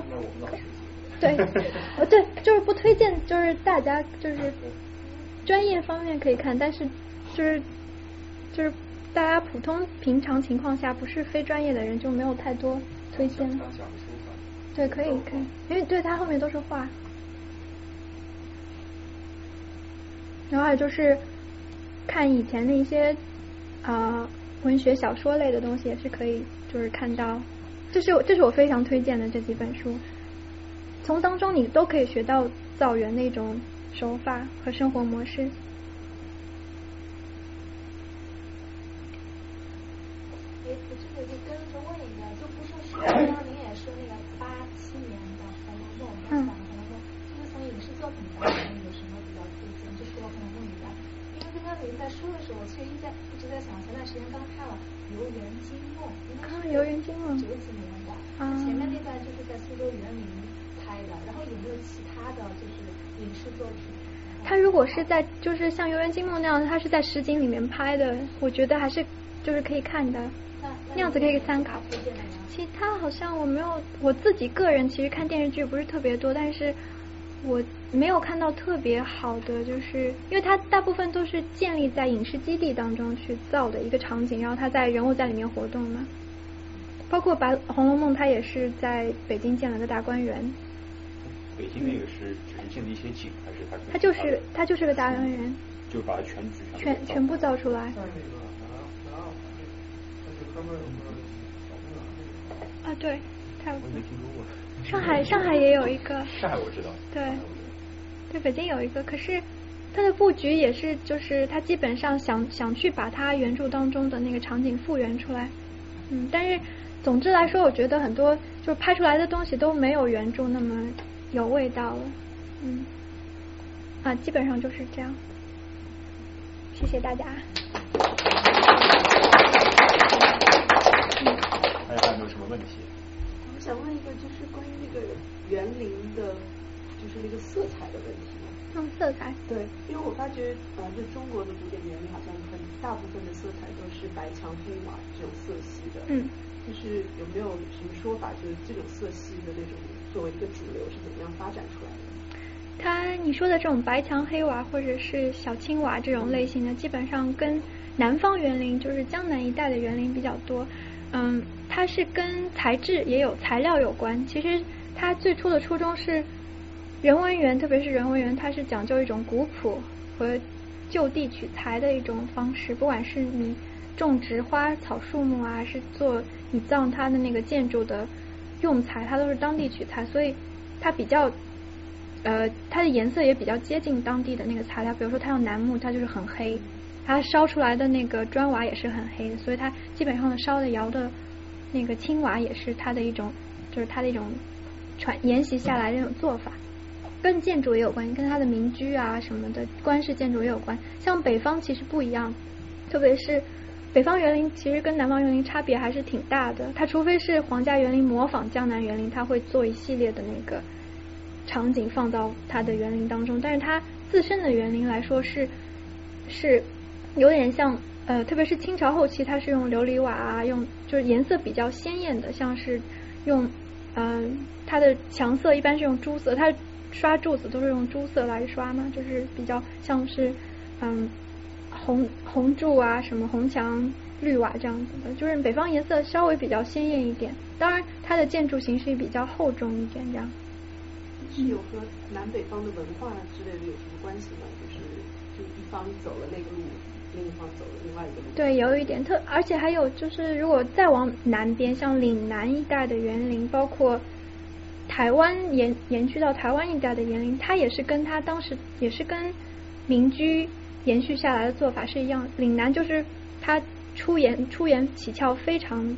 对，哦对，就是不推荐，就是大家就是专业方面可以看，但是就是就是大家普通平常情况下不是非专业的人就没有太多推荐。对，可以可以，因为对他后面都是画。然后还有就是看以前的一些啊文学小说类的东西，也是可以就是看到，这是我这是我非常推荐的这几本书，从当中你都可以学到造园的一种手法和生活模式。哎，我这个就跟着问一个，就不说是刚刚您也说我其实一在一直在想，前段时间刚看了《游园惊梦》，啊，《游园惊梦》九几年的，前面那段就是在苏州园林拍的，然后有没有其他的就是影视作品？他如果是在就是像《游园惊梦》那样，他是在实景里面拍的，我觉得还是就是可以看的，那样子可以参考。其他好像我没有，我自己个人其实看电视剧不是特别多，但是。我没有看到特别好的，就是因为它大部分都是建立在影视基地当中去造的一个场景，然后它在人物在里面活动嘛。包括白《红楼梦》，它也是在北京建了个大观园。北京那个是只是建了一些景，还是它？它就是它就是个大观园。就把它全全全部造出来。啊，对，差不多。没听说过。上海，上海也有一个。上海我知道。对，对，北京有一个，可是它的布局也是，就是它基本上想想去把它原著当中的那个场景复原出来。嗯，但是总之来说，我觉得很多就拍出来的东西都没有原著那么有味道了。嗯，啊，基本上就是这样。谢谢大家。大家有没有什么问题？我想问一个，就是关于那个园林的，就是那个色彩的问题。嗯，色彩。对，因为我发觉，呃，就中国的古典园林，好像很大部分的色彩都是白墙黑瓦这种色系的。嗯。就是有没有什么说法，就是这种色系的那种作为一个主流是怎么样发展出来的？它你说的这种白墙黑瓦或者是小青瓦这种类型的，基本上跟南方园林，就是江南一带的园林比较多。嗯，它是跟材质也有材料有关。其实它最初的初衷是人文园，特别是人文园，它是讲究一种古朴和就地取材的一种方式。不管是你种植花草树木啊，还是做你造它的那个建筑的用材，它都是当地取材，所以它比较呃，它的颜色也比较接近当地的那个材料。比如说它用楠木，它就是很黑。它烧出来的那个砖瓦也是很黑的，所以它基本上的烧的窑的那个青瓦也是它的一种，就是它的一种传沿袭下来那种做法。跟建筑也有关系，跟它的民居啊什么的官式建筑也有关。像北方其实不一样，特别是北方园林其实跟南方园林差别还是挺大的。它除非是皇家园林模仿江南园林，它会做一系列的那个场景放到它的园林当中，但是它自身的园林来说是是有点像呃，特别是清朝后期，它是用琉璃瓦啊，用就是颜色比较鲜艳的，像是用嗯它的墙色一般是用朱色，它刷柱子都是用朱色来刷嘛，就是比较像是嗯红红柱啊，什么红墙绿瓦这样子的，就是北方颜色稍微比较鲜艳一点。当然，它的建筑形式也比较厚重一点，这样。是有和南北方的文化之类的有什么关系吗？就是就一方走了那个路，另一方走另外一个。对，有一点特，而且还有就是，如果再往南边，像岭南一带的园林，包括台湾延延续到台湾一带的园林，它也是跟它当时也是跟民居延续下来的做法是一样。岭南就是它出檐出檐起翘非常。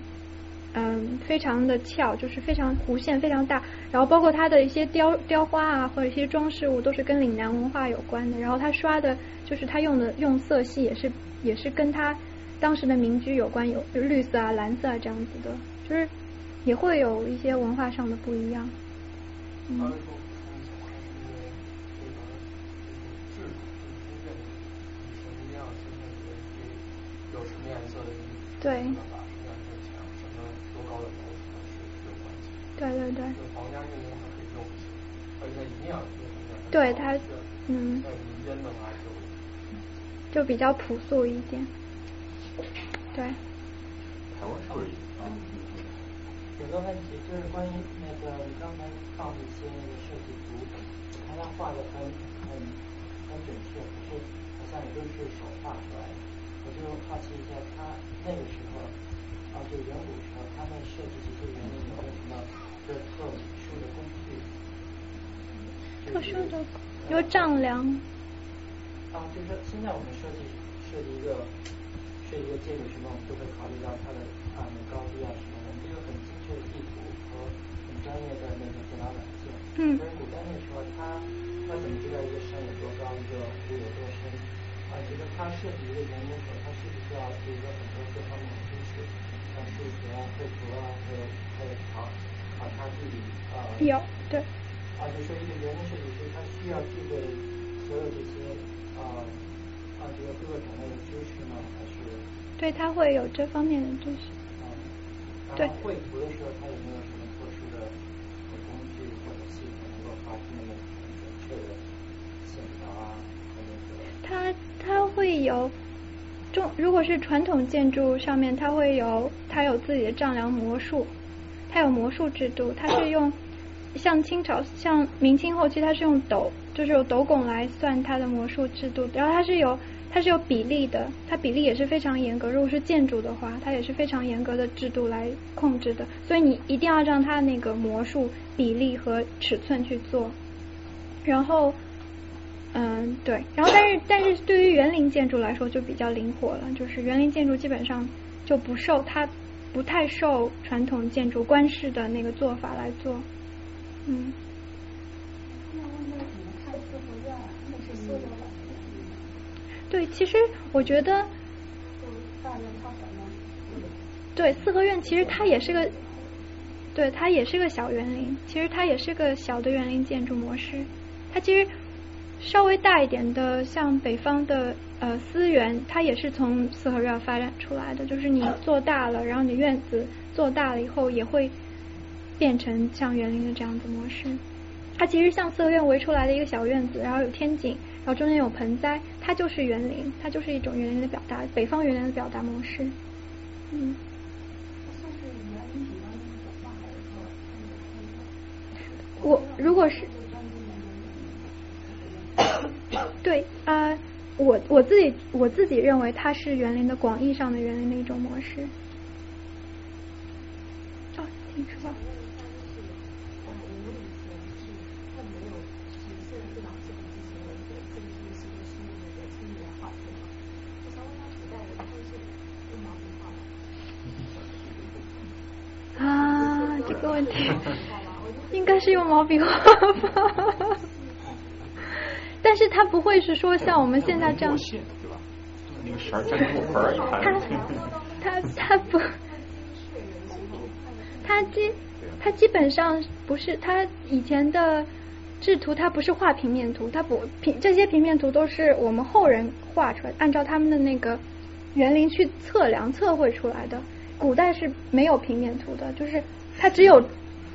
嗯，非常的翘，就是非常弧线非常大，然后包括它的一些雕雕花啊，或者一些装饰物，都是跟岭南文化有关的。然后它刷的，就是它用的用色系也是也是跟它当时的民居有关，有绿色啊、蓝色啊这样子的，就是也会有一些文化上的不一样。嗯。对。对对对。对它，嗯。在民间的话就。就比较朴素一点。对。台湾是不是？有个问题就是关于那个你刚才放的一些那个设计图，我看他画的很很很准确，可是好像也都是手画出来的。我就好奇一下，他那个时候，啊，就远古时候，他们设计这些么？特殊的工具，特殊的有丈量。啊，就是说，现在我们设计设计一个设计一个建筑什么，我们都会考虑到它的啊高低啊什么的，这个很精确的地图和很专业的那个电脑软件。嗯。但是古代那时候，他他怎么知道一个山有多高，一个湖有多深？啊，就是他设计一个园林的时候，他是不是要有一个很多各方面的知识，像数学啊、绘图啊，还有还有考。考察地理啊，有对。啊，就说一个园林设计师，他需要具备所有这些啊啊这个各个种类的知识吗，还是？对他会有这方面的知识。啊。对。绘图的时候，他有没有什么特殊的工具或者系统能够画出那么准确的线条啊？和那个？他他会有中，如果是传统建筑上面，他会有他有自己的丈量模术。它有魔术制度，它是用像清朝、像明清后期，它是用斗，就是有斗拱来算它的魔术制度。然后它是有它是有比例的，它比例也是非常严格。如果是建筑的话，它也是非常严格的制度来控制的。所以你一定要让它那个魔术比例和尺寸去做。然后，嗯，对，然后但是但是对于园林建筑来说就比较灵活了，就是园林建筑基本上就不受它。不太受传统建筑官式的那个做法来做，嗯。对，其实我觉得。对，四合院其实它也是个，对，它也是个小园林。其实它也是个小的园林建筑模式。它其实稍微大一点的，像北方的。呃，思源它也是从四合院发展出来的，就是你做大了，然后你的院子做大了以后，也会变成像园林的这样子模式。它其实像四合院围出来的一个小院子，然后有天井，然后中间有盆栽，它就是园林，它就是一种园林的表达，北方园林的表达模式。嗯。我如果是，对啊。我我自己我自己认为它是园林的广义上的园林的一种模式。哦，听说。啊，这个问题 应该是用毛笔画吧。但是它不会是说像我们现在这样，对吧？那个绳儿粘木盆儿一盘。它它它不，它基它基本上不是它以前的制图它不是画平面图，它不平这些平面图都是我们后人画出来，按照他们的那个园林去测量测绘出来的。古代是没有平面图的，就是它只有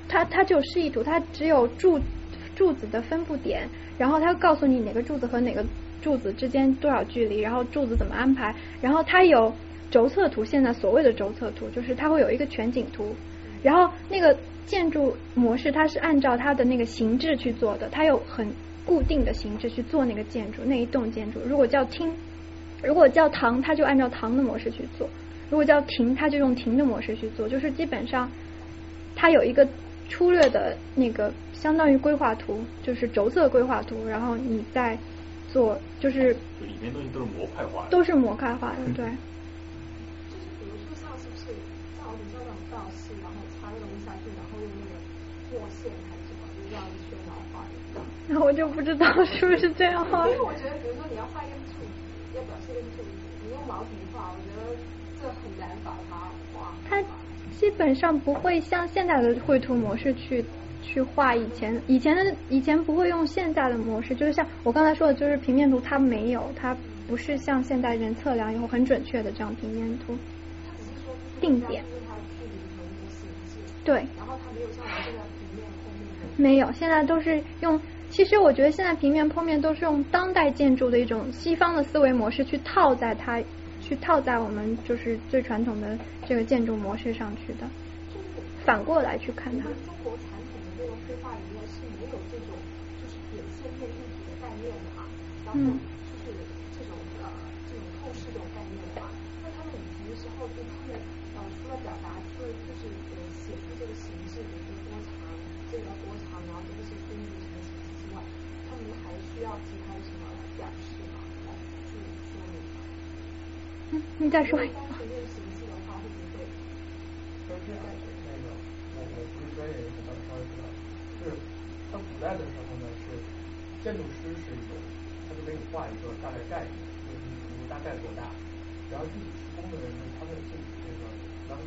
它它只有示意图，它只有柱柱子的分布点，然后它告诉你哪个柱子和哪个柱子之间多少距离，然后柱子怎么安排，然后它有轴测图，现在所谓的轴测图就是它会有一个全景图，然后那个建筑模式它是按照它的那个形制去做的，它有很固定的形制去做那个建筑那一栋建筑，如果叫厅，如果叫堂，它就按照堂的模式去做。如果叫停，它就用停的模式去做，就是基本上它有一个粗略的那个相当于规划图，就是轴测规划图，然后你再做，就是里面东西都是模块化的，都是模块化的，对。就是比如说像是不是像我们这种道士，然后插个东西下去，然后用那个墨线还是什么，就这样一圈然后画一个。那我就不知道是不是这样画。因为我觉得，比如说你要画一个柱子，要表现一个柱子，你用毛笔画，我觉得。这很难把它画。它基本上不会像现在的绘图模式去去画以前以前的以前不会用现在的模式，就是像我刚才说的，就是平面图它没有，它不是像现代人测量以后很准确的这样平面图。定点。对。没有，现在都是用。其实我觉得现在平面剖面都是用当代建筑的一种西方的思维模式去套在它。去套在我们就是最传统的这个建筑模式上去的，反过来去看它。中国传统的这个绘画里面是没有这种就是点线面立体的概念的嘛，然后你再说一个。首先，那个我我不是专业人士，但稍微知道，就是他古代的时候呢，是建筑师是一种，他就给你画一个大概概念，就是你大概多大，然后具体施工的人呢，他会自己这个然后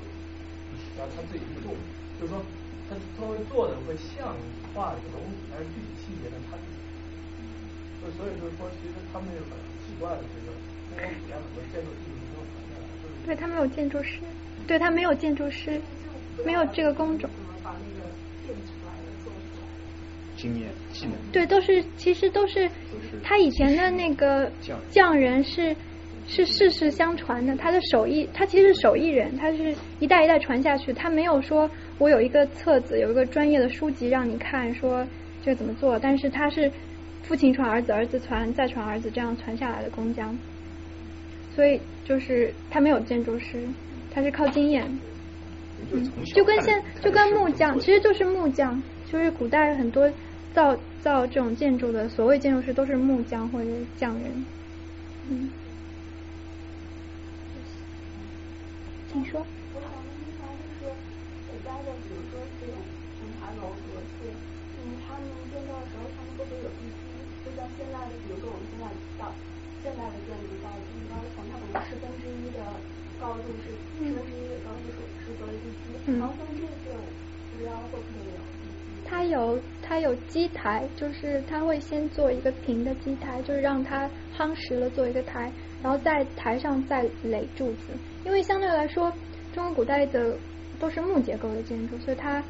然后他自己去做，就是说他他会做的会像画一个东西，但是具体细节呢，他自己。就所以就是说，其实他们有很奇怪的这个。对他没有建筑师，对他没有建筑师，没有这个工种。经验技能。对，都是其实都是他以前的那个匠人是是世世相传的，他的手艺他其实是手艺人，他是一代一代传下去，他没有说我有一个册子，有一个专业的书籍让你看说这怎么做，但是他是父亲传儿子，儿子传再传儿子这样传下来的工匠。所以就是他没有建筑师，他是靠经验，嗯就跟现就跟木匠，其实就是木匠，就是古代很多造造这种建筑的所谓建筑师都是木匠或者匠人，嗯，请说。我想问一下，就是古代的，比如说这种亭台楼阁是，嗯，他们建造的时候，他们会不会有地基？就像现在的，比如说我们现在到。现代的建筑到最高层，它可能十分之一的高度是十分之一的高度是是作为地基，然后像这种不知道会不会有它有它有基台，就是它会先做一个平的基台，就是让它夯实了做一个台，然后在台上再垒柱子。因为相对来说，中国古代的都是木结构的建筑，所以它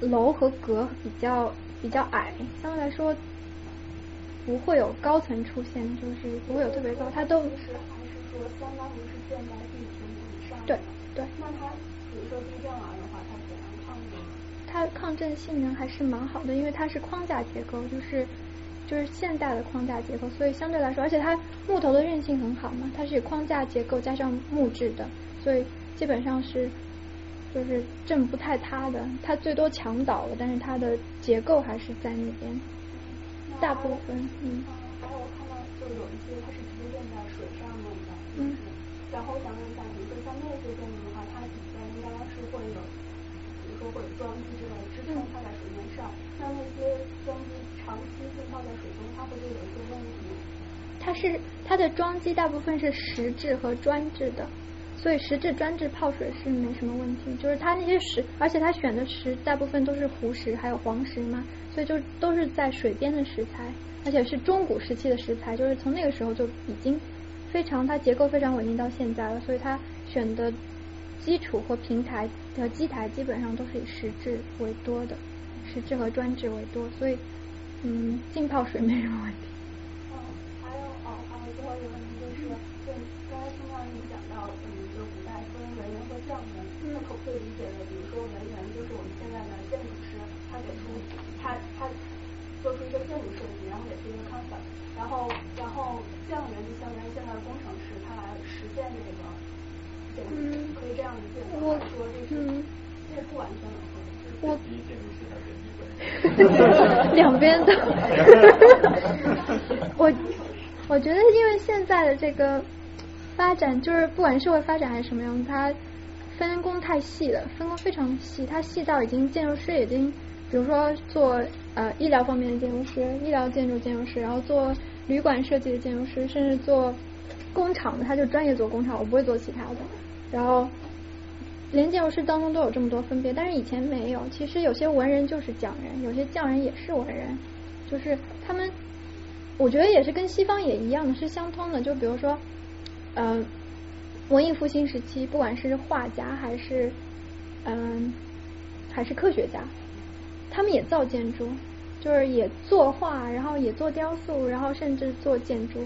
楼和阁比较比较矮，相对来说。不会有高层出现，就是不会有特别高，它都是还是说相当于是建在地平以上。对对。那它比如说地震了的话，它？它抗震性能还是蛮好的，因为它是框架结构，就是就是现代的框架结构，所以相对来说，而且它木头的韧性很好嘛，它是框架结构加上木质的，所以基本上是就是震不太塌的，它最多墙倒了，但是它的结构还是在那边。大部分，嗯。然后我看到，就有一些它是直接建在水上面的，嗯。然后我想问一下，比如说像那些建说会有桩基之类支撑放在水面上。那那些桩基长期浸泡在水中，它会不会有一些问题？它是它的桩基大部分是石质和砖质的，所以石质专制泡水是没什么问题。就是它那些石，而且它选的石大部分都是湖石还有黄石嘛，所以就都是在水边的石材，而且是中古时期的石材，就是从那个时候就已经非常它结构非常稳定到现在了，所以它选的基础或平台的基台基本上都是以石质为多的，石质和砖质为多，所以嗯浸泡水没什么问题。还有哦，还有最后一个问题就是，就刚才听到你讲到，嗯，就古代分文人和匠人，那可不可以理解为，比如说文人就是我们现在的建筑师，他给出他他做出一个建筑设计，然后给出一个 concept，然后然后匠人就相当于现在的工程师，他来实现这个建筑，可以这样理解吗？说这是这不完全的。我第一建筑师还是第一个。两边都，我我觉得，因为现在的这个发展，就是不管社会发展还是什么样，它分工太细了，分工非常细，它细到已经建筑师已经，比如说做呃医疗方面的建筑师，医疗建筑建筑师，然后做旅馆设计的建筑师，甚至做工厂的，他就专业做工厂，我不会做其他的，然后。连建筑师当中都有这么多分别，但是以前没有。其实有些文人就是匠人，有些匠人也是文人，就是他们，我觉得也是跟西方也一样的，是相通的。就比如说，嗯，文艺复兴时期，不管是画家还是嗯还是科学家，他们也造建筑，就是也作画，然后也做雕塑，然后甚至做建筑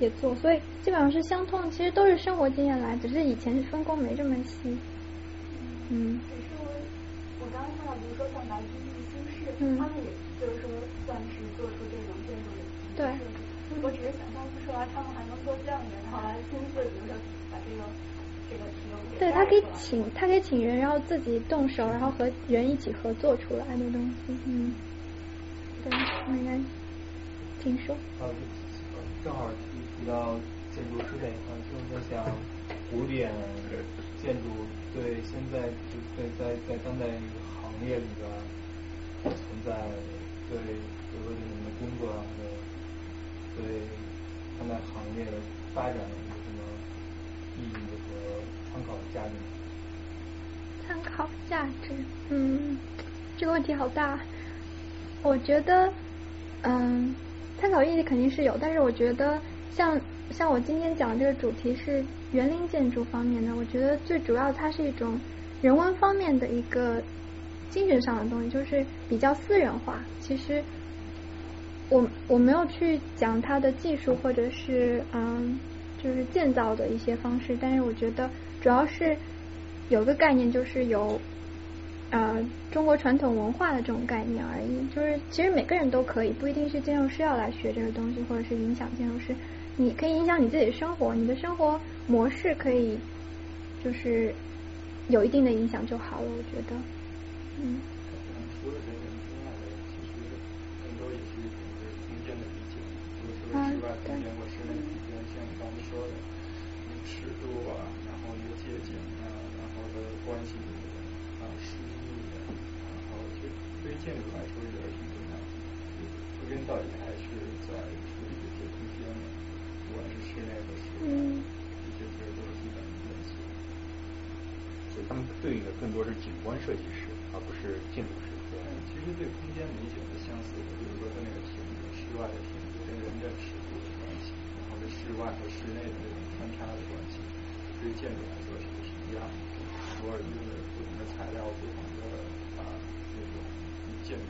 也做，所以基本上是相通。其实都是生活经验来，只是以前分工没这么细。嗯。只是我，我刚刚看到，比如说像白居易、苏轼，他们也就是说算是做出这种建筑的对。我只是想象不出来，他们还能做匠人，然后来亲自，比如说把这个这个对他可以请，他可以请人，然后自己动手，然后和人一起合作出来的东西。嗯。对，应该听说。啊，正好提提到建筑师这一块，就是在想古典建筑。对，现在就在在在当代行业里边存在，对，比如说你们的工作啊，对当代行业的发展有什么意义和参考价值？参考价值，嗯，这个问题好大。我觉得，嗯，参考意义肯定是有，但是我觉得，像像我今天讲的这个主题是。园林建筑方面的，我觉得最主要它是一种人文方面的一个精神上的东西，就是比较私人化。其实我我没有去讲它的技术或者是嗯，就是建造的一些方式，但是我觉得主要是有个概念，就是有呃中国传统文化的这种概念而已。就是其实每个人都可以，不一定是建筑师要来学这个东西，或者是影响建筑师。你可以影响你自己的生活，你的生活模式可以就是有一定的影响就好了，我觉得，嗯。除了人文之外的，其实更多也是一种对空间的理解，就是室外空间或像你刚才说的，尺度啊，然后一个界限啊，然后的关系啊，湿密的，然后对于建筑来说也是挺重要的，归根到底他们对应的更多是景观设计师，而不是建筑师。对，其实对空间理解是相似的，比如说它那个亭子，室外的亭子跟人的尺度的关系，然后是室外和室内的这种穿插的关系，对建筑来说是不是一样的？偶尔用的不同的材料，不同的啊那种建筑。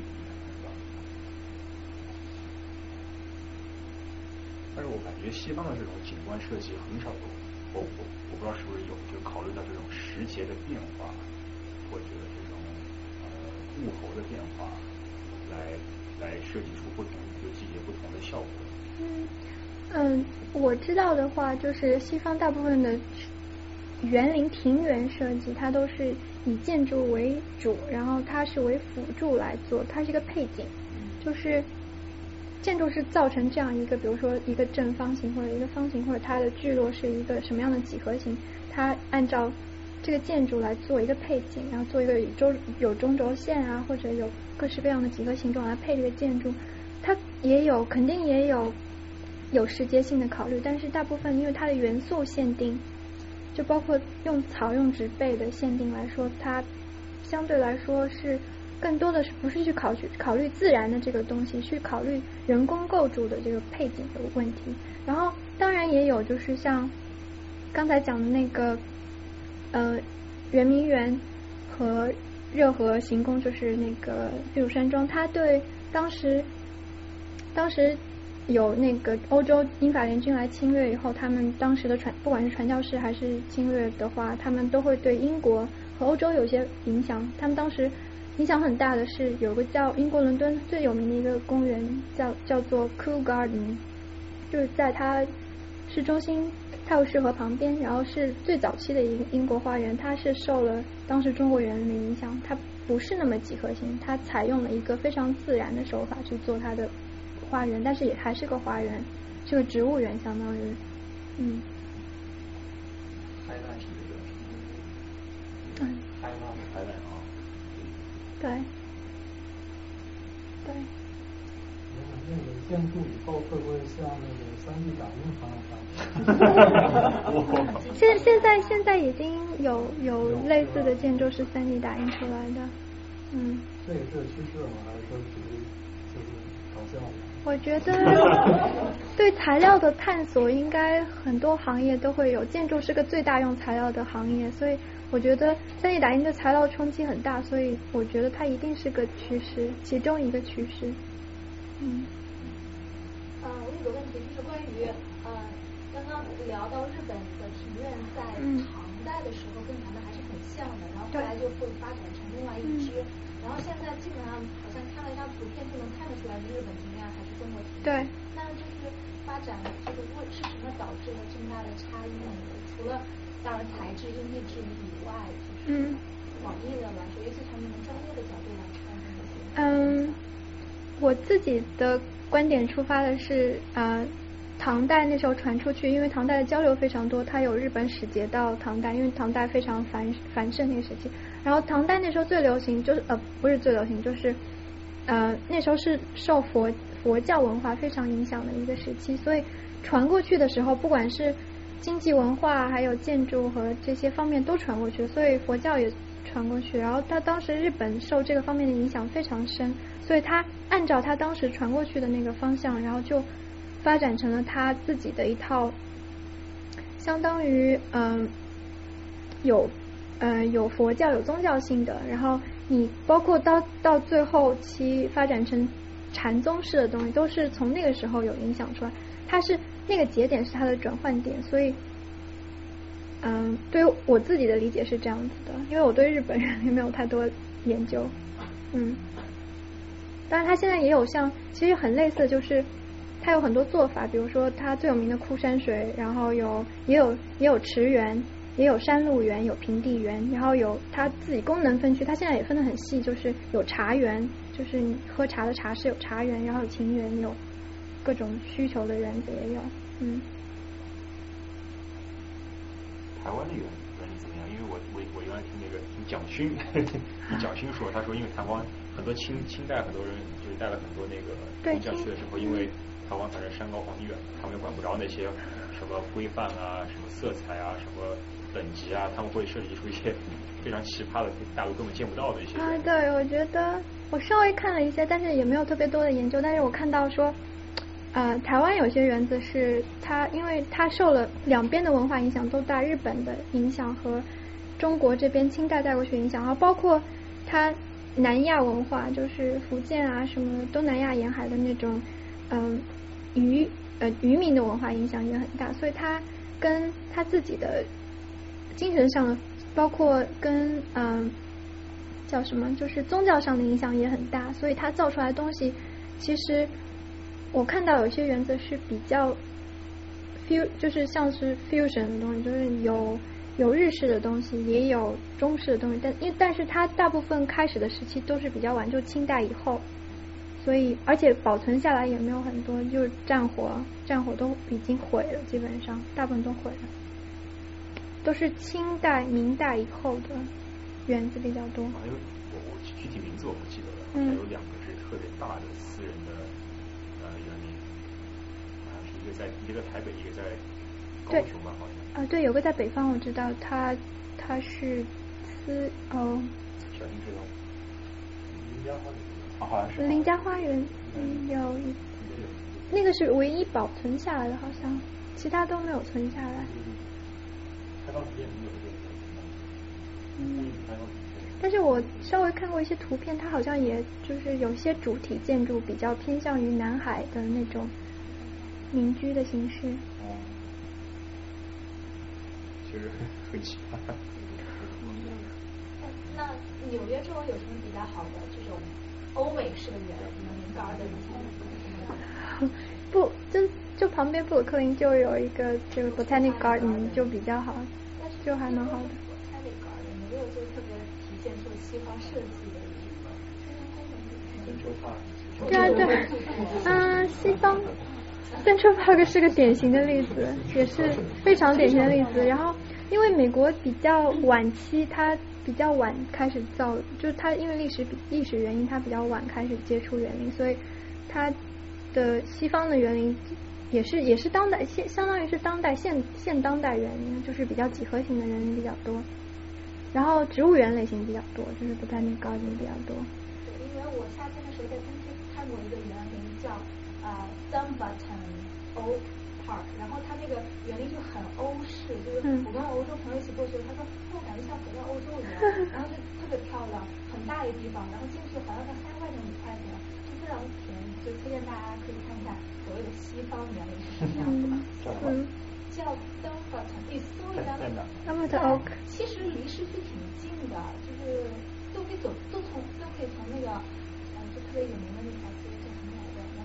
但是我感觉西方的这种景观设计很少有，我我我不知道是不是有，就考虑到这种时节的变化，或者这种呃物候的变化，来来设计出不同就季节不同的效果。嗯嗯，我知道的话，就是西方大部分的园林庭园设计，它都是以建筑为主，然后它是为辅助来做，它是一个配景，就是。建筑是造成这样一个，比如说一个正方形或者一个方形，或者它的聚落是一个什么样的几何形，它按照这个建筑来做一个配景，然后做一个周有中轴线啊，或者有各式各样的几何形状来配这个建筑，它也有肯定也有有时节性的考虑，但是大部分因为它的元素限定，就包括用草用植被的限定来说，它相对来说是更多的是不是去考虑考虑自然的这个东西，去考虑人工构筑的这个配景的问题。然后当然也有就是像刚才讲的那个呃圆明园和热河行宫，就是那个避暑山庄，它对当时当时。有那个欧洲英法联军来侵略以后，他们当时的传不管是传教士还是侵略的话，他们都会对英国和欧洲有些影响。他们当时影响很大的是有个叫英国伦敦最有名的一个公园，叫叫做 Cool Garden，就是在它市中心泰晤士河旁边，然后是最早期的一个英国花园。它是受了当时中国园林的影响，它不是那么几何形，它采用了一个非常自然的手法去做它的。花园，但是也还是个花园，是个植物园，相当于，嗯。嗯。对。对。那个建筑以后会不会像那个三 D 打印方法？现现在现在已经有有类似的建筑是三 D 打印出来的，嗯。这也是趋势吗？还是说只是就是搞笑？我觉得 对材料的探索，应该很多行业都会有。建筑是个最大用材料的行业，所以我觉得三 D 打印对材料冲击很大，所以我觉得它一定是个趋势，其中一个趋势。嗯。呃，我有个问题，就是关于呃，刚刚聊到日本的庭院在唐代的时候跟咱们还是很像的，然后后来就会发展成另外一支。然后现在基本上好像看了一张图片就能看得出来是日本庭院还是中国庭院。对。那就是发展就是为是什么导致了这么大的差异呢？除了当然材质因地制宜以外，就是广义的来说，尤其从你们专业的角度来看。嗯，我自己的观点出发的是啊。唐代那时候传出去，因为唐代的交流非常多，它有日本使节到唐代，因为唐代非常繁繁盛那个时期。然后唐代那时候最流行就是呃不是最流行，就是呃那时候是受佛佛教文化非常影响的一个时期，所以传过去的时候，不管是经济文化还有建筑和这些方面都传过去，所以佛教也传过去。然后他当时日本受这个方面的影响非常深，所以他按照他当时传过去的那个方向，然后就。发展成了他自己的一套，相当于嗯有嗯有佛教有宗教性的，然后你包括到到最后期发展成禅宗式的东西，都是从那个时候有影响出来。它是那个节点是它的转换点，所以嗯对于我自己的理解是这样子的，因为我对日本人也没有太多研究，嗯，当然他现在也有像其实很类似就是。它有很多做法，比如说它最有名的枯山水，然后有也有也有池园，也有山路园，有平地园，然后有它自己功能分区，它现在也分得很细，就是有茶园，就是你喝茶的茶室有茶园，然后有庭园，有各种需求的原则也有，嗯。台湾的园园林怎么样？因为我我我原来听那个听蒋勋，听蒋勋说，他说因为台湾很多清清代很多人就是带了很多那个工匠去的时候，因为台湾反正山高皇帝远，他们也管不着那些什么规范啊、什么色彩啊、什么等级啊，他们会设计出一些非常奇葩的、大陆根本见不到的一些。啊，对，我觉得我稍微看了一些，但是也没有特别多的研究。但是我看到说，呃，台湾有些园子是它，因为它受了两边的文化影响都大，日本的影响和中国这边清代带过去影响，然后包括它南亚文化，就是福建啊什么东南亚沿海的那种，嗯。渔呃渔民的文化影响也很大，所以他跟他自己的精神上，包括跟嗯叫什么，就是宗教上的影响也很大，所以他造出来的东西，其实我看到有些原则是比较 fu 就是像是 fusion 的东西，就是有有日式的东西，也有中式的东西，但因但是它大部分开始的时期都是比较晚，就清代以后。所以，而且保存下来也没有很多，就是战火，战火都已经毁了，基本上大部分都毁了，都是清代、明代以后的园子比较多。啊，因为我我具体名字我不记得了，还有两个是特别大的个在一个在台北，一个在对，啊对，有个在北方我知道，他他是私哦。小林知道。林家花园。啊，好像是。林家花园有一，那个是唯一保存下来的，好像其他都没有存下来。嗯。但是我稍微看过一些图片，它好像也就是有些主体建筑比较偏向于南海的那种民居的形式。哦。其实很奇葩。那纽约周围有什么比较好的这种欧美式的园林 garden？不，就就旁边布鲁克林就有一个这个 botanic garden 就比较好，就还蛮好的。botanic garden 没有就特别体现出西方设计的一个。对啊对，嗯，西方。Central Park 是个典型的例子，也是非常典型的例子。然后，因为美国比较晚期，它比较晚开始造，就是它因为历史历史原因，它比较晚开始接触园林，所以它的西方的园林也是也是当代现相当于是当代现现当代园林，就是比较几何型的园林比较多。然后植物园类型比较多，就是不太那高级比较多。对，因为我夏天的时候在东京看过一个园林叫。啊，zombat Old Park，然后它那个园林就很欧式，就是我跟欧洲朋友一起过去，他说我感觉像回到欧洲一样，然后就特别漂亮，很大一个地方，然后进去好像才三块钱五块钱，就非常便宜，就推荐大家可以看一下所谓的西方园林是什么样子的。嗯，叫 Dumbarton，你搜一下。Dumbarton Oak。其实离市区挺近的，就是都可以走，都从都可以从那个呃就特别有名的那条。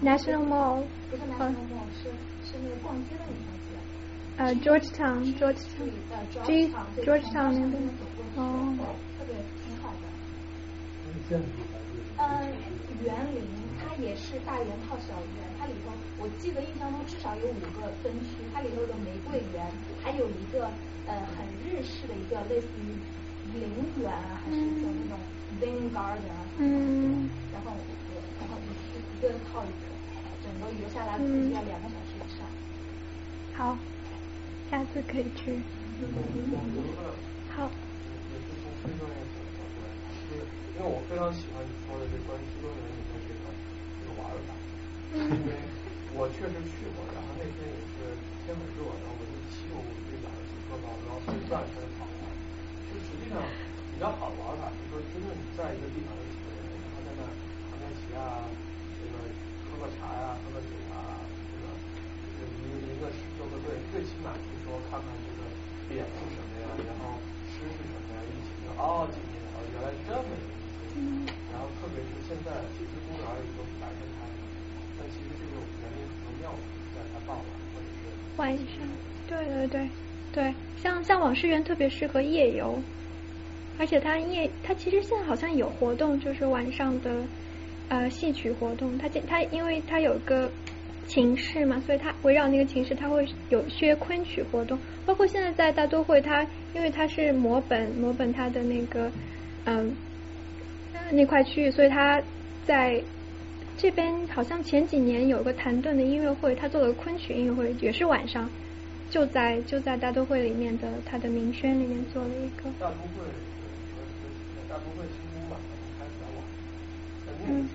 National Mall，不是 National Mall，是是那个逛街的那条街。呃，Georgetown，Georgetown，Georgetown 那边。哦。特别挺好的。嗯，园林它也是大园套小园，它里头我记得印象中至少有五个分区，它里头有玫瑰园，还有一个呃很日式的一个类似于陵园还是叫那种 Zen Garden 啊。嗯。然后然后一个套一个。整个游下来估计要两个小时以上。好，下次可以去。好。非常喜欢就是因为我非常喜欢你说的这关于西方人里头这个这个玩法，因为我确实去过，然后那天也是天很热，然后我就骑我这两个自行车然后随转圈跑玩。就实际上比较好的玩法，就是说真正在一个地方的几个人，然后在那弹弹琴啊，喝茶呀，喝个酒啊，这个一一个周个队，最起码是说看看这个脸是什么呀，然后诗是什么呀，一起说哦，今天哦原来是这么一个意思。然后特别是现在其实公园里都是白天开的，但其实这个园林很妙在它傍晚或者是晚上，对对对对，像像往事园特别适合夜游，而且它夜它其实现在好像有活动，就是晚上的。呃，戏曲活动，它它因为它有个琴室嘛，所以它围绕那个琴室，它会有学昆曲活动。包括现在在大都会，它因为它是摹本摹本它的那个嗯那块区域，所以它在这边好像前几年有个谭盾的音乐会，他做了昆曲音乐会，也是晚上，就在就在大都会里面的他的名轩里面做了一个。大都会，大都会。嗯。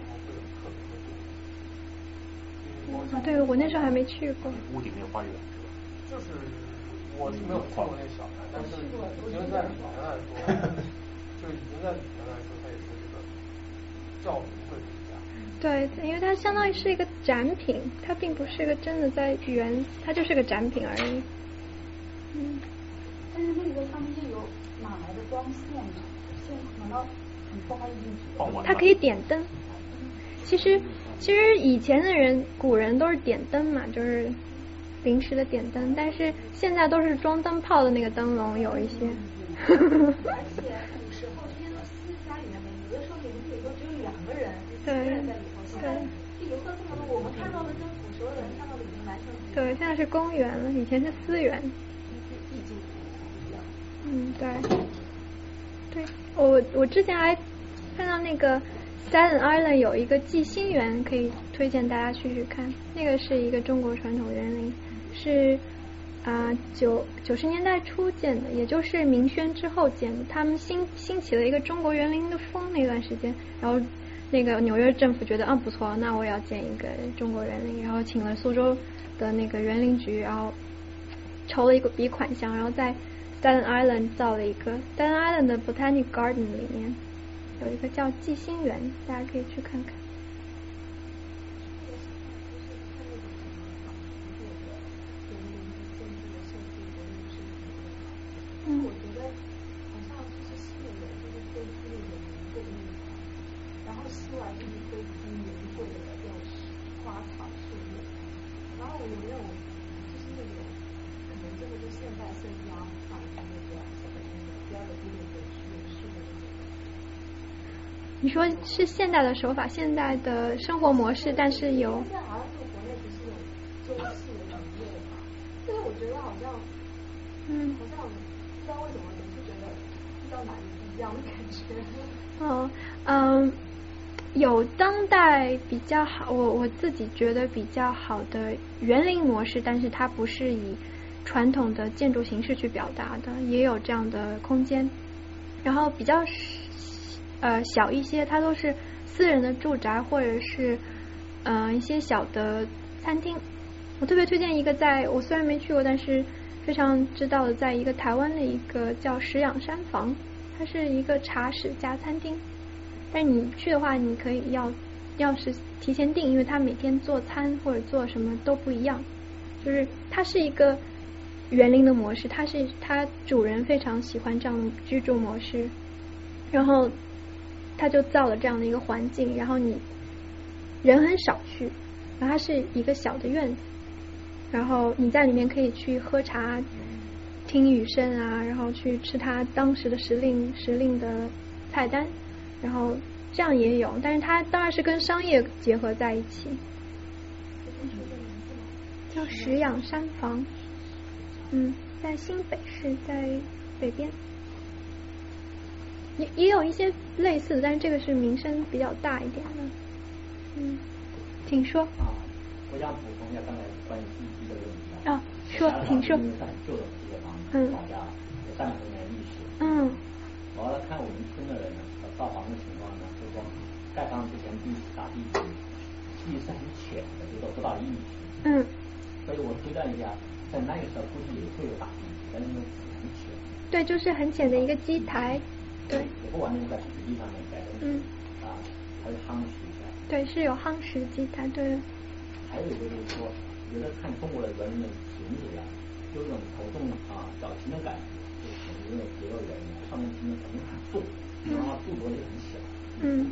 啊，对，我那时候还没去过。屋顶那个花园？就是我是没有逛过那小园，但是已经在里面来说，就已经在里面来说，它也是这个照明会比较。对，因为它相当于是一个展品，它并不是一个真的在园，它就是个展品而已。嗯。但是那个上面就有哪来的光线呢？线难道？它可以点灯。其实，其实以前的人，古人都是点灯嘛，就是临时的点灯。但是现在都是装灯泡的那个灯笼有一些。而且古时候这些都私家里面的，有的时候林子里头只有两个人，一个人在里头。现在游客这么多，我们看到的跟古时候人看到的已经完全不一样。对，现在是公园了，以前是私园。嗯，对。对，我我之前还看到那个 Staten Island 有一个纪星园，可以推荐大家去去看。那个是一个中国传统园林，是啊九九十年代初建的，也就是明宣之后建的。他们兴兴起了一个中国园林的风那段时间，然后那个纽约政府觉得啊不错，那我也要建一个中国园林，然后请了苏州的那个园林局，然后筹了一个笔款项，然后在 Staten Island 造了一个 Staten Island 的 Botanic Garden 里面有一个叫季星园，大家可以去看看。嗯，我觉得好像就是就是然后就是对名贵的这种花草树木，然后我没有你说是现代的手法，现代的生活模式，但是有。现在好像就国内不是有中式的农业嘛，但是我觉得好像，嗯，好像。不知道为什么总是觉得比较难一样的感觉。哦，嗯，有当代比较好，我我自己觉得比较好的园林模式，但是它不是以传统的建筑形式去表达的，也有这样的空间。然后比较呃小一些，它都是私人的住宅或者是嗯一些小的餐厅。我特别推荐一个，在我虽然没去过，但是。非常知道的，在一个台湾的一个叫石养山房，它是一个茶室加餐厅。但你去的话，你可以要要是提前订，因为它每天做餐或者做什么都不一样。就是它是一个园林的模式，它是它主人非常喜欢这样的居住模式，然后他就造了这样的一个环境，然后你人很少去，然后它是一个小的院子。然后你在里面可以去喝茶、听雨声啊，然后去吃他当时的时令时令的菜单，然后这样也有，但是它当然是跟商业结合在一起。叫石养山房，嗯，在新北市，在北边，也也有一些类似的，但是这个是名声比较大一点的。嗯，请说。啊，我想补充一下刚才关于。啊，说，请说。因为是很旧的一个房子，老家有三百多年历史。嗯。我来看我们村的人呢，造房的情况呢，就是说盖房之前地打地基，地是很浅的，就是说不到一米。嗯。所以我推断一下，在那个时候估计也会有打地基，但是很浅。对，就是很浅的一个基台。对。也不完全在土地上面盖的。嗯。啊，还是夯实一下。对，是有夯实基台，对。还有一个就是说。觉得看中国的园林的形式呀，有种头重啊脚轻的感觉，就是因为结构原因，上面真的很重，然后柱多也很小。嗯。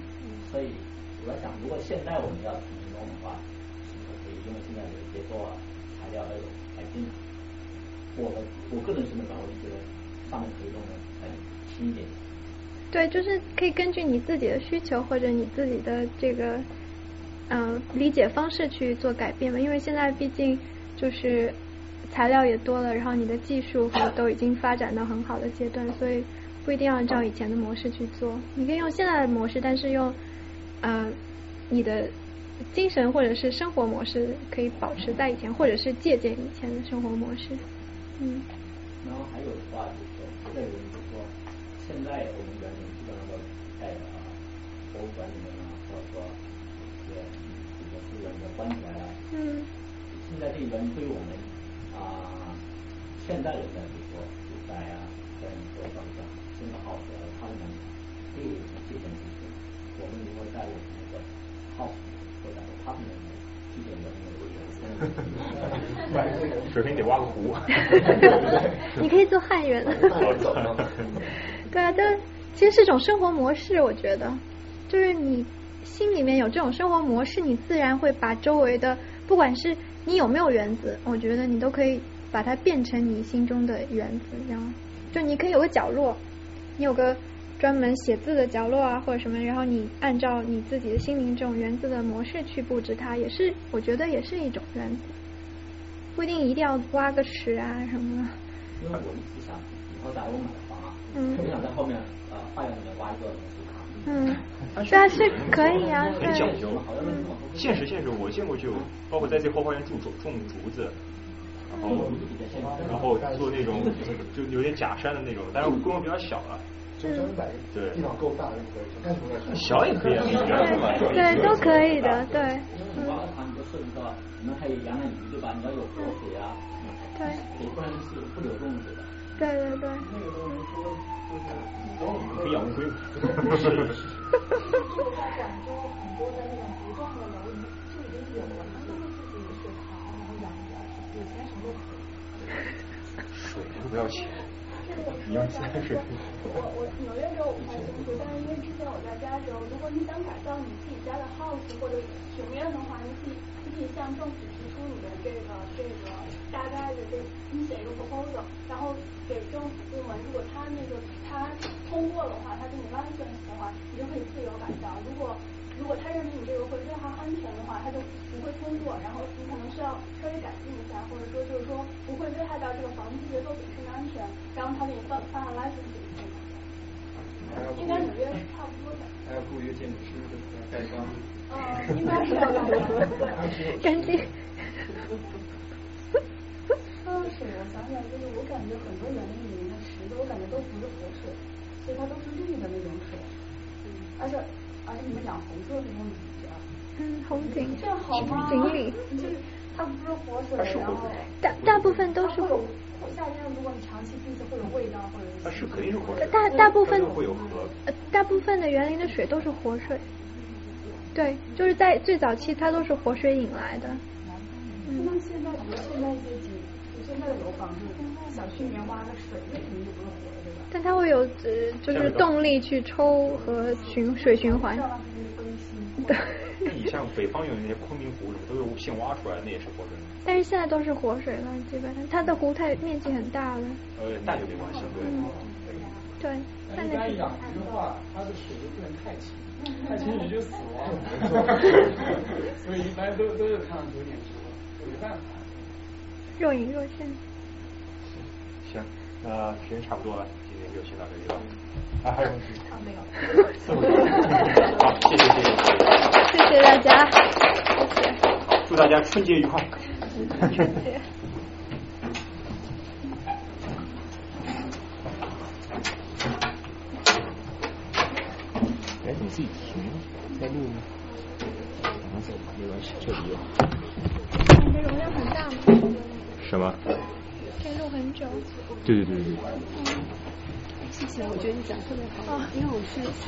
所以我在想，如果现在我们要重新弄的话，是不是可以因为现在的结构啊、材料都有改进？我的我个人审美观，我就觉得上面可以弄的再轻一点。对，就是可以根据你自己的需求或者你自己的这个。嗯，理解方式去做改变嘛，因为现在毕竟就是材料也多了，然后你的技术和都已经发展到很好的阶段，所以不一定要按照以前的模式去做。你可以用现在的模式，但是用呃你的精神或者是生活模式可以保持在以前，或者是借鉴以前的生活模式。嗯。然后还有的话就是，现在我们园林基本上都在博物馆里面啊，或者说一些。这个关起来了。嗯。现在这边对于我们啊，现在人在比如说住宅啊，在做方向，现在好的他们对我们这件事情，我们如果在我们那个 house 或者他们这边的那个 水平得挖个湖。你可以做汉源。对啊，但其实是一种生活模式，我觉得，就是你。心里面有这种生活模式，你自然会把周围的，不管是你有没有园子，我觉得你都可以把它变成你心中的园子，然后就你可以有个角落，你有个专门写字的角落啊，或者什么，然后你按照你自己的心灵这种园子的模式去布置它，也是我觉得也是一种园子，不一定一定要挖个池啊什么的。因为我一直想以后在我买房啊，嗯，就想在后面呃花园里面挖一个。嗯，对啊，是可以啊，很讲究。现实现实，我见过就包括在这后花园种种种竹子，然后然后做那种就有点假山的那种，但是规模比较小了。就对地方够大就可以，干什么小也可以啊，你觉得吗？对，都可以的，对。挖了它，你就涉及到你们还有养养鱼对吧？你要有河水啊，对，也不能是不流动水的。对对对。那个东西说就是可以养乌龟。水塘，然后养鱼，有钱什么都可以。水都不要钱。你要加水。我我纽约时候我不太清楚，但是因为之前我在家的时候，如果你想改造你自己家的 house 或者庭院的话，你可以你可以向政府提出你的这个这个大概的这你写一个 proposal，然后给政府部门，如果他那个他通过的话，他给你 license 的话，你就可以自由改造。如果如果他认为你这个会非常安全的话，他就不会通过，然后你可能需要稍微改进一下，或者说就是说不会危害到这个房子结构本身的安全，然后他给你发发了 license 给你。应该纽约是差不多的。还要雇一个建筑师对吧？盖章。嗯，应该是要的。赶紧。水，我想起来，就是我感觉很多园林里面的池子，我感觉都不是活水，所以它都是绿的那种水。嗯。而且。而且你们养红色的那种鱼啊，嗯，红锦，这样好吗？锦鲤，就是它不是活水，然后大大部分都是夏天如果你长期进去会有味道，或者它是肯定是活水，大大部分会有河，呃，大部分的园林的水都是活水，对，就是在最早期它都是活水引来的。那现在比如现在现在的楼房是小区里面挖的水，那肯定就不是活的，对吧？但它会有呃，就是动力去抽和循水循环。对。那你像北方有那些昆明湖什么都是现挖出来，那也是活水。但是现在都是活水了，基本上它的湖太面积很大了。呃，大就没关系，对。对。但一般养鱼的话，它的水就不能太清，太清鱼就死亡。所以一般都都是看到九点之后，没办法。若隐若现。行，那时间差不多了。今天就先到这里了。啊，还有问题？啊，没有。好，谢谢谢谢。谢谢大家。谢谢。祝大家春节愉快。谢谢。哎，你自己停，在录吗？拿走吧，没关系，这里有。你的容量很大吗？什么？可以录很久。对对对对。谢谢，我觉得你讲特别好，因为我是学。